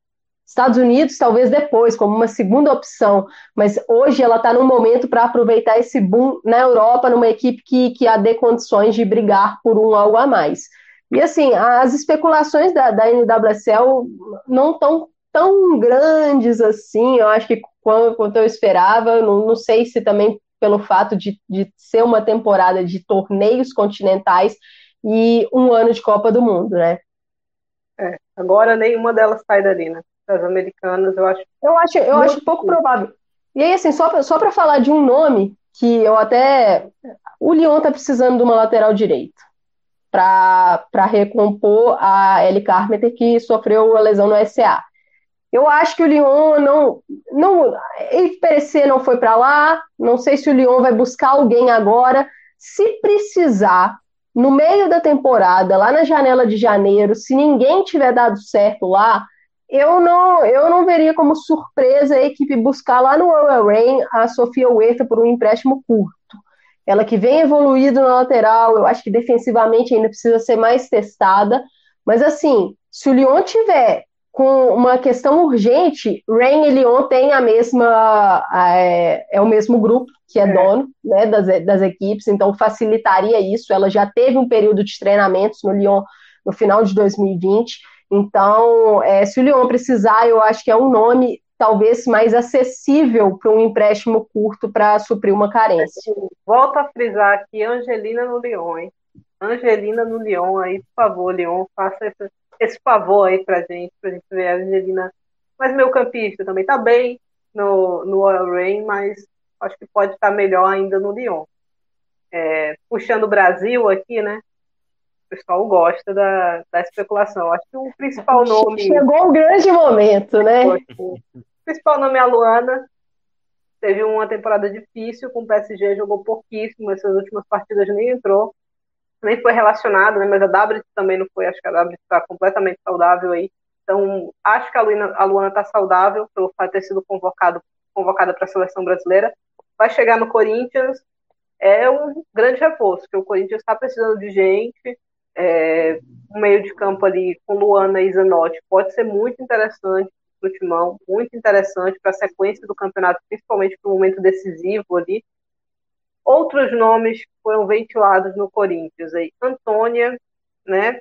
Estados Unidos, talvez depois, como uma segunda opção, mas hoje ela está num momento para aproveitar esse boom na Europa, numa equipe que, que a dê condições de brigar por um algo a mais. E assim, as especulações da, da NWSL não estão tão grandes assim, eu acho que quanto, quanto eu esperava, não, não sei se também pelo fato de, de ser uma temporada de torneios continentais e um ano de Copa do Mundo, né? É, agora nenhuma delas sai dali, né? Das americanas, eu acho. Eu acho, eu acho pouco provável. E aí, assim, só, só para falar de um nome que eu até. O Lyon tá precisando de uma lateral direito para recompor a Ellie Carpenter, que sofreu a lesão no SA. Eu acho que o Lyon não. não IPC não foi para lá. Não sei se o Lyon vai buscar alguém agora. Se precisar, no meio da temporada, lá na janela de janeiro, se ninguém tiver dado certo lá, eu não, eu não veria como surpresa a equipe buscar lá no Rain a Sofia Huerta por um empréstimo curto. Ela que vem evoluído na lateral, eu acho que defensivamente ainda precisa ser mais testada. Mas assim, se o Lyon tiver com uma questão urgente, Rain e Lyon têm a mesma é, é o mesmo grupo que é, é. dono né, das, das equipes, então facilitaria isso. Ela já teve um período de treinamentos no Lyon no final de 2020. Então, é, se o Lyon precisar, eu acho que é um nome talvez mais acessível para um empréstimo curto para suprir uma carência. Volto a frisar aqui, Angelina no Lyon, hein? Angelina no Lyon aí, por favor, Lyon, faça esse, esse favor aí pra gente, pra gente ver a Angelina. Mas meu campista também tá bem no, no Oil Rain, mas acho que pode estar melhor ainda no Lyon. É, puxando o Brasil aqui, né? O pessoal gosta da, da especulação. Acho que o principal nome. Chegou um grande momento, né? Principal nome é a Luana. Teve uma temporada difícil com o PSG, jogou pouquíssimo, essas últimas partidas nem entrou, nem foi relacionado, né? Mas a W também não foi, acho que a W está completamente saudável aí. Então, acho que a Luana, a Luana está saudável pelo fato de ter sido convocado, convocada para a seleção brasileira. Vai chegar no Corinthians, é um grande reforço, porque o Corinthians está precisando de gente. É, um meio de campo ali com Luana e Zanotti pode ser muito interessante para o Timão, muito interessante para a sequência do campeonato, principalmente para o momento decisivo ali. Outros nomes foram ventilados no Corinthians aí. Antônia, né?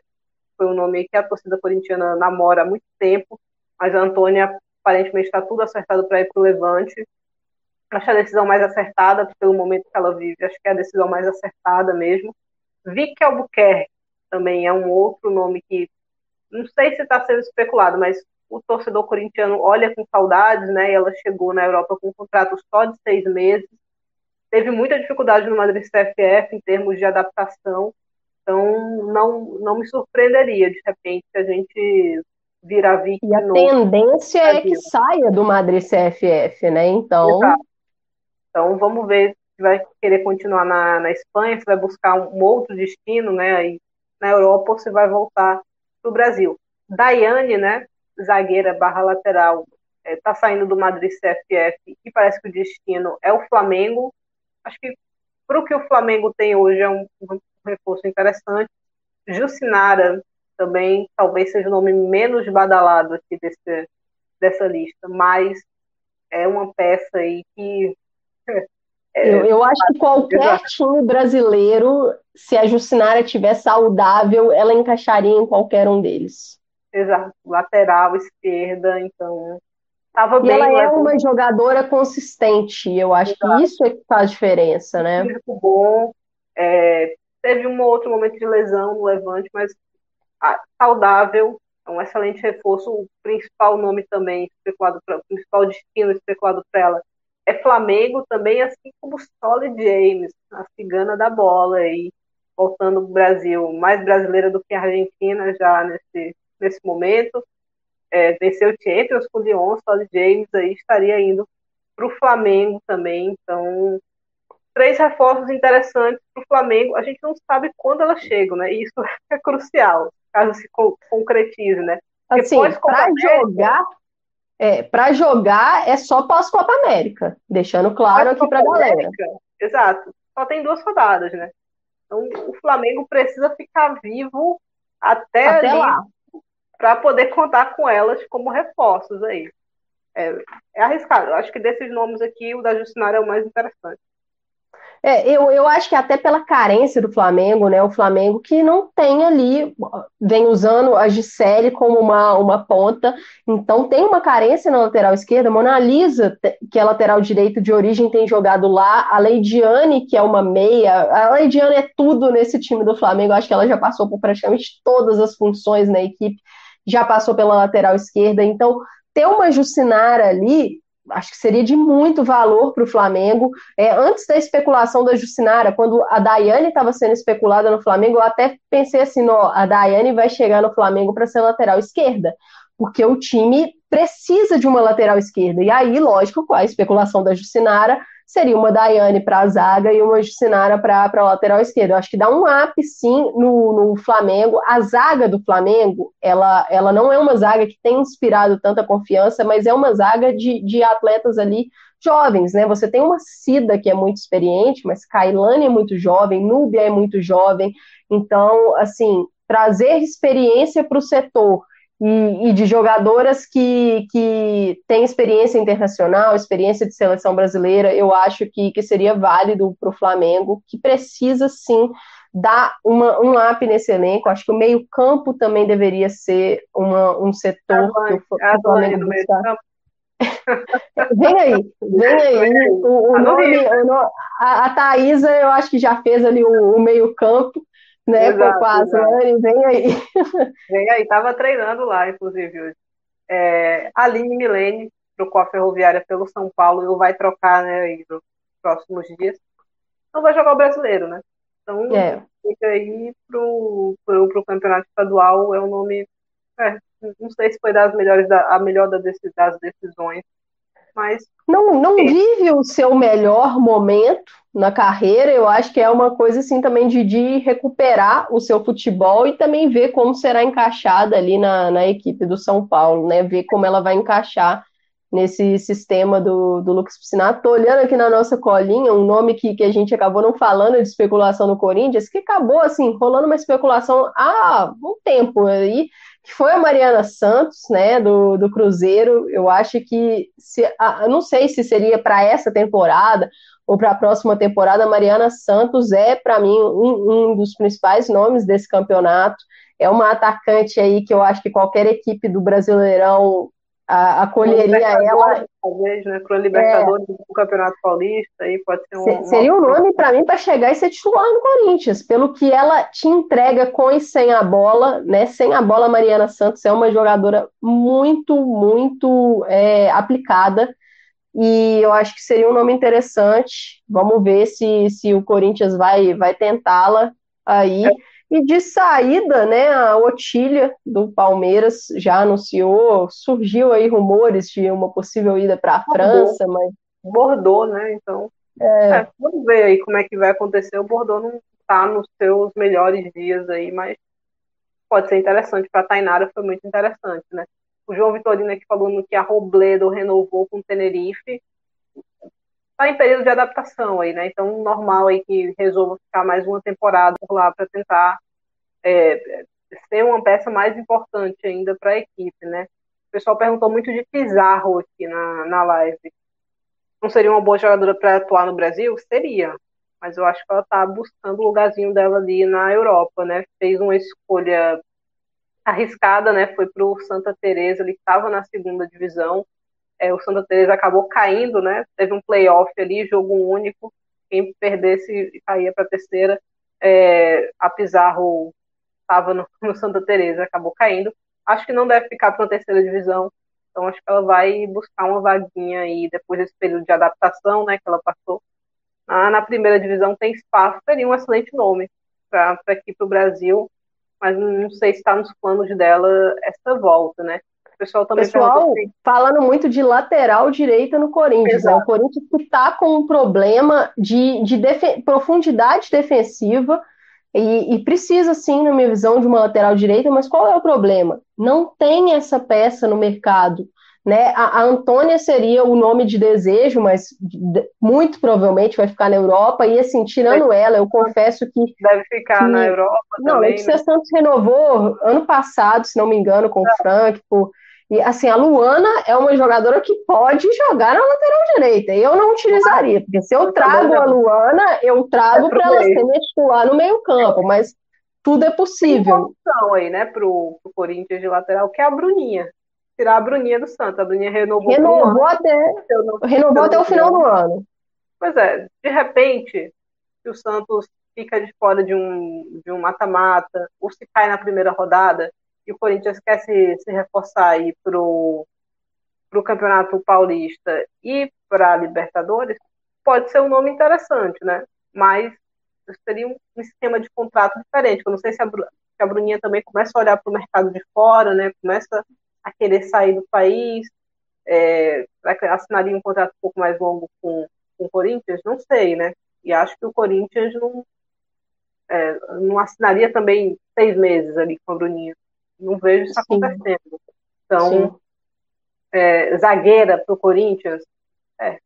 Foi um nome que a torcida corintiana namora há muito tempo, mas a Antônia aparentemente está tudo acertado para ir para o Levante. Acho a decisão mais acertada, pelo momento que ela vive, acho que é a decisão mais acertada mesmo. Vicky Albuquerque também é um outro nome que não sei se está sendo especulado, mas o torcedor corintiano olha com saudades, né? ela chegou na Europa com um contrato só de seis meses, teve muita dificuldade no Madrid CFF em termos de adaptação, então não, não me surpreenderia de repente se a gente virar vítima. E a tendência é que saia do Madrid CFF, né? Então. Exato. Então vamos ver se vai querer continuar na, na Espanha, se vai buscar um, um outro destino, né? Aí na Europa ou se vai voltar para o Brasil. Daiane, né? Zagueira barra lateral está é, tá saindo do Madrid CFF e parece que o destino é o Flamengo. Acho que para o que o Flamengo tem hoje é um, um reforço interessante. Jucinara também talvez seja o nome menos badalado aqui desse, dessa lista, mas é uma peça aí que. [LAUGHS] É, eu, eu, acho que qualquer time brasileiro, se a Jucinara estiver saudável, ela encaixaria em qualquer um deles. Exato, lateral, esquerda, então estava bem. Ela é uma jogadora consistente, eu acho Exato. que isso é que faz diferença, né? Muito bom, é, teve um outro momento de lesão no Levante, mas ah, saudável, é um excelente reforço. O principal nome também especulado o principal destino especulado para ela é Flamengo também, assim como Solid James, a cigana da bola aí, voltando para o Brasil, mais brasileira do que a Argentina já nesse, nesse momento. É, venceu o Champions com o Lyon, Solid James aí estaria indo para o Flamengo também. Então, três reforços interessantes para o Flamengo. A gente não sabe quando elas chegam, né? E isso [LAUGHS] é crucial, caso se concretize, né? Porque assim, para jogar, é, para jogar é só pós-Copa América, deixando claro aqui para a galera. Exato. Só tem duas rodadas, né? Então o Flamengo precisa ficar vivo até, até lá para poder contar com elas como reforços aí. É, é arriscado. Eu acho que desses nomes aqui, o da Justinara é o mais interessante. É, eu, eu acho que até pela carência do Flamengo, né? O Flamengo que não tem ali, vem usando a Gisele como uma, uma ponta, então tem uma carência na lateral esquerda. Mona Lisa, que é lateral direito de origem, tem jogado lá. A Leidiane, que é uma meia. A Leidiane é tudo nesse time do Flamengo. Acho que ela já passou por praticamente todas as funções na equipe, já passou pela lateral esquerda. Então, ter uma Jucinara ali acho que seria de muito valor para o Flamengo. É, antes da especulação da Jucinara, quando a Daiane estava sendo especulada no Flamengo, eu até pensei assim: ó, a Daiane vai chegar no Flamengo para ser lateral esquerda, porque o time precisa de uma lateral esquerda. E aí, lógico, com a especulação da Jucinara, seria uma Daiane para a zaga e uma Jucinara para a lateral esquerda. Eu acho que dá um up, sim, no, no Flamengo. A zaga do Flamengo, ela, ela não é uma zaga que tem inspirado tanta confiança, mas é uma zaga de, de atletas ali jovens, né? Você tem uma Cida que é muito experiente, mas Kailane é muito jovem, Núbia é muito jovem. Então, assim, trazer experiência para o setor e, e, de jogadoras que, que têm experiência internacional, experiência de seleção brasileira, eu acho que, que seria válido para o Flamengo, que precisa sim dar uma, um up nesse elenco. Acho que o meio-campo também deveria ser uma, um setor que o, Flamengo buscar. [LAUGHS] vem aí, vem aí. O, o nome, a, a Thaisa, eu acho que já fez ali o, o meio-campo né, exato, com a Aslane, vem aí. [LAUGHS] Vem aí, tava treinando lá, inclusive, hoje. É, Aline Milene trocou a ferroviária pelo São Paulo e vai trocar, né, aí nos próximos dias. Não vai jogar o brasileiro, né? Então, é. fica aí pro, pro, pro campeonato estadual, é um nome. É, não sei se foi das melhores, da, a melhor das decisões, mas. Não, não vive o seu melhor momento, na carreira, eu acho que é uma coisa assim também de, de recuperar o seu futebol e também ver como será encaixada ali na, na equipe do São Paulo, né? Ver como ela vai encaixar nesse sistema do, do Lucas Piscinato. Tô olhando aqui na nossa colinha um nome que, que a gente acabou não falando de especulação no Corinthians, que acabou assim, rolando uma especulação há um tempo aí, que foi a Mariana Santos, né, do, do Cruzeiro. Eu acho que se, a, não sei se seria para essa temporada ou para a próxima temporada, Mariana Santos é, para mim, um, um, dos principais nomes desse campeonato. É uma atacante aí que eu acho que qualquer equipe do Brasileirão a, acolheria ela. Talvez, né? Para o Libertadores é. do Campeonato Paulista, aí pode ser um. Seria um nome para mim para chegar e ser titular no Corinthians, pelo que ela te entrega com e sem a bola, né? Sem a bola, Mariana Santos é uma jogadora muito, muito é, aplicada e eu acho que seria um nome interessante. Vamos ver se, se o Corinthians vai, vai tentá-la aí. É. E de saída, né, a Otília do Palmeiras já anunciou, surgiu aí rumores de uma possível ida para a França, mas Bordeaux, né? Então, é. É, vamos ver aí como é que vai acontecer. O Bordeaux não está nos seus melhores dias aí, mas pode ser interessante para a Tainara, foi muito interessante, né? o João Vitorino aqui falando que a Robledo renovou com o Tenerife. Está em período de adaptação aí, né? Então, normal aí que resolva ficar mais uma temporada por lá para tentar é, ser uma peça mais importante ainda para a equipe, né? O pessoal perguntou muito de Pizarro aqui na, na live. Não seria uma boa jogadora para atuar no Brasil? Seria, mas eu acho que ela está buscando o lugarzinho dela ali na Europa, né? Fez uma escolha arriscada, né? Foi para o Santa Teresa, ele estava na segunda divisão. É, o Santa Teresa acabou caindo, né? Teve um playoff ali, jogo único. Quem perdesse caía para a terceira. é, a Pizarro estava no, [LAUGHS] no, Santa Teresa, acabou caindo. Acho que não deve ficar para a terceira divisão, então acho que ela vai buscar uma vaguinha aí depois desse período de adaptação, né, que ela passou. Ah, na primeira divisão tem espaço, seria um excelente nome para aqui para o Brasil, mas não sei se está nos planos dela essa volta, né? O pessoal também pessoal assim. falando muito de lateral direita no Corinthians. Né? O Corinthians está com um problema de, de profundidade defensiva e, e, precisa, sim, na minha visão, de uma lateral direita, mas qual é o problema? Não tem essa peça no mercado. Né? A, a Antônia seria o nome de desejo, mas muito provavelmente vai ficar na Europa. E assim, tirando ela, eu confesso que. Deve ficar que, na Europa. Não, também, Letícia né? Santos renovou ano passado, se não me engano, com o Frank. E assim, a Luana é uma jogadora que pode jogar na lateral direita. Eu não utilizaria, porque se eu trago a Luana, eu trago é para ela ser titular no meio-campo, mas tudo é possível. Tem uma opção aí, né, pro, pro Corinthians de lateral, que é a Bruninha. Tirar a Bruninha do Santos. A Bruninha renovou. Renovou até, não, renovou até o final do ano. Pois é, de repente, se o Santos fica de fora de um de um mata-mata, ou se cai na primeira rodada, e o Corinthians quer se, se reforçar aí para o Campeonato Paulista e para a Libertadores, pode ser um nome interessante, né? Mas seria um esquema de contrato diferente. Eu não sei se a, se a Bruninha também começa a olhar para o mercado de fora, né? Começa a querer sair do país, é, assinaria um contrato um pouco mais longo com, com o Corinthians? Não sei, né? E acho que o Corinthians não, é, não assinaria também seis meses ali com a Bruninha. Não vejo isso Sim. acontecendo. Então, é, zagueira para o Corinthians, é.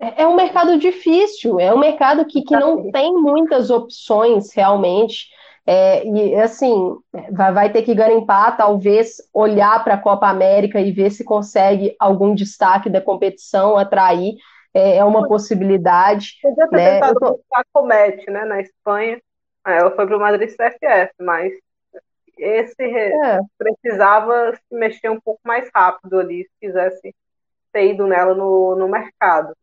é. É um mercado difícil, é um mercado que, que não tem muitas opções realmente. É, e assim, vai, vai, ter que garimpar, talvez olhar para a Copa América e ver se consegue algum destaque da competição, atrair, é, é uma possibilidade. Podia ter né? tentado tô... a Comete, né, na Espanha, ela foi para o Madrid CFF, mas esse é. precisava se mexer um pouco mais rápido ali, se quisesse ter ido nela no, no mercado.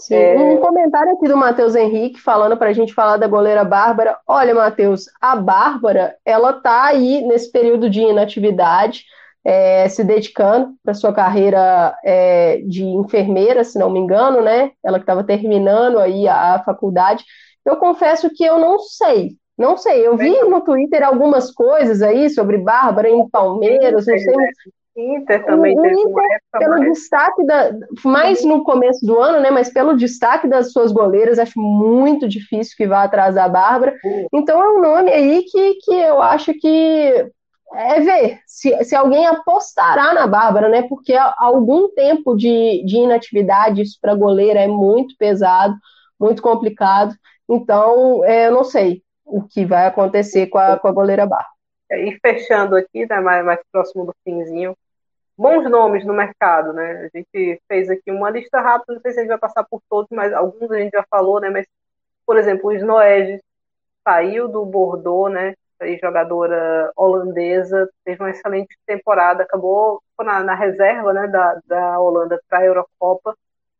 Sim, é... um comentário aqui do Matheus Henrique falando para a gente falar da goleira Bárbara. Olha, Matheus, a Bárbara, ela tá aí nesse período de inatividade, é, se dedicando para sua carreira é, de enfermeira, se não me engano, né? Ela que estava terminando aí a, a faculdade. Eu confesso que eu não sei não sei, eu vi no Twitter algumas coisas aí sobre Bárbara em Palmeiras, não sei. Inter também o, Inter, pelo mais. destaque da mais no começo do ano, né? Mas pelo destaque das suas goleiras, acho muito difícil que vá atrasar a Bárbara. Então é um nome aí que, que eu acho que é ver se, se alguém apostará na Bárbara, né? Porque algum tempo de, de inatividade, isso para goleira é muito pesado, muito complicado. Então, é, eu não sei o que vai acontecer com a, com a goleira Barra. É, e fechando aqui, né, mais, mais próximo do finzinho, bons nomes no mercado, né? A gente fez aqui uma lista rápida, não sei se a gente vai passar por todos, mas alguns a gente já falou, né? Mas, por exemplo, o Snoedes saiu do Bordeaux, né? Jogadora holandesa, teve uma excelente temporada, acabou na, na reserva né, da, da Holanda para a Eurocopa,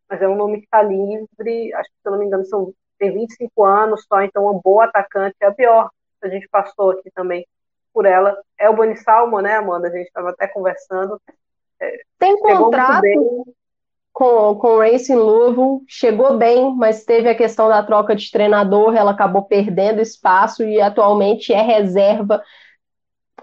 mas é um nome que está livre, acho que se eu não me engano são tem 25 anos só, então uma boa atacante. É a pior a gente passou aqui também por ela. É o Boni Salmo, né, Amanda? A gente estava até conversando. É, tem contrato com, com o Racing Louisville, chegou bem, mas teve a questão da troca de treinador, ela acabou perdendo espaço e atualmente é reserva.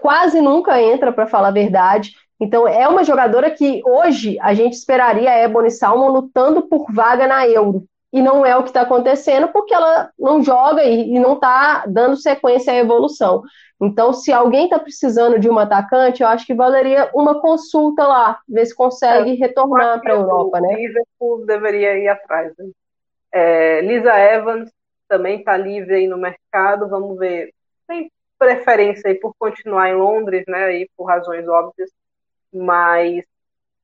Quase nunca entra, para falar a verdade. Então, é uma jogadora que hoje a gente esperaria a Ebony Salmon lutando por vaga na Euro e não é o que está acontecendo porque ela não joga e, e não está dando sequência à evolução. Então, se alguém está precisando de um atacante, eu acho que valeria uma consulta lá, ver se consegue é, retornar para a Europa, né? Liverpool deveria ir atrás. Né? É, Lisa Evans também está livre aí no mercado, vamos ver. Tem preferência aí por continuar em Londres, né? Aí por razões óbvias, mas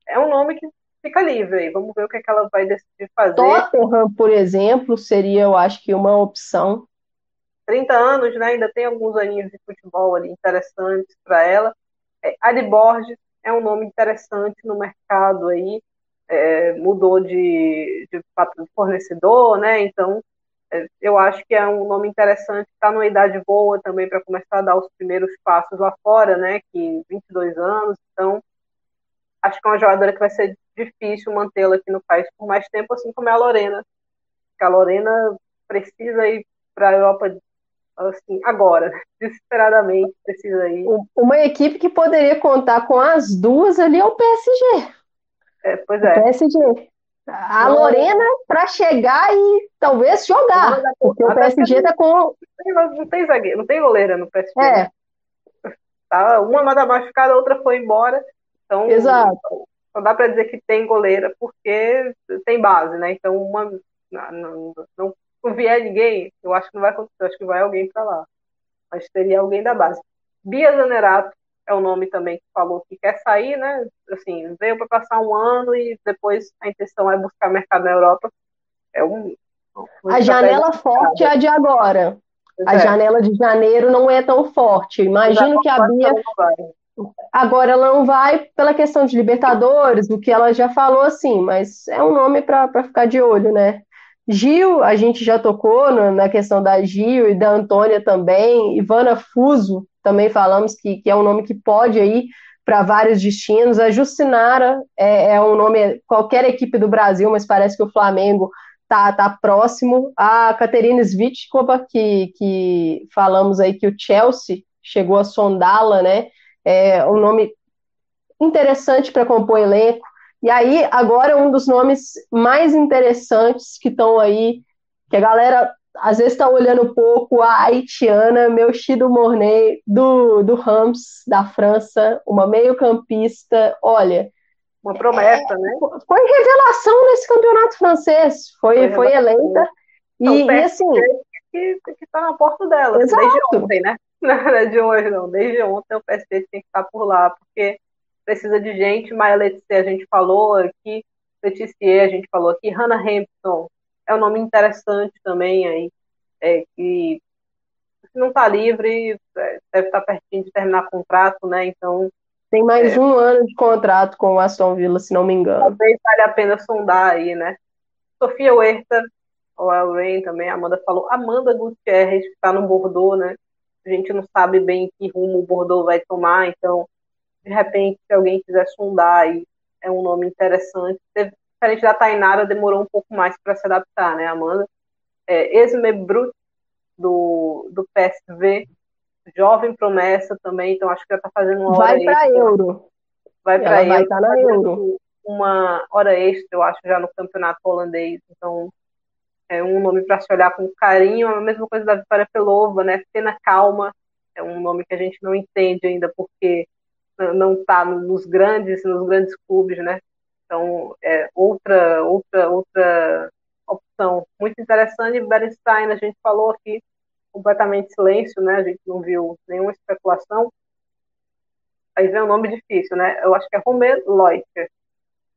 é um nome que fica livre aí. Vamos ver o que, é que ela vai decidir fazer. Tottenham, por exemplo, seria, eu acho que, uma opção. 30 anos, né? Ainda tem alguns aninhos de futebol ali interessantes para ela. É, Ari Borges é um nome interessante no mercado aí. É, mudou de, de fornecedor, né? Então é, eu acho que é um nome interessante, está numa idade boa também para começar a dar os primeiros passos lá fora, né? Que 22 anos, então acho que é uma jogadora que vai ser difícil mantê-la aqui no país por mais tempo, assim como é a Lorena. Porque a Lorena precisa ir para a Europa assim, agora, [LAUGHS] desesperadamente precisa ir. Uma equipe que poderia contar com as duas ali é o PSG. É, pois é. O PSG. A Lorena para chegar e talvez jogar. porque o PSG tá com. Não tem zagueiro, não tem goleira no PSG. É. Tá, uma manda machucada, a outra foi embora. Então, Exato. Só dá para dizer que tem goleira porque tem base, né? Então, uma, não, não, não, não vier ninguém, eu acho que não vai acontecer, acho que vai alguém para lá. Mas teria alguém da base. Bia Zanerato é o nome também que falou que quer sair, né? Assim, veio para passar um ano e depois a intenção é buscar mercado na Europa. É um. A janela forte é a de agora. Pois a é. janela de janeiro não é tão forte. Imagino que a Bia. Agora ela não vai pela questão de Libertadores, o que ela já falou assim, mas é um nome para ficar de olho, né? Gil, a gente já tocou no, na questão da Gil e da Antônia também. Ivana Fuso, também falamos que, que é um nome que pode ir para vários destinos. A Jucinara é, é, um nome, qualquer equipe do Brasil, mas parece que o Flamengo tá, tá próximo. A Caterina Svitkova, que, que falamos aí que o Chelsea chegou a sondá-la, né? É um nome interessante para compor elenco. E aí, agora, um dos nomes mais interessantes que estão aí, que a galera às vezes está olhando um pouco a haitiana Melchido Mornay, do, do Rams, da França, uma meio-campista. Olha. Uma promessa, é, né? Foi revelação nesse campeonato francês. Foi, foi, foi eleita. Então, e, e assim. Que está na porta dela, Exato. desde ontem, né? [LAUGHS] Não é de hoje, não. Desde ontem o PSG tem que estar por lá, porque precisa de gente. Maia Letícia, a gente falou aqui, Letícia, a gente falou aqui, Hannah Hampton é um nome interessante também aí, é, que se não está livre, é, deve estar tá pertinho de terminar o contrato, né? Então. Tem mais é, um ano de contrato com o Aston Villa, se não me engano. Talvez vale a pena sondar aí, né? Sofia Huerta, ou a Rain também, a Amanda falou. Amanda Gutierrez, que está no Bordeaux, né? A gente não sabe bem que rumo o Bordeaux vai tomar, então de repente, se alguém quiser sondar aí, é um nome interessante. Diferente da Tainara, demorou um pouco mais para se adaptar, né, Amanda? É, Esme Brut, do, do PSV, jovem promessa também, então acho que ela está fazendo uma hora Vai para Euro. Vai para Euro. Vai estar na Euro. Uma hora extra, eu acho, já no campeonato holandês. Então, é um nome para se olhar com carinho. A mesma coisa da Vitória Pelova, né? Pena Calma, é um nome que a gente não entende ainda porque não está nos grandes, nos grandes clubes, né? Então, é outra, outra, outra opção muito interessante. Berenstein, a gente falou aqui, completamente silêncio, né? A gente não viu nenhuma especulação. Aí vem um nome difícil, né? Eu acho que é Romer Leuter,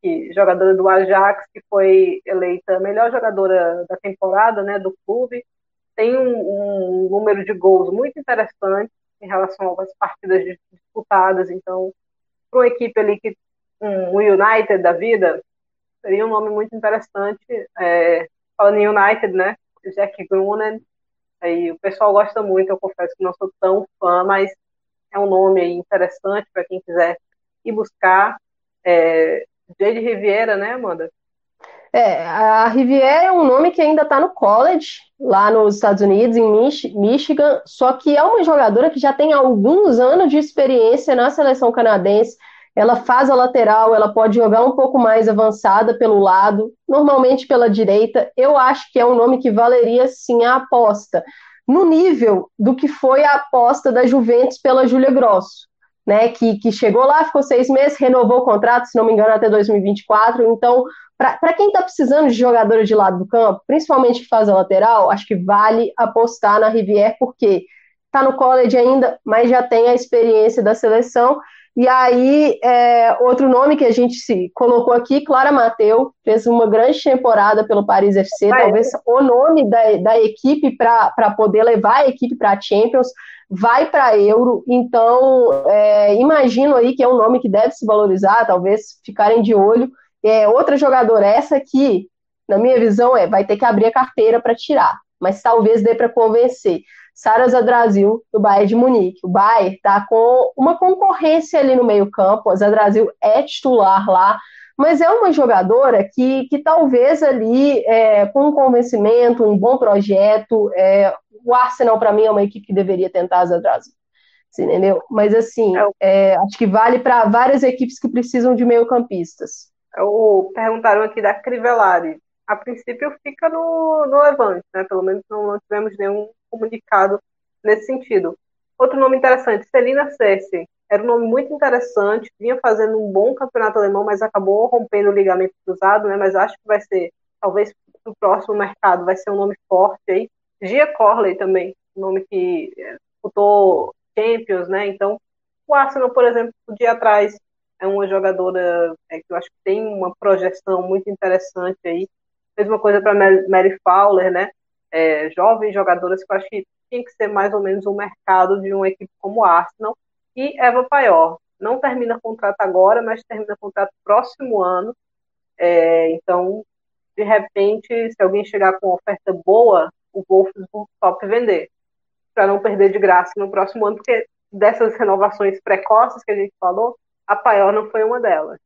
que jogadora do Ajax, que foi eleita a melhor jogadora da temporada, né? Do clube. Tem um, um número de gols muito interessante em relação às partidas disputadas. Então, para uma equipe ali que um United da vida seria um nome muito interessante. É, falando em United, né? Jack Grunen. Aí o pessoal gosta muito, eu confesso que não sou tão fã, mas é um nome interessante para quem quiser ir buscar. É, Jade Riviera, né, Amanda? É, a Riviera é um nome que ainda está no college, lá nos Estados Unidos, em Mich Michigan, só que é uma jogadora que já tem alguns anos de experiência na seleção canadense. Ela faz a lateral, ela pode jogar um pouco mais avançada pelo lado, normalmente pela direita. Eu acho que é um nome que valeria sim a aposta, no nível do que foi a aposta da Juventus pela Júlia Grosso. Né, que, que chegou lá, ficou seis meses, renovou o contrato, se não me engano, até 2024. Então, para quem está precisando de jogadores de lado do campo, principalmente que faz a lateral, acho que vale apostar na Rivière, porque está no college ainda, mas já tem a experiência da seleção. E aí, é, outro nome que a gente se colocou aqui, Clara Mateu, fez uma grande temporada pelo Paris FC, vai. talvez o nome da, da equipe para poder levar a equipe para a Champions, vai para Euro, então é, imagino aí que é um nome que deve se valorizar, talvez ficarem de olho, é, outra jogadora, essa aqui, na minha visão, é vai ter que abrir a carteira para tirar. mas talvez dê para convencer. Sara Brasil do Bayern de Munique. O Bayern está com uma concorrência ali no meio-campo. A Brasil é titular lá, mas é uma jogadora que, que talvez ali, é, com um convencimento, um bom projeto, é, o Arsenal, para mim, é uma equipe que deveria tentar a Brasil. Entendeu? Mas assim, é, é acho que vale para várias equipes que precisam de meio-campistas. O, perguntaram aqui da Crivellari. A princípio fica no, no Levante, né? Pelo menos não, não tivemos nenhum comunicado nesse sentido. Outro nome interessante, Celina Cessi. Era um nome muito interessante, vinha fazendo um bom campeonato alemão, mas acabou rompendo o ligamento cruzado, né? Mas acho que vai ser, talvez para o próximo mercado, vai ser um nome forte aí. Gia Corley também, nome que é, disputou Champions, né? Então, o Arsenal, por exemplo, podia atrás é uma jogadora é, que eu acho que tem uma projeção muito interessante aí. Mesma coisa para Mary Fowler, né? É, jovens jogadoras que eu acho que tem que ser mais ou menos o um mercado de uma equipe como o Arsenal. E Eva Paior, não termina contrato agora, mas termina contrato próximo ano. É, então, de repente, se alguém chegar com uma oferta boa, o Wolfsburg top vender, para não perder de graça no próximo ano, porque dessas renovações precoces que a gente falou, a Paior não foi uma delas.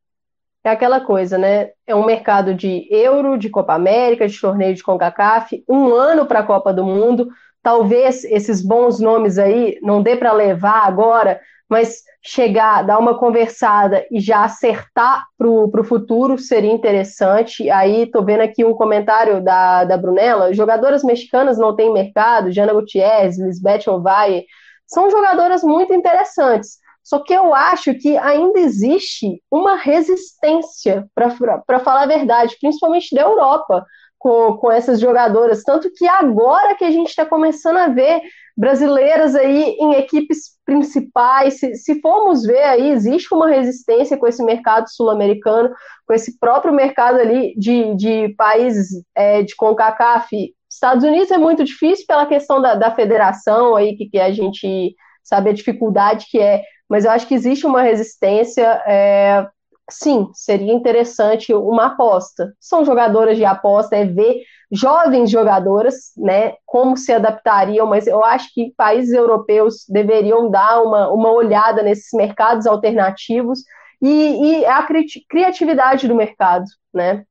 É aquela coisa, né? É um mercado de euro, de Copa América, de torneio de CONCACAF, um ano para a Copa do Mundo. Talvez esses bons nomes aí não dê para levar agora, mas chegar, dar uma conversada e já acertar para o futuro seria interessante. Aí estou vendo aqui um comentário da, da Brunella: jogadoras mexicanas não têm mercado, Jana Gutierrez, Lisbeth Ovalle, são jogadoras muito interessantes. Só que eu acho que ainda existe uma resistência, para falar a verdade, principalmente da Europa, com, com essas jogadoras. Tanto que agora que a gente está começando a ver brasileiras aí em equipes principais, se, se formos ver aí, existe uma resistência com esse mercado sul-americano, com esse próprio mercado ali de, de países é, de CONCACAF. Estados Unidos é muito difícil pela questão da, da federação aí, que, que a gente sabe a dificuldade que é mas eu acho que existe uma resistência. É, sim, seria interessante uma aposta. São jogadoras de aposta, é ver jovens jogadoras, né, como se adaptariam, mas eu acho que países europeus deveriam dar uma, uma olhada nesses mercados alternativos e, e a cri criatividade do mercado, né.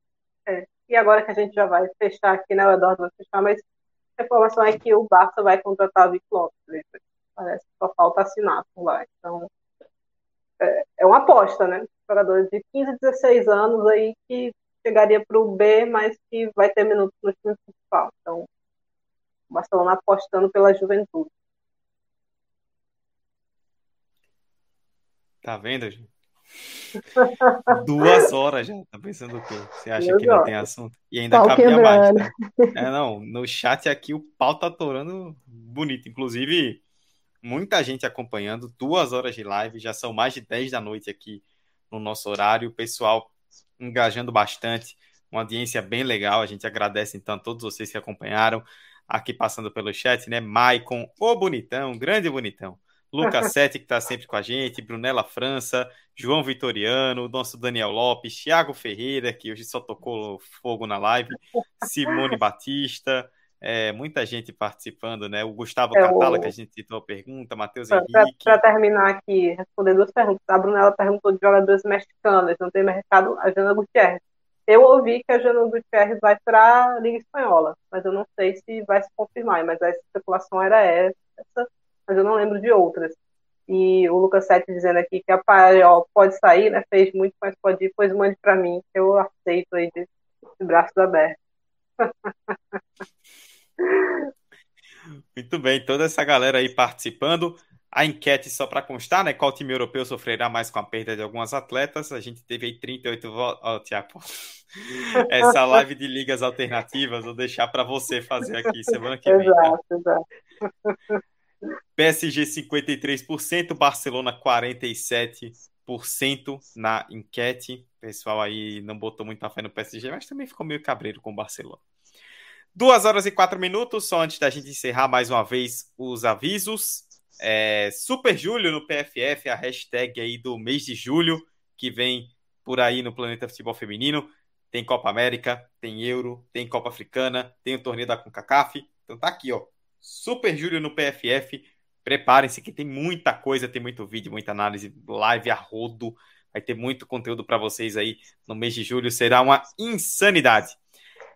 É. E agora que a gente já vai fechar aqui, né, o Eduardo vai fechar, mas a informação é que o Barça vai contratar o Vic Lopes, Parece que só falta assinar por lá. Então, é, é uma aposta, né? Jogadores de 15, 16 anos aí que chegaria para o B, mas que vai ter minutos no time principal. Então, o Barcelona apostando pela juventude. Tá vendo, gente? [LAUGHS] Duas horas já, tá pensando o quê? Você acha Duas que não tem assunto? E ainda pau cabia mais, tá? [LAUGHS] É, não, no chat aqui o pau tá atorando bonito. Inclusive, muita gente acompanhando, duas horas de live, já são mais de 10 da noite aqui no nosso horário, o pessoal engajando bastante, uma audiência bem legal, a gente agradece então a todos vocês que acompanharam, aqui passando pelo chat, né, Maicon, o bonitão, grande bonitão, Lucas [LAUGHS] Sete, que está sempre com a gente, Brunella França, João Vitoriano, nosso Daniel Lopes, Thiago Ferreira, que hoje só tocou fogo na live, Simone Batista, é, muita gente participando, né? O Gustavo é, Catala, o... que a gente citou a pergunta, Matheus Henrique. Para terminar aqui, responder duas perguntas. A Brunella perguntou de jogadores mexicanos, não tem mercado a Jana Gutierrez. Eu ouvi que a Jana Gutierrez vai para a Liga Espanhola, mas eu não sei se vai se confirmar, mas a especulação era essa, mas eu não lembro de outras. E o Lucas Sete dizendo aqui que a Paiol pode sair, né? Fez muito, mas pode ir, pois mande para mim, eu aceito aí de, de braços abertos. [LAUGHS] Muito bem, toda essa galera aí participando. A enquete, só para constar, né? Qual time europeu sofrerá mais com a perda de algumas atletas? A gente teve aí 38 votos. Oh, Tiago, essa live de ligas alternativas, vou deixar para você fazer aqui semana que vem. Tá? Exato, exato. PSG 53%, Barcelona 47% na enquete. O pessoal aí não botou muita fé no PSG, mas também ficou meio cabreiro com o Barcelona. Duas horas e quatro minutos, só antes da gente encerrar mais uma vez os avisos. É, Super Júlio no PFF, a hashtag aí do mês de julho, que vem por aí no Planeta Futebol Feminino. Tem Copa América, tem Euro, tem Copa Africana, tem o torneio da CONCACAF, Então tá aqui, ó. Super Júlio no PFF. Preparem-se que tem muita coisa, tem muito vídeo, muita análise, live a rodo. Vai ter muito conteúdo para vocês aí no mês de julho. Será uma insanidade.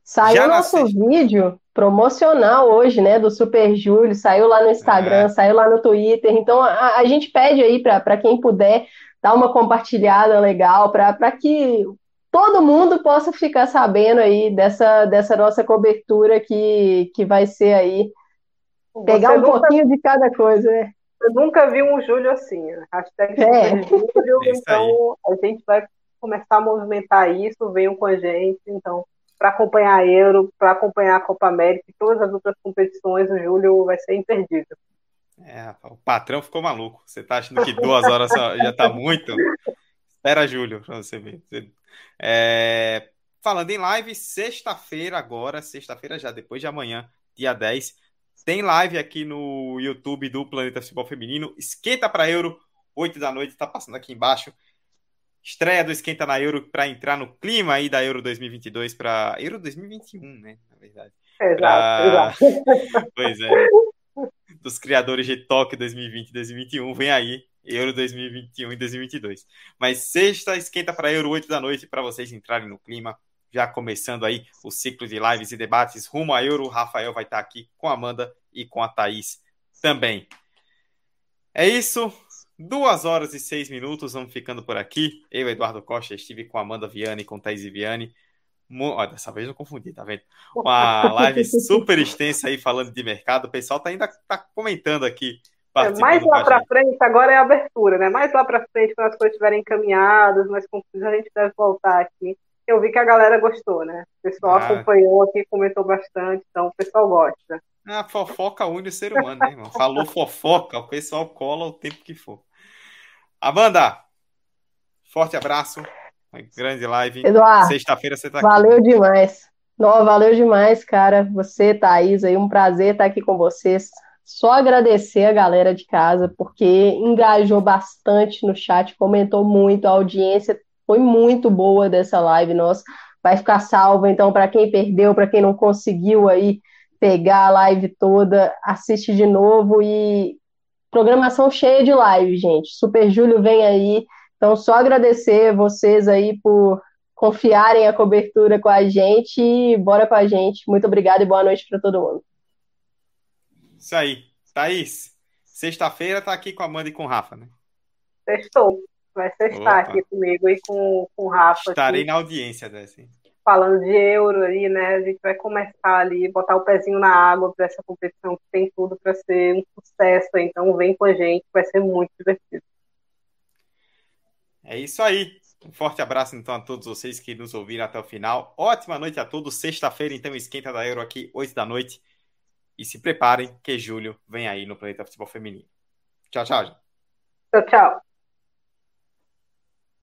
Saiu nosso vídeo promocional hoje, né, do Super Júlio, saiu lá no Instagram, é. saiu lá no Twitter. Então a, a gente pede aí para quem puder dar uma compartilhada legal para que todo mundo possa ficar sabendo aí dessa, dessa nossa cobertura que, que vai ser aí pegar Você um nunca... pouquinho de cada coisa, né? Eu nunca vi um Júlio assim, né? hashtag é. Júlio, [LAUGHS] é então a gente vai começar a movimentar isso, venham com a gente, então para acompanhar a Euro, para acompanhar a Copa América e todas as outras competições, o Júlio vai ser imperdível. É, o patrão ficou maluco. Você tá achando que duas horas já tá muito? Espera, Júlio, para você ver. É, falando em live, sexta-feira agora, sexta-feira já, depois de amanhã, dia 10, tem live aqui no YouTube do Planeta Futebol Feminino. Esquenta para Euro, 8 da noite, tá passando aqui embaixo. Estreia do Esquenta na Euro para entrar no clima aí da Euro 2022 para Euro 2021, né? Na verdade. Exato, pra... exato. [LAUGHS] pois é. Dos criadores de Tóquio 2020 e 2021, vem aí Euro 2021 e 2022. Mas sexta esquenta para Euro 8 da noite para vocês entrarem no clima. Já começando aí o ciclo de lives e debates rumo a Euro. O Rafael vai estar aqui com a Amanda e com a Thaís também. É isso. Duas horas e seis minutos, vamos ficando por aqui. Eu, Eduardo Costa, estive com Amanda Viane e com Thaís Viane. Olha, dessa vez não confundi, tá vendo? Uma [LAUGHS] live super extensa aí falando de mercado. O pessoal tá ainda tá comentando aqui. É, mais lá para frente, agora é a abertura, né? Mais lá para frente, quando as coisas estiverem encaminhadas, mais confusas, a gente deve voltar aqui. Eu vi que a galera gostou, né? O pessoal ah. acompanhou aqui, comentou bastante, então o pessoal gosta. A fofoca une o ser humano, né, irmão? Falou fofoca, o pessoal cola o tempo que for. Amanda, forte abraço. Uma grande live. Eduardo, sexta-feira você tá valeu aqui. Valeu demais. Não, valeu demais, cara. Você, Thaís, aí, um prazer estar aqui com vocês. Só agradecer a galera de casa, porque engajou bastante no chat, comentou muito, a audiência foi muito boa dessa live nossa. Vai ficar salva, então, para quem perdeu, para quem não conseguiu aí pegar a live toda, assiste de novo e programação cheia de live, gente. Super Júlio vem aí. Então, só agradecer vocês aí por confiarem a cobertura com a gente e bora com a gente. Muito obrigado e boa noite para todo mundo. Isso aí. Thaís, sexta-feira tá aqui com a Amanda e com o Rafa, né? Sextou. Vai sextar aqui comigo e com, com o Rafa. Estarei aqui. na audiência dessa. Falando de euro ali, né? A gente vai começar ali, botar o pezinho na água para essa competição que tem tudo para ser um sucesso. Então vem com a gente, vai ser muito divertido. É isso aí. Um forte abraço então a todos vocês que nos ouviram até o final. Ótima noite a todos. Sexta-feira, então, esquenta da Euro aqui, 8 da noite. E se preparem que julho vem aí no Planeta Futebol Feminino. Tchau, tchau. Tchau, tchau.